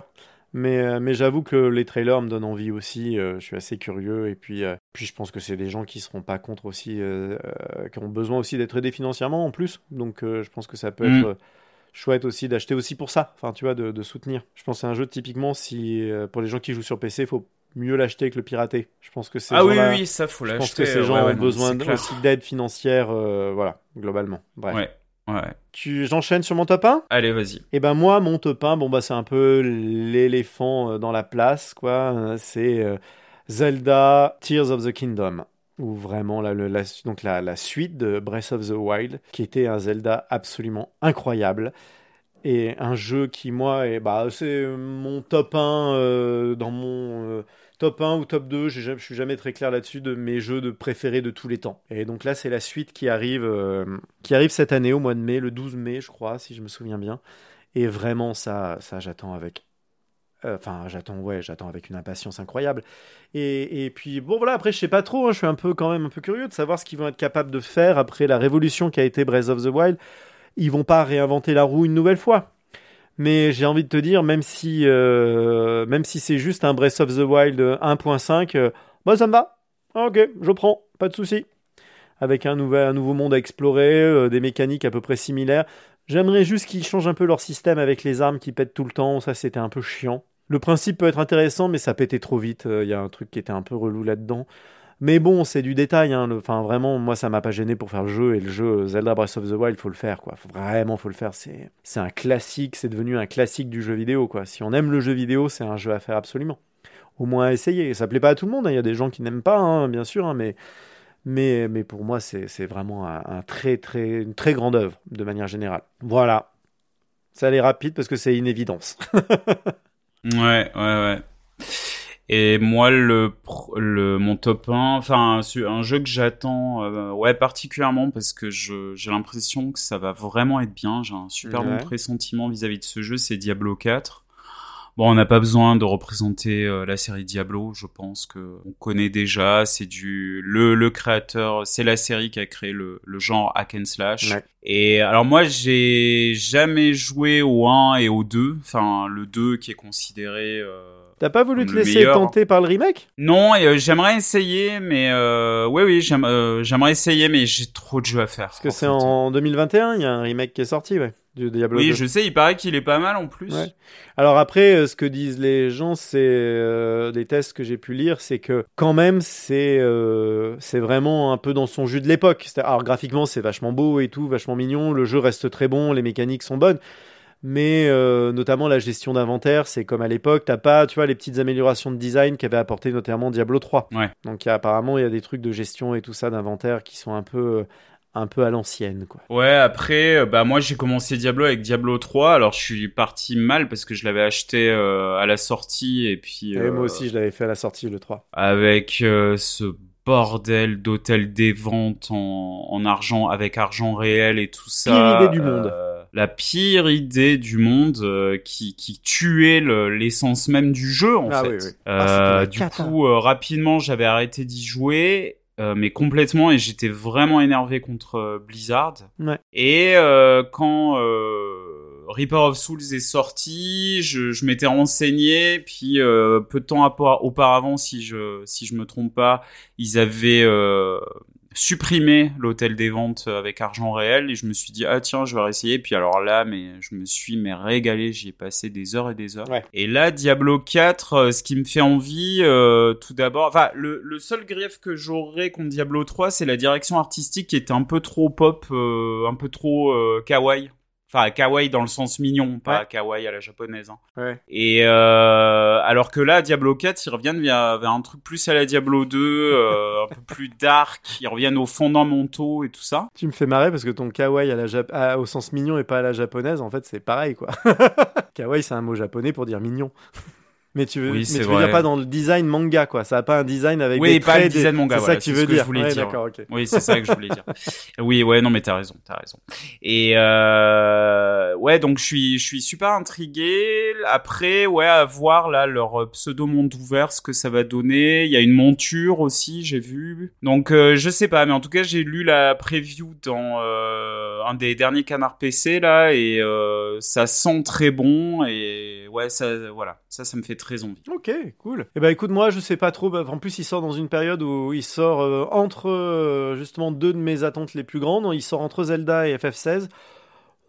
mais euh, mais j'avoue que les trailers me donnent envie aussi. euh, je suis assez curieux et puis euh, puis je pense que c'est des gens qui seront pas contre aussi, qui ont besoin aussi d'être aidés financièrement en plus. Donc je pense que ça peut Mm. être chouette aussi d'acheter aussi pour ça. Enfin, tu vois, de, de soutenir. Je pense que c'est un jeu typiquement si pour les gens qui jouent sur PC, il faut mieux l'acheter que le pirater. Je pense que c'est Ah oui, oui, ça faut Je l'acheter. pense que ces gens ouais, ont besoin aussi d'aide financière, euh, voilà, globalement. Bref. Ouais, ouais. Tu, j'enchaîne sur mon top 1 Allez, vas-y. et ben moi, mon top 1, bon bah c'est un peu l'éléphant euh, dans la place, quoi. Euh, C'est euh, Zelda Tears of the Kingdom, ou vraiment le- la, donc la, la suite de Breath of the Wild, qui était un Zelda absolument incroyable. Et un jeu qui, moi, est, bah, c'est mon top 1 euh, dans mon euh, top 1 ou top 2. j'ai jamais- Je suis jamais très clair là-dessus de mes jeux de préférés de tous les temps. Et donc là, c'est la suite qui arrive, euh, qui arrive cette année, au mois de mai, le 12 mai, je crois, si je me souviens bien. Et vraiment, ça, ça j'attends avec. euh, Enfin, j'attends, ouais, j'attends avec une impatience incroyable. Et, et puis, bon, voilà, après, je sais pas trop, hein, je suis un peu, quand même, un peu curieux de savoir ce qu'ils vont être capables de faire après la révolution qui a été Breath of the Wild. Ils vont pas réinventer la roue une nouvelle fois. Mais j'ai envie de te dire, même si, euh, même si c'est juste un Breath of the Wild 1.5, euh, bah, ça me va. Ah, Ok, je prends, pas de souci. Avec un, nouvel, un nouveau monde à explorer, euh, des mécaniques à peu près similaires. J'aimerais juste qu'ils changent un peu leur système avec les armes qui pètent tout le temps. Ça, c'était un peu chiant. Le principe peut être intéressant, mais ça pétait trop vite. Il y a un truc qui était un peu relou là-dedans. Mais bon, c'est du détail. Hein. Enfin, vraiment, moi, ça m'a pas gêné pour faire le jeu. Et le jeu Zelda Breath of the Wild, faut le faire, quoi. Faut vraiment, faut le faire. C'est, un classique. C'est devenu un classique du jeu vidéo, quoi. Si on aime le jeu vidéo, c'est un jeu à faire absolument. Au moins à essayer. Ça plaît pas à tout le monde. hein. Il y a des gens qui n'aiment pas, hein, bien sûr, mais. Mais, mais pour moi, c'est c'est vraiment un très, très, une très grande œuvre, de manière générale. Voilà. Ça allait rapide parce que c'est une évidence. [laughs] Ouais, ouais, ouais. Et moi, le, le mon top 1, enfin, un jeu que j'attends, euh, ouais, particulièrement parce que je, j'ai l'impression que ça va vraiment être bien. J'ai un super bon pressentiment vis-à-vis de ce jeu, c'est Diablo 4. Bon, on n'a pas besoin de représenter euh, la série Diablo, je pense que on connaît déjà. C'est du le, le créateur, c'est la série qui a créé le, le genre hack and slash. Ouais. Et alors moi, j'ai jamais joué au 1 et au 2, enfin le 2 qui est considéré. euh, T'as pas voulu te laisser meilleur. tenter par le remake? Non, et, euh, j'aimerais essayer, mais euh, oui, oui, j'aime- euh, j'aimerais essayer, mais j'ai trop de jeux à faire. Parce que c'est en 2021, il y a un remake qui est sorti, ouais, du Diablo Oui, 2. je sais, il paraît qu'il est pas mal en plus. Ouais. Alors après, ce que disent les gens, c'est les tests que j'ai pu lire, c'est que quand même, c'est c'est vraiment un peu dans son jus de l'époque. Alors graphiquement, c'est vachement beau et tout, vachement mignon. Le jeu reste très bon, les mécaniques sont bonnes. Mais euh, notamment la gestion d'inventaire, c'est comme à l'époque, t'as pas, tu vois, les petites améliorations de design qu'avait apporté notamment Diablo 3. Ouais. Donc il y a- apparemment, il y a des trucs de gestion et tout ça d'inventaire qui sont un peu, un peu à l'ancienne, quoi. Ouais, après, euh, bah moi j'ai commencé Diablo avec Diablo 3. Alors je suis parti mal parce que je l'avais acheté euh, à la sortie et puis Et euh, moi aussi, je l'avais fait à la sortie, le 3. avec euh, ce bordel d'hôtel des ventes en, en argent avec argent réel et tout ça. Pire idée du monde. La pire idée du monde euh, qui, qui tuait le- l'essence même du jeu en Ah fait. oui, oui. Euh, Ah, du cata. coup, euh, rapidement, j'avais arrêté d'y jouer, euh, mais complètement, et j'étais vraiment énervé contre Blizzard. Ouais. Et euh, quand euh, Reaper of Souls est sorti, je, je m'étais renseigné, puis euh, peu de temps auparavant, si je si je me trompe pas, ils avaient euh, supprimé l'hôtel des ventes avec argent réel, et je me suis dit ah tiens, je vais réessayer. Puis alors là, mais je me suis mais régalé, j'y ai passé des heures et des heures. Ouais. Et là, Diablo 4, euh, ce qui me fait envie, euh, tout d'abord, enfin, le, le seul grief que j'aurais contre Diablo 3, c'est la direction artistique qui était un peu trop pop, euh, un peu trop euh, kawaii. Enfin, kawaii dans le sens mignon, pas Ouais. kawaii à la japonaise. hein. Ouais. Et euh, alors que là, Diablo 4, ils reviennent vers, vers un truc plus à la Diablo 2, euh, un peu plus dark, ils reviennent aux fondamentaux et tout ça. Tu me fais marrer parce que ton kawaii à la à- au sens mignon et pas à la japonaise, en fait, c'est pareil, quoi. [laughs] kawaii, c'est un mot japonais pour dire mignon. Mais tu veux, Oui, mais tu veux dire pas dans le design manga, quoi. Ça a pas un design avec Oui, des pas le des- design manga, C'est voilà, ça que tu veux que dire. je voulais Ouais, dire. Oui, c'est ça que je voulais dire. Oui, ouais, non, mais t'as raison, t'as raison. Et euh, ouais, donc je suis, je suis super intrigué. Après, ouais, à voir là leur pseudo monde ouvert, ce que ça va donner. Il y a une monture aussi, j'ai vu. Donc euh, je sais pas, mais en tout cas, j'ai lu la preview dans euh, un des derniers canards PC là, et euh, ça sent très bon. Et ouais, ça, voilà, ça, ça me fait très Ok, cool. Et ben écoute, moi je sais pas trop. bah, en plus, il sort dans une période où il sort euh, entre euh, justement deux de mes attentes les plus grandes. Il sort entre Zelda et FF16.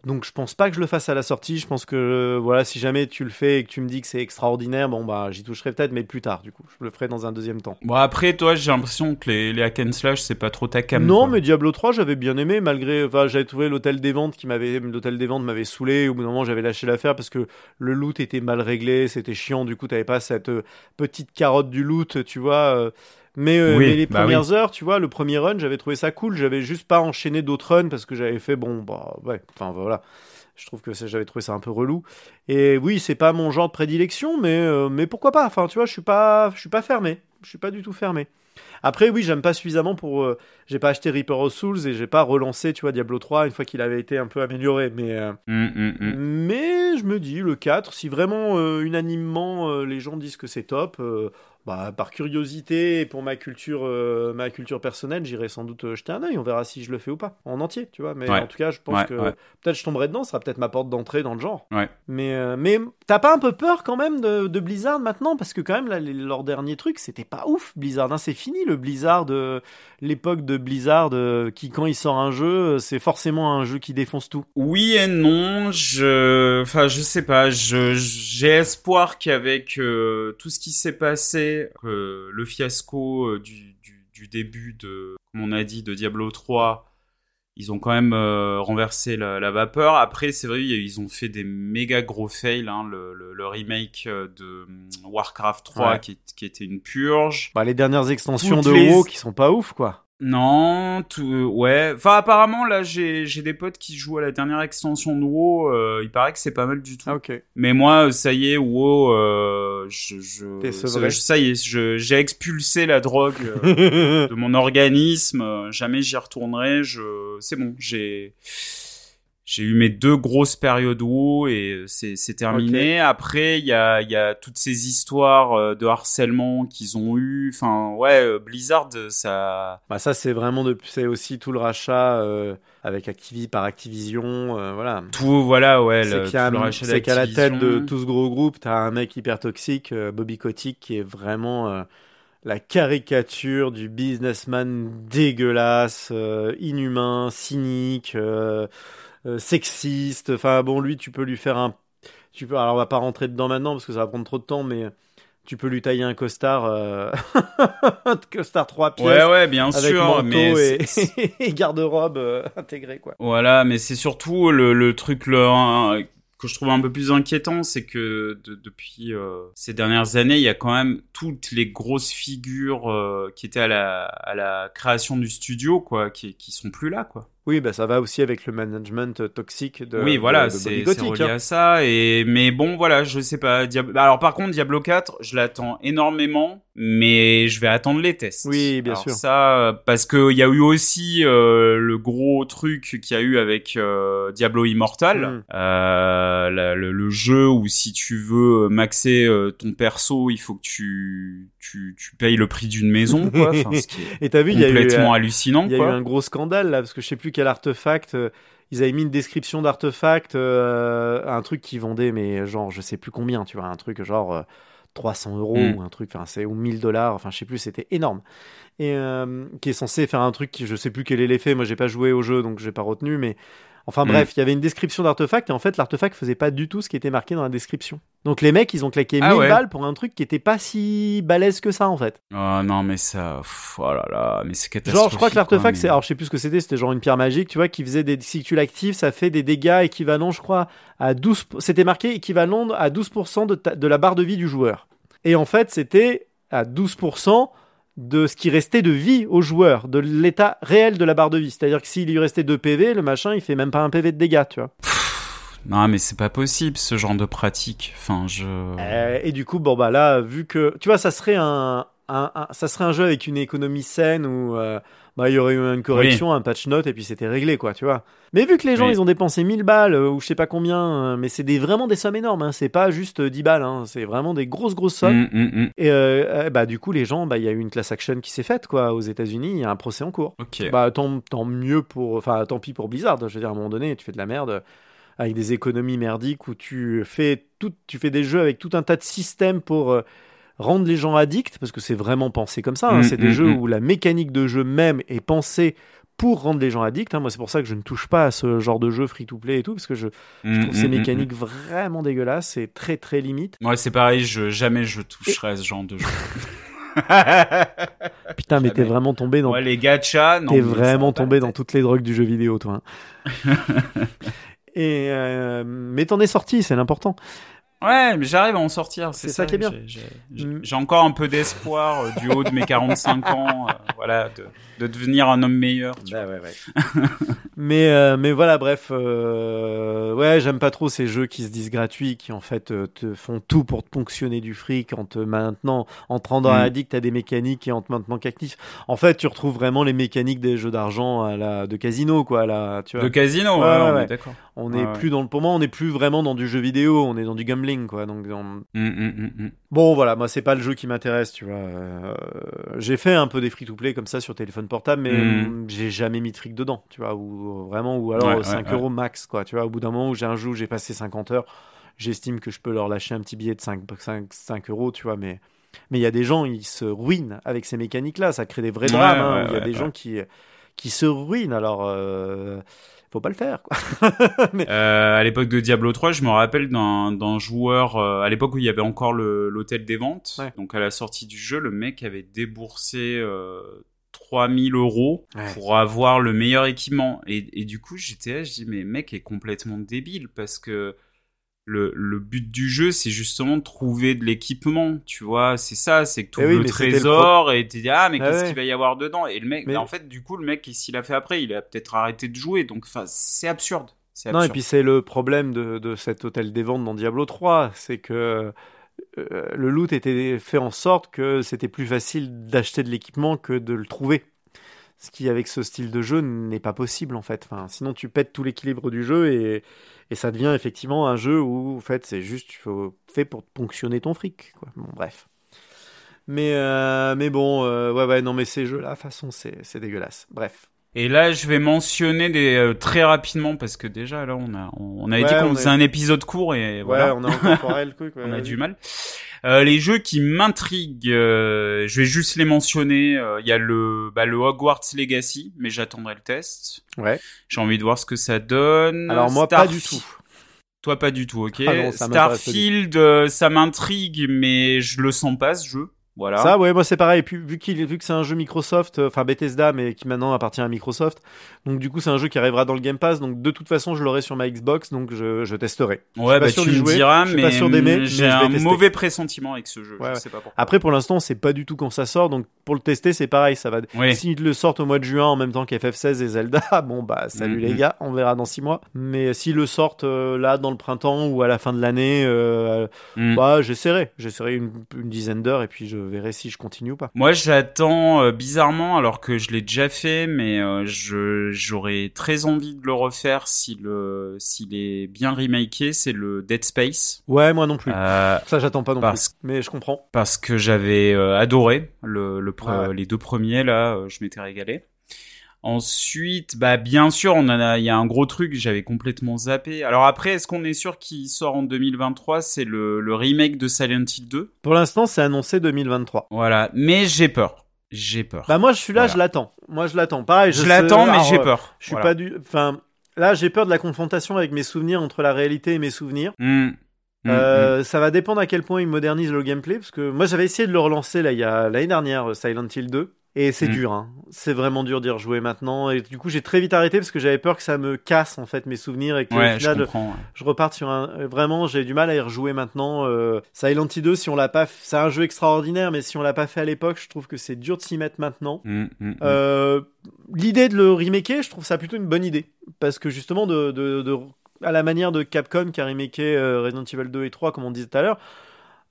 Donc je pense pas que je le fasse à la sortie. Je pense que euh, voilà, si jamais tu le fais et que tu me dis que c'est extraordinaire, bon bah j'y toucherai peut-être, mais plus tard du coup. Je le ferai dans un deuxième temps. Bon après, toi, j'ai l'impression que les, les hack and slash, c'est pas trop ta cam. non, quoi. mais Diablo 3, j'avais bien aimé, malgré. Enfin, j'avais trouvé l'hôtel des ventes qui m'avait. L'hôtel des ventes m'avait saoulé. Au bout d'un moment, j'avais lâché l'affaire parce que le loot était mal réglé, c'était chiant. Du coup, t'avais pas cette euh, petite carotte du loot, tu vois. euh, Mais, euh, Oui, mais les bah premières heures, tu vois, le premier run, j'avais trouvé ça cool. J'avais juste pas enchaîné d'autres runs parce que j'avais fait, bon, bah, ouais, enfin voilà. Je trouve que j'avais trouvé ça un peu relou. Et oui, c'est pas mon genre de prédilection, mais, euh, mais pourquoi pas? Enfin, tu vois, je suis pas, je suis pas fermé. Je suis pas du tout fermé. Après, oui, j'aime pas suffisamment pour. euh, j'ai pas acheté Reaper of Souls et j'ai pas relancé, tu vois, Diablo 3 une fois qu'il avait été un peu amélioré. Mais, euh, Hum, hum, hum. mais je me dis, le 4, si vraiment euh, unanimement les gens disent que c'est top, bah, par curiosité et pour ma culture, euh, ma culture personnelle, j'irai sans doute euh, jeter un œil. On verra si je le fais ou pas, en entier, tu vois. Mais Ouais. en tout cas, je pense Ouais, que ouais. peut-être je tomberai dedans, ça sera peut-être ma porte d'entrée dans le genre. Mais, euh, mais t'as pas un peu peur quand même de, de Blizzard maintenant? Parce que quand même, là, les- leur dernier truc, c'était pas ouf, Blizzard. hein. C'est fini le Blizzard, de l'époque de Blizzard, euh, qui quand il sort un jeu, euh, c'est forcément un jeu qui défonce tout. Oui et non, je, enfin, je sais pas, je, j'ai espoir qu'avec euh, tout ce qui s'est passé, que le fiasco euh, du, du, du début de, comme on a dit, de Diablo 3, ils ont quand même euh, renversé la, la vapeur. Après, c'est vrai, ils ont fait des méga gros fails, hein, le, le, le remake euh, de hum, Warcraft 3 Ouais. qui, qui était une purge. Bah, les dernières extensions Toutes de les- WoW qui sont pas ouf, quoi. Non, tout, euh, ouais. Enfin, apparemment, là, j'ai, j'ai des potes qui jouent à la dernière extension de WoW. euh, il paraît que c'est pas mal du tout. Ah, ok. Mais moi, euh, ça y est, WoW, euh, je, je, ça y est, j'ai expulsé la drogue euh, [laughs] de mon organisme. Jamais j'y retournerai. Je, c'est bon, j'ai, j'ai eu mes deux grosses périodes WoW et c'est, c'est terminé. Après, il y a, il y a toutes ces histoires euh, de harcèlement qu'ils ont eu. Enfin, ouais, euh, Blizzard, ça, Bah, ça, c'est vraiment de... c'est aussi tout le rachat euh, avec Activi par Activision, euh, voilà. tout, voilà, ouais, C'est qu'à la tête de tout ce gros groupe, t'as un mec hyper toxique, euh, Bobby Kotick, qui est vraiment euh, la caricature du businessman dégueulasse, euh, inhumain, cynique, euh, euh, sexiste. Enfin bon, lui, tu peux lui faire un, tu peux. Alors on va pas rentrer dedans maintenant parce que ça va prendre trop de temps, mais tu peux lui tailler un costard, euh... [laughs] un costard trois pièces. Ouais, ouais, bien Avec sûr, manteau mais et, [laughs] garde-robe euh, intégré quoi. Voilà, mais c'est surtout le, le truc le, que je trouve un peu plus inquiétant, c'est que de- depuis euh, ces dernières années, il y a quand même toutes les grosses figures euh, qui étaient à la, à la création du studio, quoi, qui, qui sont plus là, quoi. Oui, bah ça va aussi avec le management euh, toxique de oui, voilà, c'est relié hein. à ça. Et mais bon, voilà, je sais pas. Diab- Alors par contre, Diablo 4, je l'attends énormément, mais je vais attendre les tests. Oui, bien Alors sûr. Ça, parce que il y a eu aussi euh, le gros truc qu'il y a eu avec euh, Diablo Immortal, Mm. euh, la- le, le jeu où si tu veux maxer ton perso, il faut que tu tu, tu payes le prix d'une maison, quoi. [laughs] Enfin, ce qui est Et t'as vu, il y a eu, complètement hallucinant, il y a eu un gros scandale là, parce que je sais plus quel artefact. euh, ils avaient mis une description d'artefact, euh, un truc qui vendait, mais genre, je sais plus combien, tu vois, un truc genre euh, 300 euros Mm. ou un truc, enfin, c'est ou 1000 dollars, enfin, je sais plus, c'était énorme. Et euh, qui est censé faire un truc qui, je sais plus quel est l'effet, moi j'ai pas joué au jeu donc j'ai pas retenu, mais enfin Mm. bref, il y avait une description d'artefact et en fait l'artefact faisait pas du tout ce qui était marqué dans la description. Donc les mecs ils ont claqué 1000 Ah ouais. balles pour un truc qui était pas si balèze que ça en fait. Oh non, mais ça, pff, oh là là, mais c'est catastrophique. Genre, je crois que l'artefact, c'est, alors je sais plus ce que c'était, c'était genre une pierre magique, tu vois, qui faisait des, si tu l'actives, ça fait des dégâts équivalents, je crois, à 12, c'était marqué équivalent à 12% de, ta- de la barre de vie du joueur. Et en fait, c'était à 12% de ce qui restait de vie au joueur, de l'état réel de la barre de vie. C'est-à-dire que s'il lui restait 2 PV, le machin, il fait même pas un PV de dégâts, tu vois. Non, mais c'est pas possible ce genre de pratique. Enfin, je. Euh, et du coup, bon bah là, vu que tu vois, ça serait un, un- un- ça serait un jeu avec une économie saine où euh, bah il y aurait eu une correction, un patch note et puis c'était réglé quoi, tu vois. Mais vu que les gens Oui. ils ont dépensé 1000 balles euh, ou je sais pas combien, euh, mais c'est des vraiment des sommes énormes, hein, c'est pas juste euh, 10 balles, hein, c'est vraiment des grosses grosses sommes. Mm, mm, mm. Et euh, euh, bah du coup les gens, bah il y a eu une class action qui s'est faite quoi aux États-Unis, il y a un procès en cours. Bah tant, tant mieux pour, enfin tant pis pour Blizzard. Je veux dire à un moment donné, tu fais de la merde avec des économies merdiques où tu fais tout, tu fais des jeux avec tout un tas de systèmes pour euh, rendre les gens addicts parce que c'est vraiment pensé comme ça. hein. Mm, c'est des mm, jeux mm. où la mécanique de jeu même est pensée pour rendre les gens addicts. hein. Moi, c'est pour ça que je ne touche pas à ce genre de jeu free-to-play et tout parce que je, je trouve ces mécaniques vraiment dégueulasses et très très limites. mm. Ouais, c'est pareil. Je jamais je toucherai à ce genre de jeu. [laughs] Putain, mais t'es vraiment tombé dans Ouais, les gachas. non, T'es vraiment tombé dans toutes les drogues du jeu vidéo, toi. hein. [laughs] Et euh, mais t'en es sorti, c'est l'important. Ouais, mais j'arrive à en sortir. C'est ça qui est bien. J'ai- Mm. j'ai encore un peu d'espoir euh, du haut de mes 45 ans, euh, voilà, de, de devenir un homme meilleur. tu vois. [laughs] mais euh, mais voilà, bref, euh, ouais, j'aime pas trop ces jeux qui se disent gratuits, qui en fait euh, te font tout pour te ponctionner du fric en te maintenant, en te rendant Mm. addict à des mécaniques et en te maintenant qu'actif. En fait, tu retrouves vraiment les mécaniques des jeux d'argent à la de casino, quoi. Là, tu vois. De casino, Ouais, ouais, ouais, on ouais. est d'accord. On Ouais, est ouais. plus dans le, pour moi, on n'est plus vraiment dans du jeu vidéo, on est dans du gambling, quoi. Donc, Mm, mm, mm. Bon voilà, moi c'est pas le jeu qui m'intéresse, tu vois. Euh, j'ai fait un peu des free-to-play comme ça sur téléphone portable, mais j'ai jamais mis de fric dedans, tu vois. Ou euh, vraiment, ou alors Ouais, euh, ouais, 5 ouais. euros max, quoi. Tu vois, au bout d'un moment où j'ai un jeu où j'ai passé 50 heures, j'estime que je peux leur lâcher un petit billet de 5, 5, 5 euros, tu vois. Mais mais il y a des gens, ils se ruinent avec ces mécaniques-là, ça crée des vrais drames. hein, Il y a des gens qui qui se ruinent, alors euh, faut pas le faire, quoi. [laughs] Euh, à l'époque de Diablo 3, je me rappelle d'un joueur, euh, à l'époque où il y avait encore l'hôtel des ventes. Ouais. Donc à la sortie du jeu, le mec avait déboursé euh, 3000 euros Ouais. pour avoir le meilleur équipement. Et, et du coup, j'étais là, je dis, mais mec est complètement débile parce que le, le but du jeu, c'est justement de trouver de l'équipement, tu vois. C'est ça, c'est que tu Eh oui, le trésor et tu dis, ah, mais Ah qu'est-ce ouais. qu'il va y avoir dedans? Et le mec, Mais- en fait, du coup, le mec, qu'il a fait après Il a peut-être arrêté de jouer. Donc, c'est absurde. C'est Non, et absurde. puis c'est le problème de, de cet hôtel des ventes dans Diablo 3, c'est que euh, le loot était fait en sorte que c'était plus facile d'acheter de l'équipement que de le trouver. Ce qui, avec ce style de jeu, n'est pas possible en fait. Enfin, sinon, tu pètes tout l'équilibre du jeu et, et ça devient effectivement un jeu où, en fait, c'est juste faut- fait pour ponctionner ton fric. Quoi. Bon, bref. Mais, euh, mais bon, euh, ouais, ouais, non, mais ces jeux-là, de toute façon, c'est dégueulasse. Bref. Et là, je vais mentionner des euh, très rapidement parce que déjà là, on a on avait Ouais, dit qu'on on faisait est- un épisode court et voilà, Ouais, on a [laughs] le truc. ouais, on a du mal. Euh, les jeux qui m'intriguent, euh, je vais juste les mentionner. Euh, Il y a le bah, le Hogwarts Legacy, mais j'attendrai le test. Ouais. J'ai envie de voir ce que ça donne. Alors moi, pas du tout. Toi, pas du tout, ok. Ah non, ça Starfield, euh, ça m'intrigue, mais je le sens pas ce jeu. Voilà. Ça, ouais, moi c'est pareil. Puis, vu, qu'il, vu que c'est un jeu Microsoft, euh, enfin Bethesda, mais qui maintenant appartient à Microsoft, donc du coup c'est un jeu qui arrivera dans le Game Pass, donc de toute façon je l'aurai sur ma Xbox, donc je, je testerai. ouais, pas bah sûr tu d'y me jouer, diras, je suis pas sûr d'aimer, j'ai un tester. mauvais pressentiment avec ce jeu. Ouais, je ouais. sais pas pourquoi. Après pour l'instant on sait pas du tout quand ça sort, donc pour le tester c'est pareil, ça va. Oui. S'ils le sortent au mois de juin en même temps qu'FF16 et Zelda, [laughs] bon bah salut Mhm. les gars, on verra dans six mois. Mais s'ils le sortent euh, là dans le printemps ou à la fin de l'année, euh, Hum. bah j'essaierai, j'essaierai une, une dizaine d'heures et puis je verrai si je continue ou pas. Moi, j'attends euh, bizarrement, alors que je l'ai déjà fait, mais euh, je j'aurais très envie de le refaire si s'il est bien remaké. C'est le Dead Space. Ouais, moi non plus. Euh, Ça j'attends pas non parce- plus, mais je comprends. parce que j'avais adoré le, le pre- Ouais, ouais. les deux premiers là, je m'étais régalé. Ensuite, bah bien sûr, on en a, il y a un gros truc, j'avais complètement zappé. Alors après, est-ce qu'on est sûr qu'il sort en 2023 C'est le, le remake de Silent Hill 2. Pour l'instant c'est annoncé 2023. Voilà, mais j'ai peur, j'ai peur. Bah moi je suis là, Voilà. je l'attends. Moi je l'attends. Pareil, je sais- l'attends, mais j'ai euh, peur. Je suis Voilà. pas du. Enfin, là j'ai peur de la confrontation avec mes souvenirs entre la réalité et mes souvenirs. Hmm. Hmm, Euh, Ça va dépendre à quel point ils modernisent le gameplay, parce que moi j'avais essayé de le relancer là il y a l'année dernière, euh, Silent Hill 2, et c'est Mm. dur. Hein. C'est vraiment dur d'y rejouer maintenant, et du coup j'ai très vite arrêté parce que j'avais peur que ça me casse en fait mes souvenirs et que. Ouais, au je final comprends. ouais. je reparte sur un. euh, Vraiment, j'ai du mal à y rejouer maintenant. Euh, Silent Hill 2, si on l'a pas, c'est un jeu extraordinaire, mais si on l'a pas fait à l'époque, je trouve que c'est dur de s'y mettre maintenant. Hmm, hmm. Euh, L'idée de le remaker, je trouve ça plutôt une bonne idée. Parce que justement, de, de, de- à la manière de Capcom qui a remaké euh, Resident Evil 2 et 3, comme on disait tout à l'heure,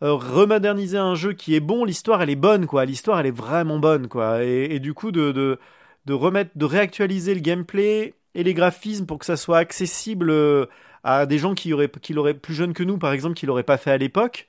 euh, remoderniser un jeu qui est bon, l'histoire elle est bonne, quoi. L'histoire elle est vraiment bonne, quoi. Et, du coup, de, de, remettre, de réactualiser le gameplay et les graphismes pour que ça soit accessible euh, à des gens qui, auraient, qui l'auraient plus jeunes que nous, par exemple, qui l'auraient pas fait à l'époque.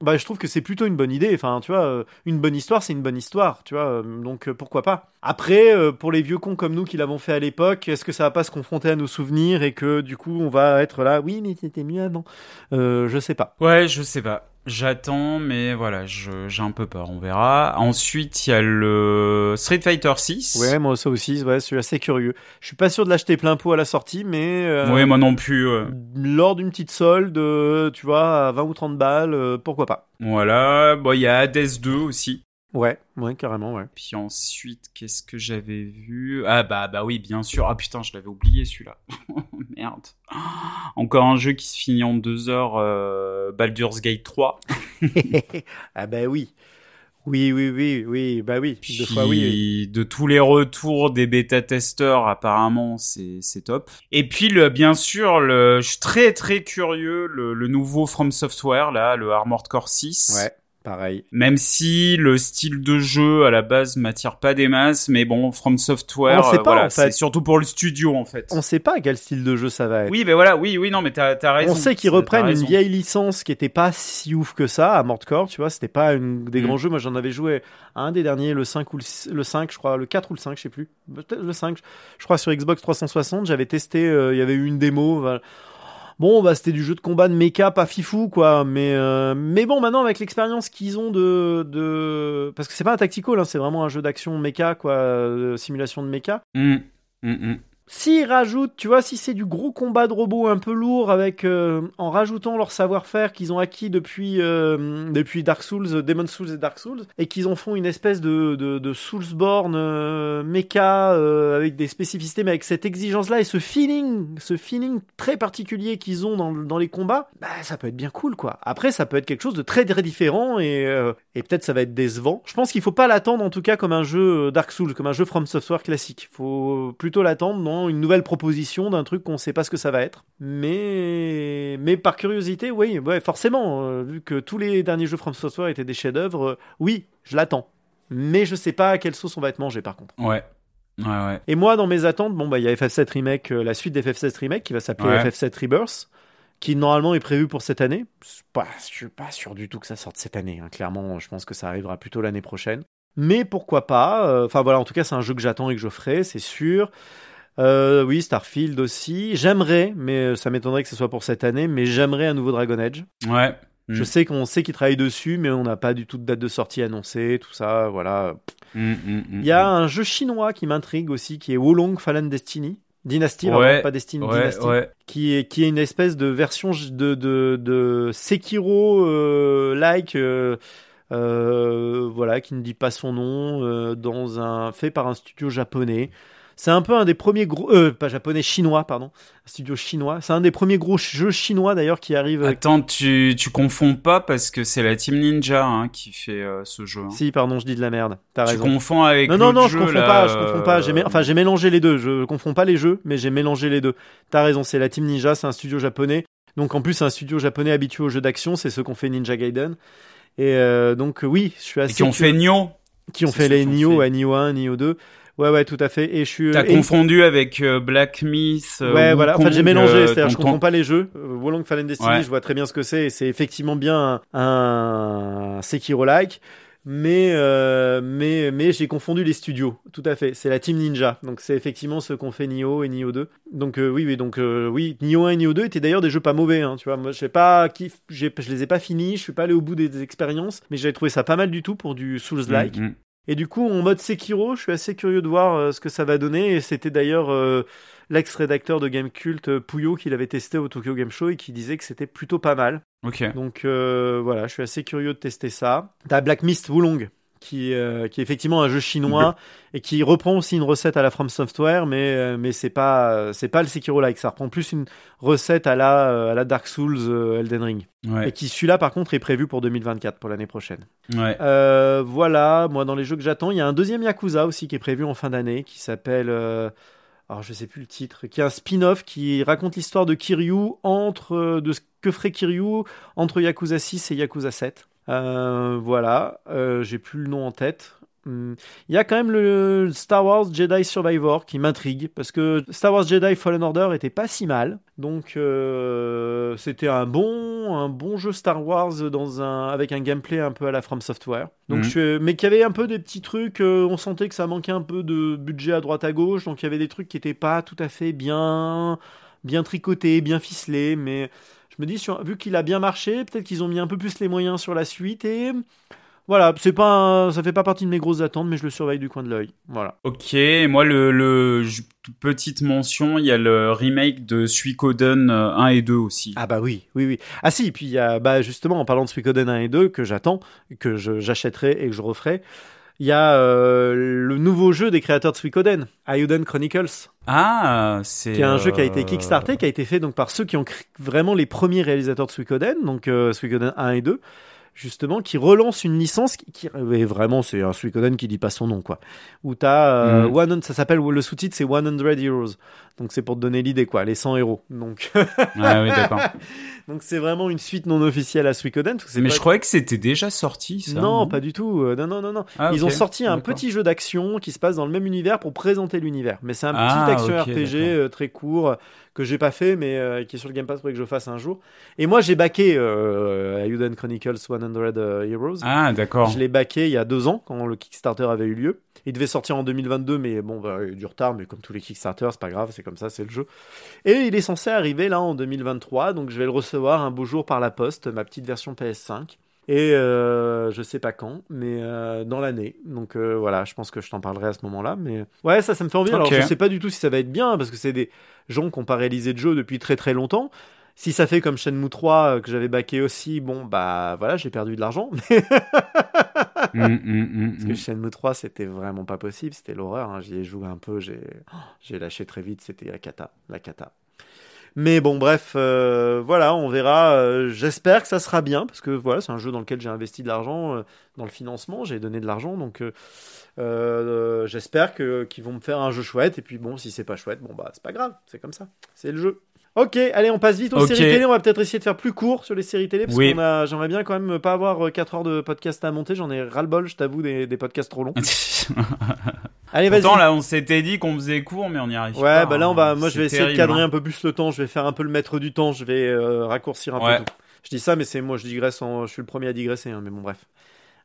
Bah, je trouve que c'est plutôt une bonne idée. Enfin, tu vois, euh, une bonne histoire, c'est une bonne histoire, tu vois. Donc, pourquoi pas. Après, pour les vieux cons comme nous qui l'avons fait à l'époque, est-ce que ça va pas se confronter à nos souvenirs et que du coup, on va être là, oui, mais c'était mieux avant. Je sais pas. Ouais, je sais pas. J'attends, mais voilà, je- j'ai un peu peur, on verra. Ensuite, il y a le Street Fighter 6. Ouais, moi ça aussi, ouais, je suis assez curieux. Je suis pas sûr de l'acheter plein pot à la sortie, mais euh, Ouais, moi non plus. euh. lors d'une petite solde, euh, tu vois, à 20 ou 30 balles, euh, pourquoi pas. Voilà. Bon, il y a Hades 2 aussi. Ouais, ouais, carrément, ouais. Puis ensuite, qu'est-ce que j'avais vu? Ah bah bah oui, bien sûr. Ah putain, je l'avais oublié celui-là. [laughs] Merde. [gasps] Encore un jeu qui se finit en deux heures. euh, Baldur's Gate 3. [laughs] ah bah oui. Oui, oui, oui, oui, bah oui, Puis deux fois oui. oui. de tous les retours des bêta-testeurs, apparemment, c'est c'est top. Et puis, le, bien sûr, le, je suis très très curieux, le, le nouveau From Software, là, le Armored Core 6. Ouais, pareil. Même si le style de jeu à la base m'attire pas des masses, mais bon, From Software, On sait euh, pas, voilà, en fait. c'est surtout pour le studio en fait. On sait pas quel style de jeu ça va être. Oui, ben voilà, oui, oui, non, mais t'as as raison. On sait qu'ils reprennent une vieille licence qui était pas si ouf que ça à Mordcore, tu vois, c'était pas une des Mm. grands jeux. Moi, j'en avais joué à un des derniers, le 5 ou le, le 5, je crois, le 4 ou le 5, je sais plus. Peut-être le 5. Je crois sur Xbox 360, j'avais testé, euh, il y avait eu une démo. voilà. Bon, bah c'était du jeu de combat de mecha, pas fifou, quoi. Mais, euh, mais bon, maintenant avec l'expérience qu'ils ont de, de, parce que c'est pas un tactical, hein, c'est vraiment un jeu d'action mecha, quoi, euh, simulation de mecha. Hum, hum, hum. S'ils rajoutent, tu vois, si c'est du gros combat de robots un peu lourd, avec euh, en rajoutant leur savoir-faire qu'ils ont acquis depuis euh, depuis Dark Souls, euh, Demon Souls et Dark Souls, et qu'ils en font une espèce de de, de Soulsborne euh, mecha avec des spécificités, mais avec cette exigence-là et ce feeling, ce feeling très particulier qu'ils ont dans, les combats, bah ça peut être bien cool, quoi. Après, ça peut être quelque chose de très très différent et peut-être ça va être décevant. Je pense qu'il faut pas l'attendre en tout cas comme un jeu Dark Souls, comme un jeu From Software classique. Faut plutôt l'attendre dans une nouvelle proposition d'un truc qu'on sait pas ce que ça va être. Mais mais par curiosité, oui, ouais, forcément, euh, vu que tous les derniers jeux From Software étaient des chefs-d'œuvre, euh, oui, je l'attends. Mais je sais pas à quelle sauce on va être mangé par contre. Ouais. Ouais, ouais. Et moi, dans mes attentes, bon, bah, il y a FF7 Remake, euh, la suite d'FF7 Remake qui va s'appeler Ouais. FF7 Rebirth, qui normalement est prévu pour cette année. Pas, je suis pas sûr du tout que ça sorte cette année. hein. Clairement, je pense que ça arrivera plutôt l'année prochaine. Mais pourquoi pas euh, Enfin voilà, en tout cas, c'est un jeu que j'attends et que je ferai, c'est sûr. Euh, oui, Starfield aussi. J'aimerais, mais euh, ça m'étonnerait que ce soit pour cette année, mais j'aimerais un nouveau Dragon Age. Ouais. Je Mm. sais qu'on sait qu'ils travaillent dessus, mais on n'a pas du tout de date de sortie annoncée, tout ça, voilà. Hum, hum, Il y a un jeu chinois qui m'intrigue aussi, qui est Wolong Fallen Destiny. Dynasty, Ouais, pas Destiny, Ouais, Dynasty. ouais. Qui est, qui est une espèce de version de, de, de Sekiro euh, voilà, qui ne dit pas son nom, dans un fait par un studio japonais. C'est un peu un des premiers gros, euh, pas japonais, chinois, pardon, un studio chinois. C'est un des premiers gros jeux chinois d'ailleurs qui arrive. euh, Attends, tu, tu confonds pas parce que c'est la Team Ninja hein, qui fait euh, ce jeu. hein. Si, pardon, je dis de la merde. T'as Tu confonds avec Non, non, non, je jeu, confonds là, pas, je confonds pas. J'ai, mé- euh, enfin, j'ai mélangé les deux. Je confonds pas les jeux, mais j'ai mélangé les deux. T'as raison, c'est la Team Ninja, c'est un studio japonais. Donc en plus, c'est un studio japonais habitué aux jeux d'action, c'est ceux qu'on fait Ninja Gaiden. Et euh, donc oui, je suis et assez. qui ont fait Nioh. qui ont fait les qui ont Nioh, fait. ouais, Nioh 1, Nioh 2. Ouais, ouais, tout à fait. Et je suis. T'as et- confondu avec euh, Black Myth. euh, Ouais, voilà. En fait, j'ai mélangé. euh, C'est-à-dire, je comprends pas les jeux. Euh, Wolong Fallen Destiny, Ouais. je vois très bien ce que c'est. Et c'est effectivement bien un, un Sekiro-like. Mais, euh, mais, mais j'ai confondu les studios. Tout à fait. C'est la Team Ninja. Donc, c'est effectivement ceux qu'on fait Nioh et Nioh 2. Donc, euh, oui, oui. Donc, euh, oui. Nioh 1 et Nioh 2 étaient d'ailleurs des jeux pas mauvais. Hein, tu vois, moi, je sais pas qui, j'ai- je les ai pas finis. Je suis pas allé au bout des, des expériences. Mais j'avais trouvé ça pas mal du tout pour du Souls-like. Mm, mm. Et du coup, en mode Sekiro, je suis assez curieux de voir euh, ce que ça va donner. Et c'était d'ailleurs euh, l'ex-rédacteur de Game Cult, euh, Pouillot, qui l'avait testé au Tokyo Game Show et qui disait que c'était plutôt pas mal. Ok. Donc euh, voilà, je suis assez curieux de tester ça. T'as Black Mist Wulong, qui, euh, qui est effectivement un jeu chinois et qui reprend aussi une recette à la From Software, mais, euh, mais c'est pas, c'est pas le Sekiro-like. Ça reprend plus une recette à la, euh, à la Dark Souls euh, Elden Ring. Et qui, celui-là, par contre, est prévu pour 2024, pour l'année prochaine. Ouais. Euh, voilà, moi dans les jeux que j'attends, il y a un deuxième Yakuza aussi qui est prévu en fin d'année, qui s'appelle, alors je sais plus le titre, qui est un spin-off qui raconte l'histoire de Kiryu entre de ce que ferait Kiryu entre Yakuza 6 et Yakuza 7. Euh, voilà, euh, j'ai plus le nom en tête. Hum, Il y a quand même le Star Wars Jedi Survivor qui m'intrigue parce que Star Wars Jedi Fallen Order était pas si mal, donc euh, c'était un bon un bon jeu Star Wars dans un avec un gameplay un peu à la From Software. Donc je suis- mais qui avait un peu des petits trucs, euh, on sentait que ça manquait un peu de budget à droite à gauche, donc il y avait des trucs qui étaient pas tout à fait bien bien tricotés, bien ficelés, mais je me dis sur- vu qu'il a bien marché, peut-être qu'ils ont mis un peu plus les moyens sur la suite et voilà, c'est pas un- ça fait pas partie de mes grosses attentes, mais je le surveille du coin de l'œil. Voilà. Ok, moi le, petite mention, il y a le remake de Suikoden euh, 1 et 2 aussi. Ah bah oui, oui, oui. Ah si, puis il y a, bah justement, en parlant de Suikoden 1 et 2, que j'attends, que j'achèterai et que je referai, il y a euh, le nouveau jeu des créateurs de Suikoden, Ayuden Chronicles, Ah, c'est qui est un jeu qui a été euh, kickstarté, qui a été fait donc par ceux qui ont vraiment les premiers réalisateurs de Suikoden, donc euh, Suikoden 1 et 2, justement, qui relance une licence qui, qui- et vraiment c'est un Suikoden qui dit pas son nom quoi. Où t'as euh, one, ça s'appelle le sous-titre c'est 100 Heroes, donc c'est pour te donner l'idée quoi, les 100 héros. Donc [laughs] Ah oui, d'accord. donc c'est vraiment une suite non officielle à Suikoden. Mais je croyais que c'était déjà sorti ça. non, pas du tout. Euh, Non, non, non, non. Ah, Ils ont sorti un petit jeu d'action qui se passe dans le même univers pour présenter l'univers. Mais c'est un Ah, petit action ok, RPG euh, très court que j'ai pas fait, mais euh, qui est sur le Game Pass, faudrait que je fasse un jour. Et moi, j'ai euh, Ayuden Chronicles 100 Heroes. Ah, d'accord. Je l'ai backé il y a deux ans quand le Kickstarter avait eu lieu. Il devait sortir en 2022, mais bon, bah, il y a eu du retard, mais comme tous les Kickstarters, c'est pas grave, c'est comme ça, c'est le jeu. Et il est censé arriver là en 2023, donc je vais le recevoir un beau jour par la poste, ma petite version PS5. Et euh, je sais pas quand, mais euh, dans l'année. Donc euh, voilà, je pense que je t'en parlerai à ce moment-là. Mais ouais, ça, ça me fait envie. Alors Ok. je sais pas du tout si ça va être bien, parce que c'est des gens qui n'ont pas réalisé de jeu depuis très très longtemps. Si ça fait comme Shenmue 3 euh, que j'avais backé aussi, bon bah voilà, j'ai perdu de l'argent. [laughs] Mm, mm, mm, Parce que. Shenmue 3, c'était vraiment pas possible, c'était l'horreur. hein. J'y ai joué un peu, j'ai oh, j'ai lâché très vite, c'était la cata, la cata. Mais bon, bref, euh, voilà, on verra. euh, J'espère que ça sera bien, parce que voilà, c'est un jeu dans lequel j'ai investi de l'argent, euh, dans le financement, j'ai donné de l'argent, donc j'espère que qu'ils vont me faire un jeu chouette. Et puis bon, si c'est pas chouette, bon bah c'est pas grave, c'est comme ça, c'est le jeu. Ok, allez, on passe vite aux séries télé. On va peut-être essayer de faire plus court sur les séries télé, parce Oui. qu'on a, j'aimerais bien quand même pas avoir 4 heures de podcast à monter. J'en ai ras-le-bol, je t'avoue, des, des podcasts trop longs. [laughs] Allez, vas-y. Pourtant là, on s'était dit qu'on faisait court, mais on n'y arrive Ouais, pas. bah là, on hein. va, moi, je vais essayer de cadrer hein. un peu plus le temps. Je vais faire un peu le maître du temps. Je vais euh, raccourcir un Ouais. peu tout. Je dis ça, mais c'est moi, je digresse. En... Je suis le premier à digresser, hein, mais bon, bref.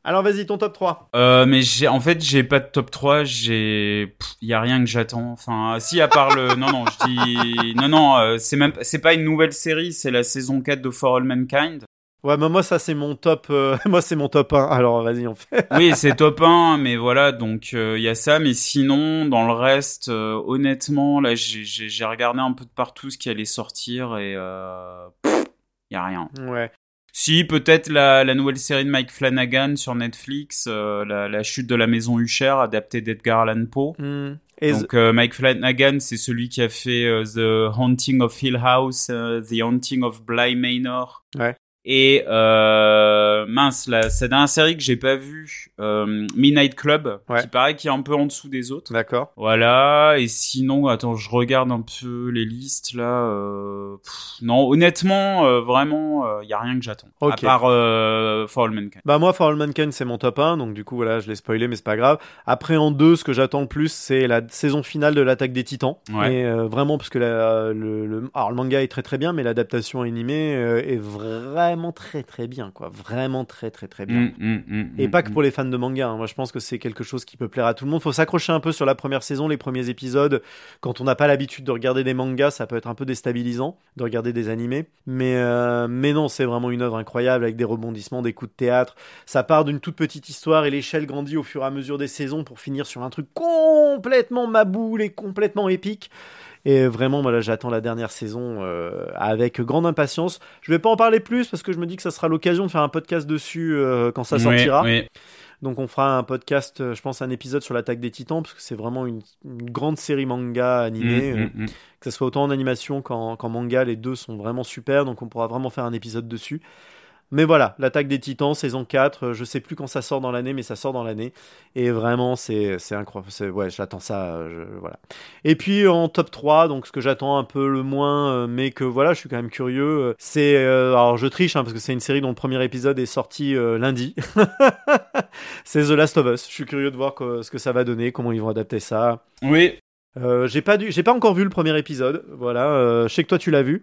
Alors, vas-y, ton top 3. Euh, mais j'ai, en fait, j'ai pas de top 3, j'ai, il y a rien que j'attends. Enfin, si, à part le, non, non, je dis, non, non, euh, c'est même, c'est pas une nouvelle série, c'est la saison 4 de For All Mankind. Ouais, mais moi, ça, c'est mon top. euh, [laughs] moi, c'est mon top 1. Alors, vas-y, on fait. Oui, c'est top 1, mais voilà, donc, euh, il y a ça, mais sinon, dans le reste, euh, honnêtement, là, j'ai, regardé un peu de partout ce qui allait sortir et, euh, il y a rien. Ouais. Si, peut-être la, la nouvelle série de Mike Flanagan sur Netflix, euh, la, la chute de la maison Usher, adaptée d'Edgar Allan Poe. Hmm. Donc euh, Mike Flanagan, c'est celui qui a fait euh, The Haunting of Hill House, euh, The Haunting of Bly Manor. Ouais. Et euh, mince, la, cette dernière série que j'ai pas vue, euh, Midnight Club, Ouais. qui paraît qui est un peu en dessous des autres. D'accord. Voilà, et sinon, attends, je regarde un peu les listes là. euh, pff, non, honnêtement, euh, vraiment, il y a rien que j'attends. Ok. À part For All Mankind. Bah moi, For All Mankind, c'est mon top 1, donc du coup, voilà, je l'ai spoilé, mais c'est pas grave. Après, en deux, ce que j'attends le plus, c'est la saison finale de l'Attaque des Titans. Ouais. Et vraiment, parce que la- le, le, alors, le manga est très très bien, mais l'adaptation animée est vraiment très très bien, quoi. Vraiment très très très bien. Mm, mm, mm, Et pas que pour les fans de manga. hein. Moi, je pense que c'est quelque chose qui peut plaire à tout le monde. Faut s'accrocher un peu sur la première saison, les premiers épisodes. Quand on n'a pas l'habitude de regarder des mangas, ça peut être un peu déstabilisant de regarder des animés. Mais, euh, mais non, c'est vraiment une œuvre incroyable avec des rebondissements, des coups de théâtre. Ça part d'une toute petite histoire et l'échelle grandit au fur et à mesure des saisons pour finir sur un truc complètement maboule et complètement épique. Et vraiment, voilà, j'attends la dernière saison euh, avec grande impatience. Je vais pas en parler plus parce que je me dis que ça sera l'occasion de faire un podcast dessus euh, quand ça sortira. oui. Donc on fera un podcast, euh, je pense un épisode sur l'attaque des titans, parce que c'est vraiment une, une grande série manga animée, Mm, euh, mm, mm. que ce soit autant en animation qu'en qu'en manga, les deux sont vraiment super, donc on pourra vraiment faire un épisode dessus. Mais voilà, l'attaque des titans, saison 4, euh, je sais plus quand ça sort dans l'année, mais ça sort dans l'année. Et vraiment, c'est c'est incroyable. Ouais, j'attends ça. euh, je- voilà. Et puis en top 3, donc ce que j'attends un peu le moins, euh, mais que voilà, je suis quand même curieux, c'est. euh, alors je triche, hein, parce que c'est une série dont le premier épisode est sorti euh, lundi. [laughs] c'est The Last of Us. Je suis curieux de voir que- ce que ça va donner, comment ils vont adapter ça. Oui, Euh, j'ai pas j'ai pas encore vu le premier épisode. Voilà, euh, je sais que toi tu l'as vu.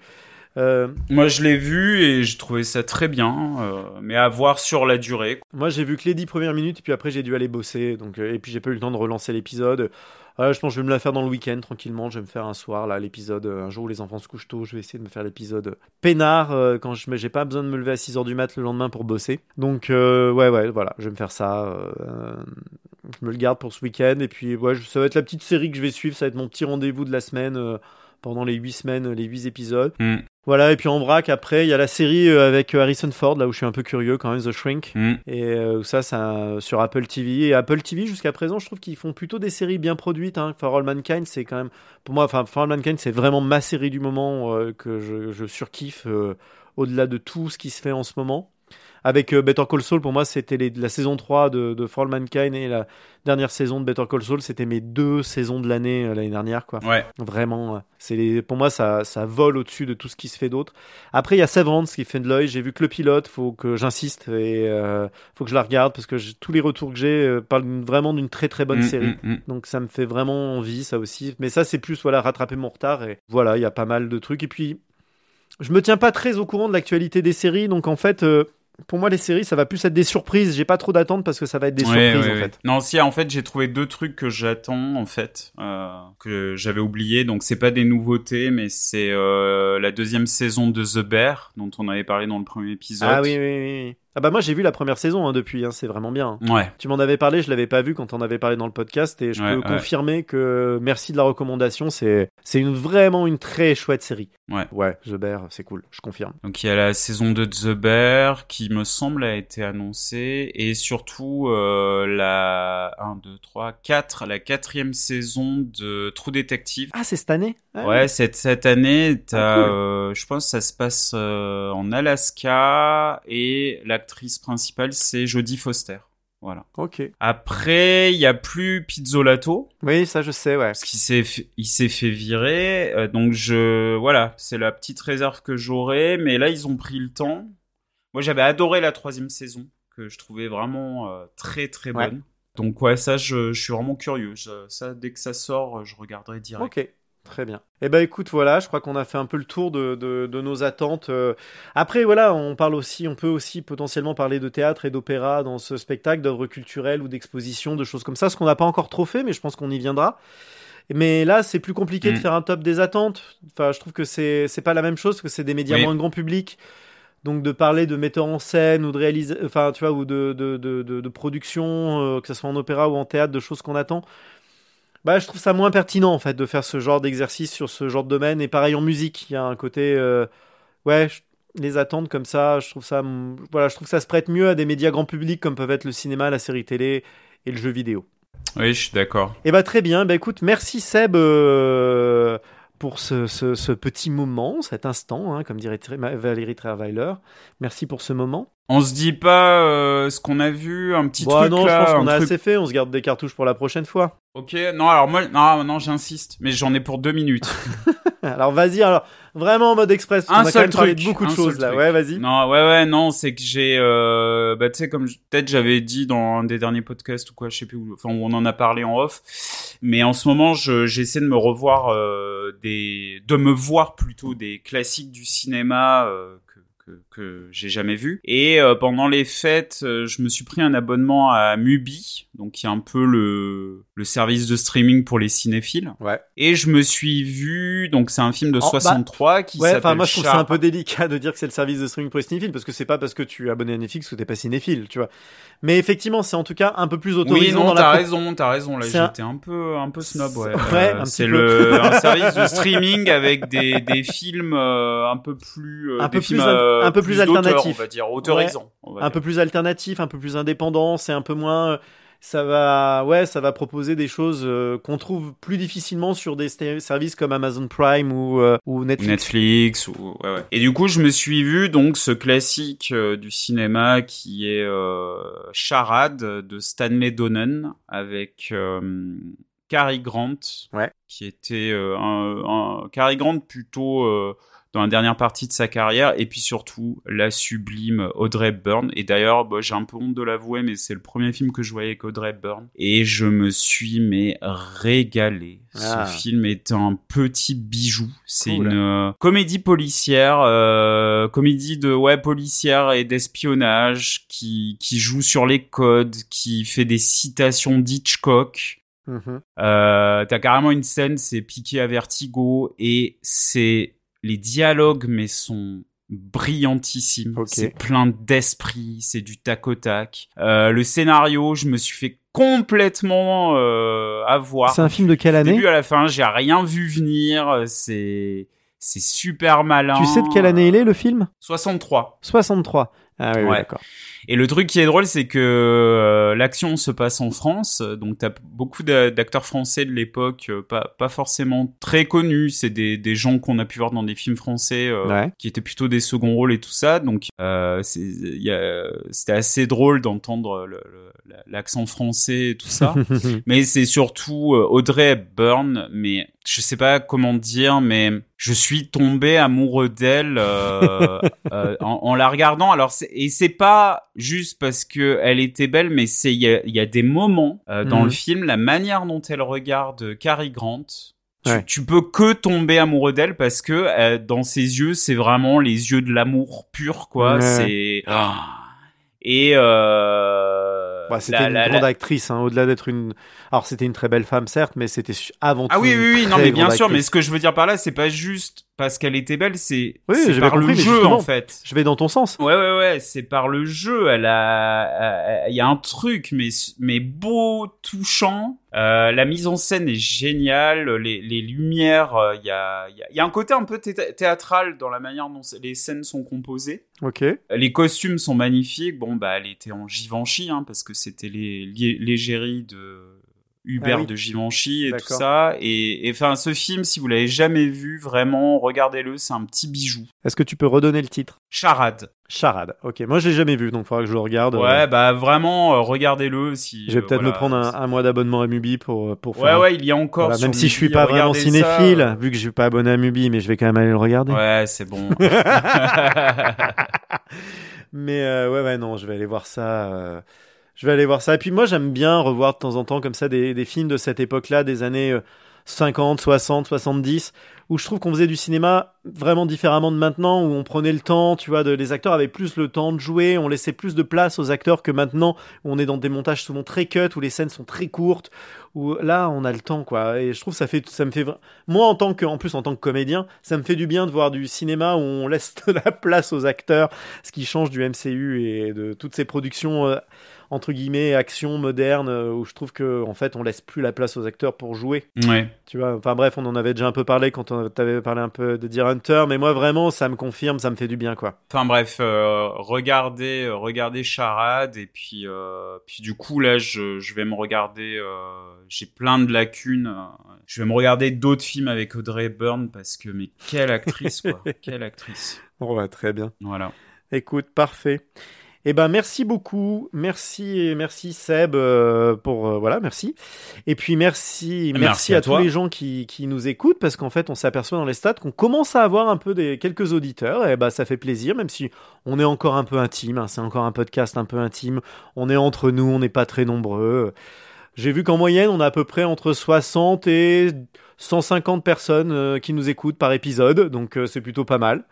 Euh, moi je l'ai vu et j'ai trouvé ça très bien, euh, mais à voir sur la durée. moi j'ai vu que les 10 premières minutes et puis après j'ai dû aller bosser. Donc euh, et puis j'ai pas eu le temps de relancer l'épisode. Voilà, je pense que je vais me la faire dans le week-end tranquillement. Je vais me faire un soir là l'épisode un jour où les enfants se couchent tôt. Je vais essayer de me faire l'épisode peinard quand je j'ai pas besoin de me lever à 6 heures du mat le lendemain pour bosser. Donc ouais ouais voilà, je vais me faire ça. je me le garde pour ce week-end et puis ouais, ça va être la petite série que je vais suivre. Ça va être mon petit rendez-vous de la semaine. pendant les 8 semaines, les 8 épisodes. Mm, Voilà, et puis en vrac, après, il y a la série euh, avec euh, Harrison Ford, là où je suis un peu curieux quand même, The Shrink. mm. Et euh, ça, ça sur Apple TV. Et Apple TV, jusqu'à présent, je trouve qu'ils font plutôt des séries bien produites. Hein. For All Mankind, c'est quand même, pour moi, enfin, For All Mankind, c'est vraiment ma série du moment euh, que je, je surkiffe euh, au-delà de tout ce qui se fait en ce moment. Avec euh, Better Call Saul, pour moi, c'était les- la saison 3 de, de For All Mankind et la dernière saison de Better Call Saul, c'était mes deux saisons de l'année euh, l'année dernière, quoi. Ouais. Vraiment, euh, c'est les- pour moi ça, ça vole au-dessus de tout ce qui se fait d'autre. Après il y a Severance qui fait de l'œil. J'ai vu que le pilote, faut que j'insiste et euh, faut que je la regarde parce que tous les retours que j'ai euh, parlent vraiment d'une très très bonne Mm, série. mm, mm. Donc ça me fait vraiment envie ça aussi. Mais ça c'est plus voilà rattraper mon retard et voilà il y a pas mal de trucs et puis je me tiens pas très au courant de l'actualité des séries donc en fait euh, pour moi les séries ça va plus être des surprises. J'ai pas trop d'attentes parce que ça va être des Ouais, surprises ouais, en fait. Non, si, en fait, j'ai trouvé deux trucs que j'attends, en fait, euh, que j'avais oublié. Donc, c'est pas des nouveautés, mais c'est euh, la deuxième saison de The Bear, dont on avait parlé dans le premier épisode. Ah oui oui oui. Ah bah moi j'ai vu la première saison hein, depuis. hein, c'est vraiment bien. Ouais. Tu m'en avais parlé, je l'avais pas vu quand on avait parlé dans le podcast et je Ouais, peux ouais. confirmer que merci de la recommandation, c'est c'est une vraiment une très chouette série. Ouais. Ouais, The Bear, c'est cool, je confirme. Donc, il y a la saison 2 de The Bear, qui me semble a été annoncée, et surtout, euh, la 1, 2, 3, 4, la quatrième saison de True Detective. Ah, c'est cette année? Ah, Ouais, cette, cette année, t'as, Ah, cool. euh, je pense que ça se passe euh, en Alaska et l'actrice principale c'est Jodie Foster. Voilà. Ok. Après, il y a plus Pizzolato Oui, ça je sais, ouais. parce qu'il s'est fait- il s'est fait virer. euh, donc je voilà, c'est la petite réserve que j'aurais. Mais là, ils ont pris le temps. Moi, j'avais adoré la troisième saison que je trouvais vraiment euh, très très Ouais. bonne. Donc ouais, ça, je, je suis vraiment curieux. Je- ça, dès que ça sort, je regarderai direct. Ok. Très bien. Eh ben écoute, voilà, je crois qu'on a fait un peu le tour de, de, de nos attentes. euh. Après, voilà, on parle aussi, on peut aussi potentiellement parler de théâtre et d'opéra dans ce spectacle, d'œuvres culturelles ou d'expositions, de choses comme ça, ce qu'on n'a pas encore trop fait, mais je pense qu'on y viendra. Mais là, c'est plus compliqué de Mm. faire un top des attentes. Enfin, je trouve que c'est pas la même chose parce que c'est des médias Oui. moins grand public. Donc de parler de metteur en scène ou de réaliser, enfin tu vois, ou de de de, de, de production, euh, que ce soit en opéra ou en théâtre, de choses qu'on attend. Bah, je trouve ça moins pertinent en fait de faire ce genre d'exercice sur ce genre de domaine. Et pareil en musique, il y a un côté, euh, ouais, je- les attendre comme ça. Je trouve ça, voilà, je trouve que ça se prête mieux à des médias grand public comme peuvent être le cinéma, la série télé et le jeu vidéo. Oui, je suis d'accord. Et bah très bien. Bah écoute, merci Seb euh, pour ce, ce, ce petit moment, cet instant, hein, comme dirait Valérie Trierweiler. Merci pour ce moment. On se dit pas euh, ce qu'on a vu, un petit Bon, truc non, là. je pense qu'on a truc- assez fait. On se garde des cartouches pour la prochaine fois. Ok, non, alors moi, non, non, j'insiste, mais j'en ai pour deux minutes. [laughs] Alors vas-y, alors vraiment en mode express. Un on a quand seul même parlé truc, de beaucoup de choses là. truc. Ouais, vas-y. Non, ouais, ouais, non, c'est que j'ai, euh, bah, tu sais, comme peut-être j'avais dit dans un des derniers podcasts ou quoi, je sais plus où, enfin, où on en a parlé en off. Mais en ce moment, je, j'essaie de me revoir, euh, des, de me voir plutôt des classiques du cinéma, que, que, que j'ai jamais vu. Et euh, pendant les fêtes, euh, je me suis pris un abonnement à Mubi, donc qui est un peu le, le service de streaming pour les cinéphiles. Ouais. Et je me suis vu, donc c'est un film de Oh, bah, 63 qui Ouais, s'appelle enfin moi je trouve Char- c'est un peu délicat de dire que c'est le service de streaming pour les cinéphiles parce que c'est pas parce que tu es abonné à Netflix que t'es pas cinéphile, tu vois. Mais effectivement, c'est en tout cas un peu plus Oui, autorisant non, dans t'as la raison, t'as raison. Là, un- j'étais un peu, un peu snob, ouais. [laughs] Ouais, Euh, c'est le un service de streaming avec des des films un peu plus, Un des peu films, plus al- un peu plus d'auteur, alternatifs. on va dire, autorisant. on va un dire. peu plus alternatif, un peu plus indépendant, c'est un peu moins euh, ça va ouais, ça va proposer des choses euh, qu'on trouve plus difficilement sur des services comme Amazon Prime ou euh, ou Netflix. Netflix ou ouais, ouais. Et du coup, je me suis vu donc ce classique euh, du cinéma qui est euh, Charade de Stanley Donen avec euh, Cary Grant, Ouais. qui était euh, un, un Cary Grant plutôt euh, dans la dernière partie de sa carrière, et puis surtout la sublime Audrey Hepburn. Et d'ailleurs, bah, j'ai un peu honte de l'avouer, mais c'est le premier film que je voyais avec Audrey Hepburn, et je me suis mais régalé. Ah. Ce film est un petit bijou. C'est Cool. une euh, comédie policière, euh, comédie de ouais policière et d'espionnage qui qui joue sur les codes, qui fait des citations d'Hitchcock. Mhm. Euh, T'as carrément une scène, c'est piqué à vertigo et c'est les dialogues mais sont brillantissimes. Ok. C'est plein d'esprit, c'est du tac au tac. Euh, le scénario, je me suis fait complètement euh, avoir. C'est un film de quelle année? début à la fin, j'ai rien vu venir. C'est c'est super malin. Tu sais de quelle année il est le film? 63. 63. Ah oui, oui, Ouais. d'accord. Et le truc qui est drôle, c'est que euh, l'action se passe en France, donc t'as beaucoup d'a- d'acteurs français de l'époque, euh, pas pas forcément très connus. C'est des des gens qu'on a pu voir dans des films français, euh, Ouais. qui étaient plutôt des seconds rôles et tout ça. Donc c'était assez drôle d'entendre l'accent français et tout ça. [laughs] mais c'est surtout Audrey Hepburn, mais je sais pas comment dire, mais je suis tombé amoureux d'elle euh, [laughs] euh, en, en la regardant. Alors et c'est pas juste parce que elle était belle, mais c'est il y y a des moments euh, dans Mhm. le film, la manière dont elle regarde Cary Grant. Tu, Ouais. tu peux que tomber amoureux d'elle parce que euh, dans ses yeux, c'est vraiment les yeux de l'amour pur, quoi. Ouais. C'est ah. et euh, Bah, c'était une la- grande la- actrice, hein, au-delà d'être une. Alors c'était une très belle femme, certes, mais c'était avant tout. Ah oui, oui, oui, non, mais bien sûr, mais ce que je veux dire par là, c'est pas juste parce qu'elle était belle, c'est Oui, par le jeu, en fait. Je vais dans ton sens. Ouais, ouais, ouais, c'est par le jeu. Elle a, il y a un truc, mais, mais beau, touchant. Euh, la mise en scène est géniale. Les, les lumières, euh, il y a, y a, il y a un côté un peu thé- théâtral dans la manière dont les scènes sont composées. Ok. Les costumes sont magnifiques. Bon, bah, elle était en Givenchy, hein, parce que c'était les, les l'égérie de Hubert Ah oui. de Givenchy et tout ça. Et, enfin, ce film, si vous l'avez jamais vu, vraiment, regardez-le, c'est un petit bijou. Est-ce que tu peux redonner le titre? Charade. Charade. Ok. Moi, je l'ai jamais vu, donc il faudra que je le regarde. Ouais, bah vraiment, euh, regardez-le si. Je vais euh, peut-être me prendre un, un mois d'abonnement à Mubi pour pour Ouais, faire. un- ouais, il y a encore. Voilà, même si je suis pas vraiment cinéphile, ça. vu que je suis pas abonné à Mubi, mais je vais quand même aller le regarder. Ouais, c'est bon. [laughs] Mais euh, ouais, ouais, non, je vais aller voir ça. Je vais aller voir ça. Et puis moi, j'aime bien revoir de temps en temps comme ça des, des films de cette époque-là, des années euh, 50, 60, 70, où je trouve qu'on faisait du cinéma vraiment différemment de maintenant, où on prenait le temps, tu vois, les acteurs avaient plus le temps de jouer, on laissait plus de place aux acteurs que maintenant, où on est dans des montages souvent très cut, où les scènes sont très courtes, où là, on a le temps, quoi. Et je trouve ça fait, ça me fait, moi, en tant que, en plus, en tant que comédien, ça me fait du bien de voir du cinéma où on laisse [laughs] de la place aux acteurs, ce qui change du MCU et de toutes ces productions, euh, entre guillemets action moderne euh, où je trouve que en fait on laisse plus la place aux acteurs pour jouer. Ouais. Tu vois, enfin bref, on en avait déjà un peu parlé quand on t'avait parlé un peu de Deer Hunter, mais moi vraiment ça me confirme, ça me fait du bien quoi. Enfin bref, euh, regardez, euh, regardez Charade et puis, euh, puis du coup là, je, je vais me regarder. euh, J'ai plein de lacunes. je vais me regarder d'autres films avec Audrey Hepburn parce que mais quelle actrice quoi, [laughs] quelle actrice. Bon bah très bien. Voilà. Écoute, parfait. Eh ben merci beaucoup, merci merci Seb euh, pour euh, voilà merci. Et puis merci merci, Merci à, à tous les gens qui, qui nous écoutent parce qu'en fait on s'aperçoit dans les stats qu'on commence à avoir un peu des quelques auditeurs. Et ben ça fait plaisir même si on est encore un peu intime hein, c'est encore un podcast un peu intime. On est entre nous on n'est pas très nombreux. J'ai vu qu'en moyenne on a à peu près entre 60 et 150 personnes euh, qui nous écoutent par épisode. Donc c'est plutôt pas mal.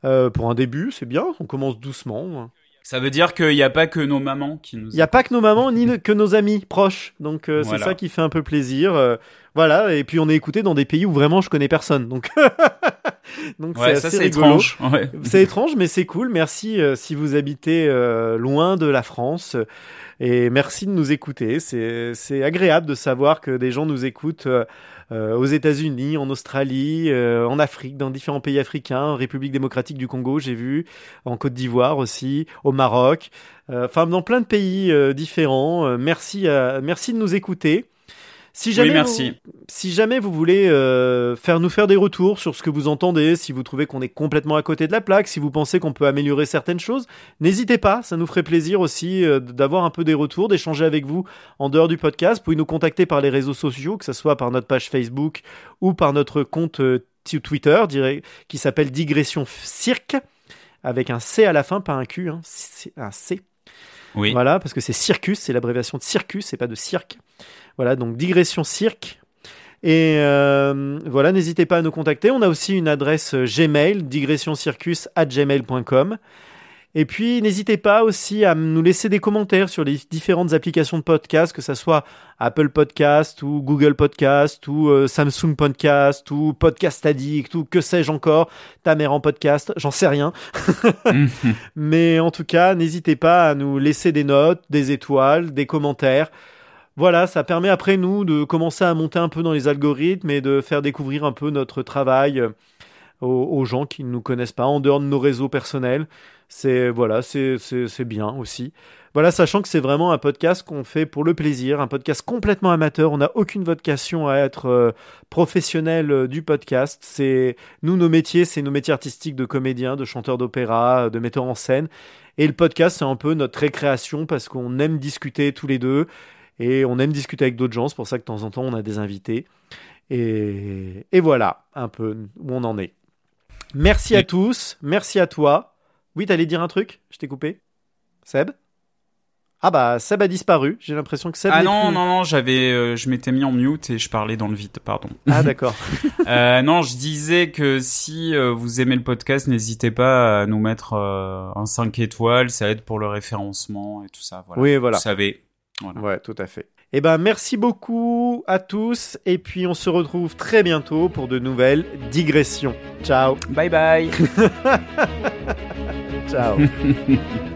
Pour un début, c'est bien, on commence doucement. Ça veut dire qu'il n'y a pas que nos mamans qui nous. Il n'y a pas que nos mamans ni que nos amis proches, donc euh, Voilà. c'est ça qui fait un peu plaisir. euh, voilà, et puis on est écouté dans des pays où vraiment je connais personne, donc [laughs] donc Ouais, c'est ça assez étrange. Ouais. C'est étrange, mais c'est cool. Merci euh, si vous habitez euh, loin de la France. Et merci de nous écouter. C'est c'est agréable de savoir que des gens nous écoutent euh, aux États-Unis, en Australie, euh, en Afrique, dans différents pays africains, en République démocratique du Congo, j'ai vu, en Côte d'Ivoire aussi, au Maroc. Euh, Enfin, dans plein de pays euh, différents. Euh, merci, à- merci de nous écouter. Si jamais Oui, merci. vous- si jamais vous voulez euh, faire nous faire des retours sur ce que vous entendez, si vous trouvez qu'on est complètement à côté de la plaque, si vous pensez qu'on peut améliorer certaines choses, n'hésitez pas, ça nous ferait plaisir aussi euh, d'avoir un peu des retours, d'échanger avec vous en dehors du podcast. Vous pouvez nous contacter par les réseaux sociaux, que ce soit par notre page Facebook ou par notre compte euh, Twitter qui s'appelle Digression Cirque, avec un C à la fin, pas un Q, hein, C- un C. Oui. Voilà, parce que c'est Circus, c'est l'abréviation de Circus, et pas de cirque. Voilà, donc digression cirque. Et euh, voilà, n'hésitez pas à nous contacter. On a aussi une adresse euh, Gmail, digressioncircus@gmail.com. Et puis, n'hésitez pas aussi à nous laisser des commentaires sur les différentes applications de podcast, que ce soit Apple Podcast ou Google Podcast ou euh, Samsung Podcast ou Podcast Addict ou que sais-je encore, ta mère en podcast, j'en sais rien. [laughs] Mais en tout cas, n'hésitez pas à nous laisser des notes, des étoiles, des commentaires. Voilà, ça permet après nous de commencer à monter un peu dans les algorithmes et de faire découvrir un peu notre travail euh, aux, gens qui ne nous connaissent pas en dehors de nos réseaux personnels. C'est voilà, c'est bien aussi. Voilà, sachant que c'est vraiment un podcast qu'on fait pour le plaisir, un podcast complètement amateur. On n'a aucune vocation à être euh, professionnel euh, du podcast. C'est nous nos métiers, c'est nos métiers artistiques de comédien, de chanteur d'opéra, de metteur en scène. Et le podcast, c'est un peu notre récréation parce qu'on aime discuter tous les deux et on aime discuter avec d'autres gens. C'est pour ça que de temps en temps, on a des invités. Et, et voilà un peu où on en est. Merci à tous. Merci à toi. Oui, t'allais dire un truc? Je t'ai coupé Seb? Ah bah, Seb a disparu. J'ai l'impression que Seb Ah non plus- non non, j'avais, euh, je m'étais mis en mute et je parlais dans le vide, pardon. Ah d'accord. [laughs] Euh, non, je disais que si euh, vous aimez le podcast, n'hésitez pas à nous mettre un 5 étoiles, ça aide pour le référencement et tout ça. Voilà. Oui, voilà. Vous savez. Voilà. Ouais, tout à fait. Eh ben, merci beaucoup à tous. Et puis, on se retrouve très bientôt pour de nouvelles digressions. Ciao. Bye bye. [laughs] Ciao. [laughs]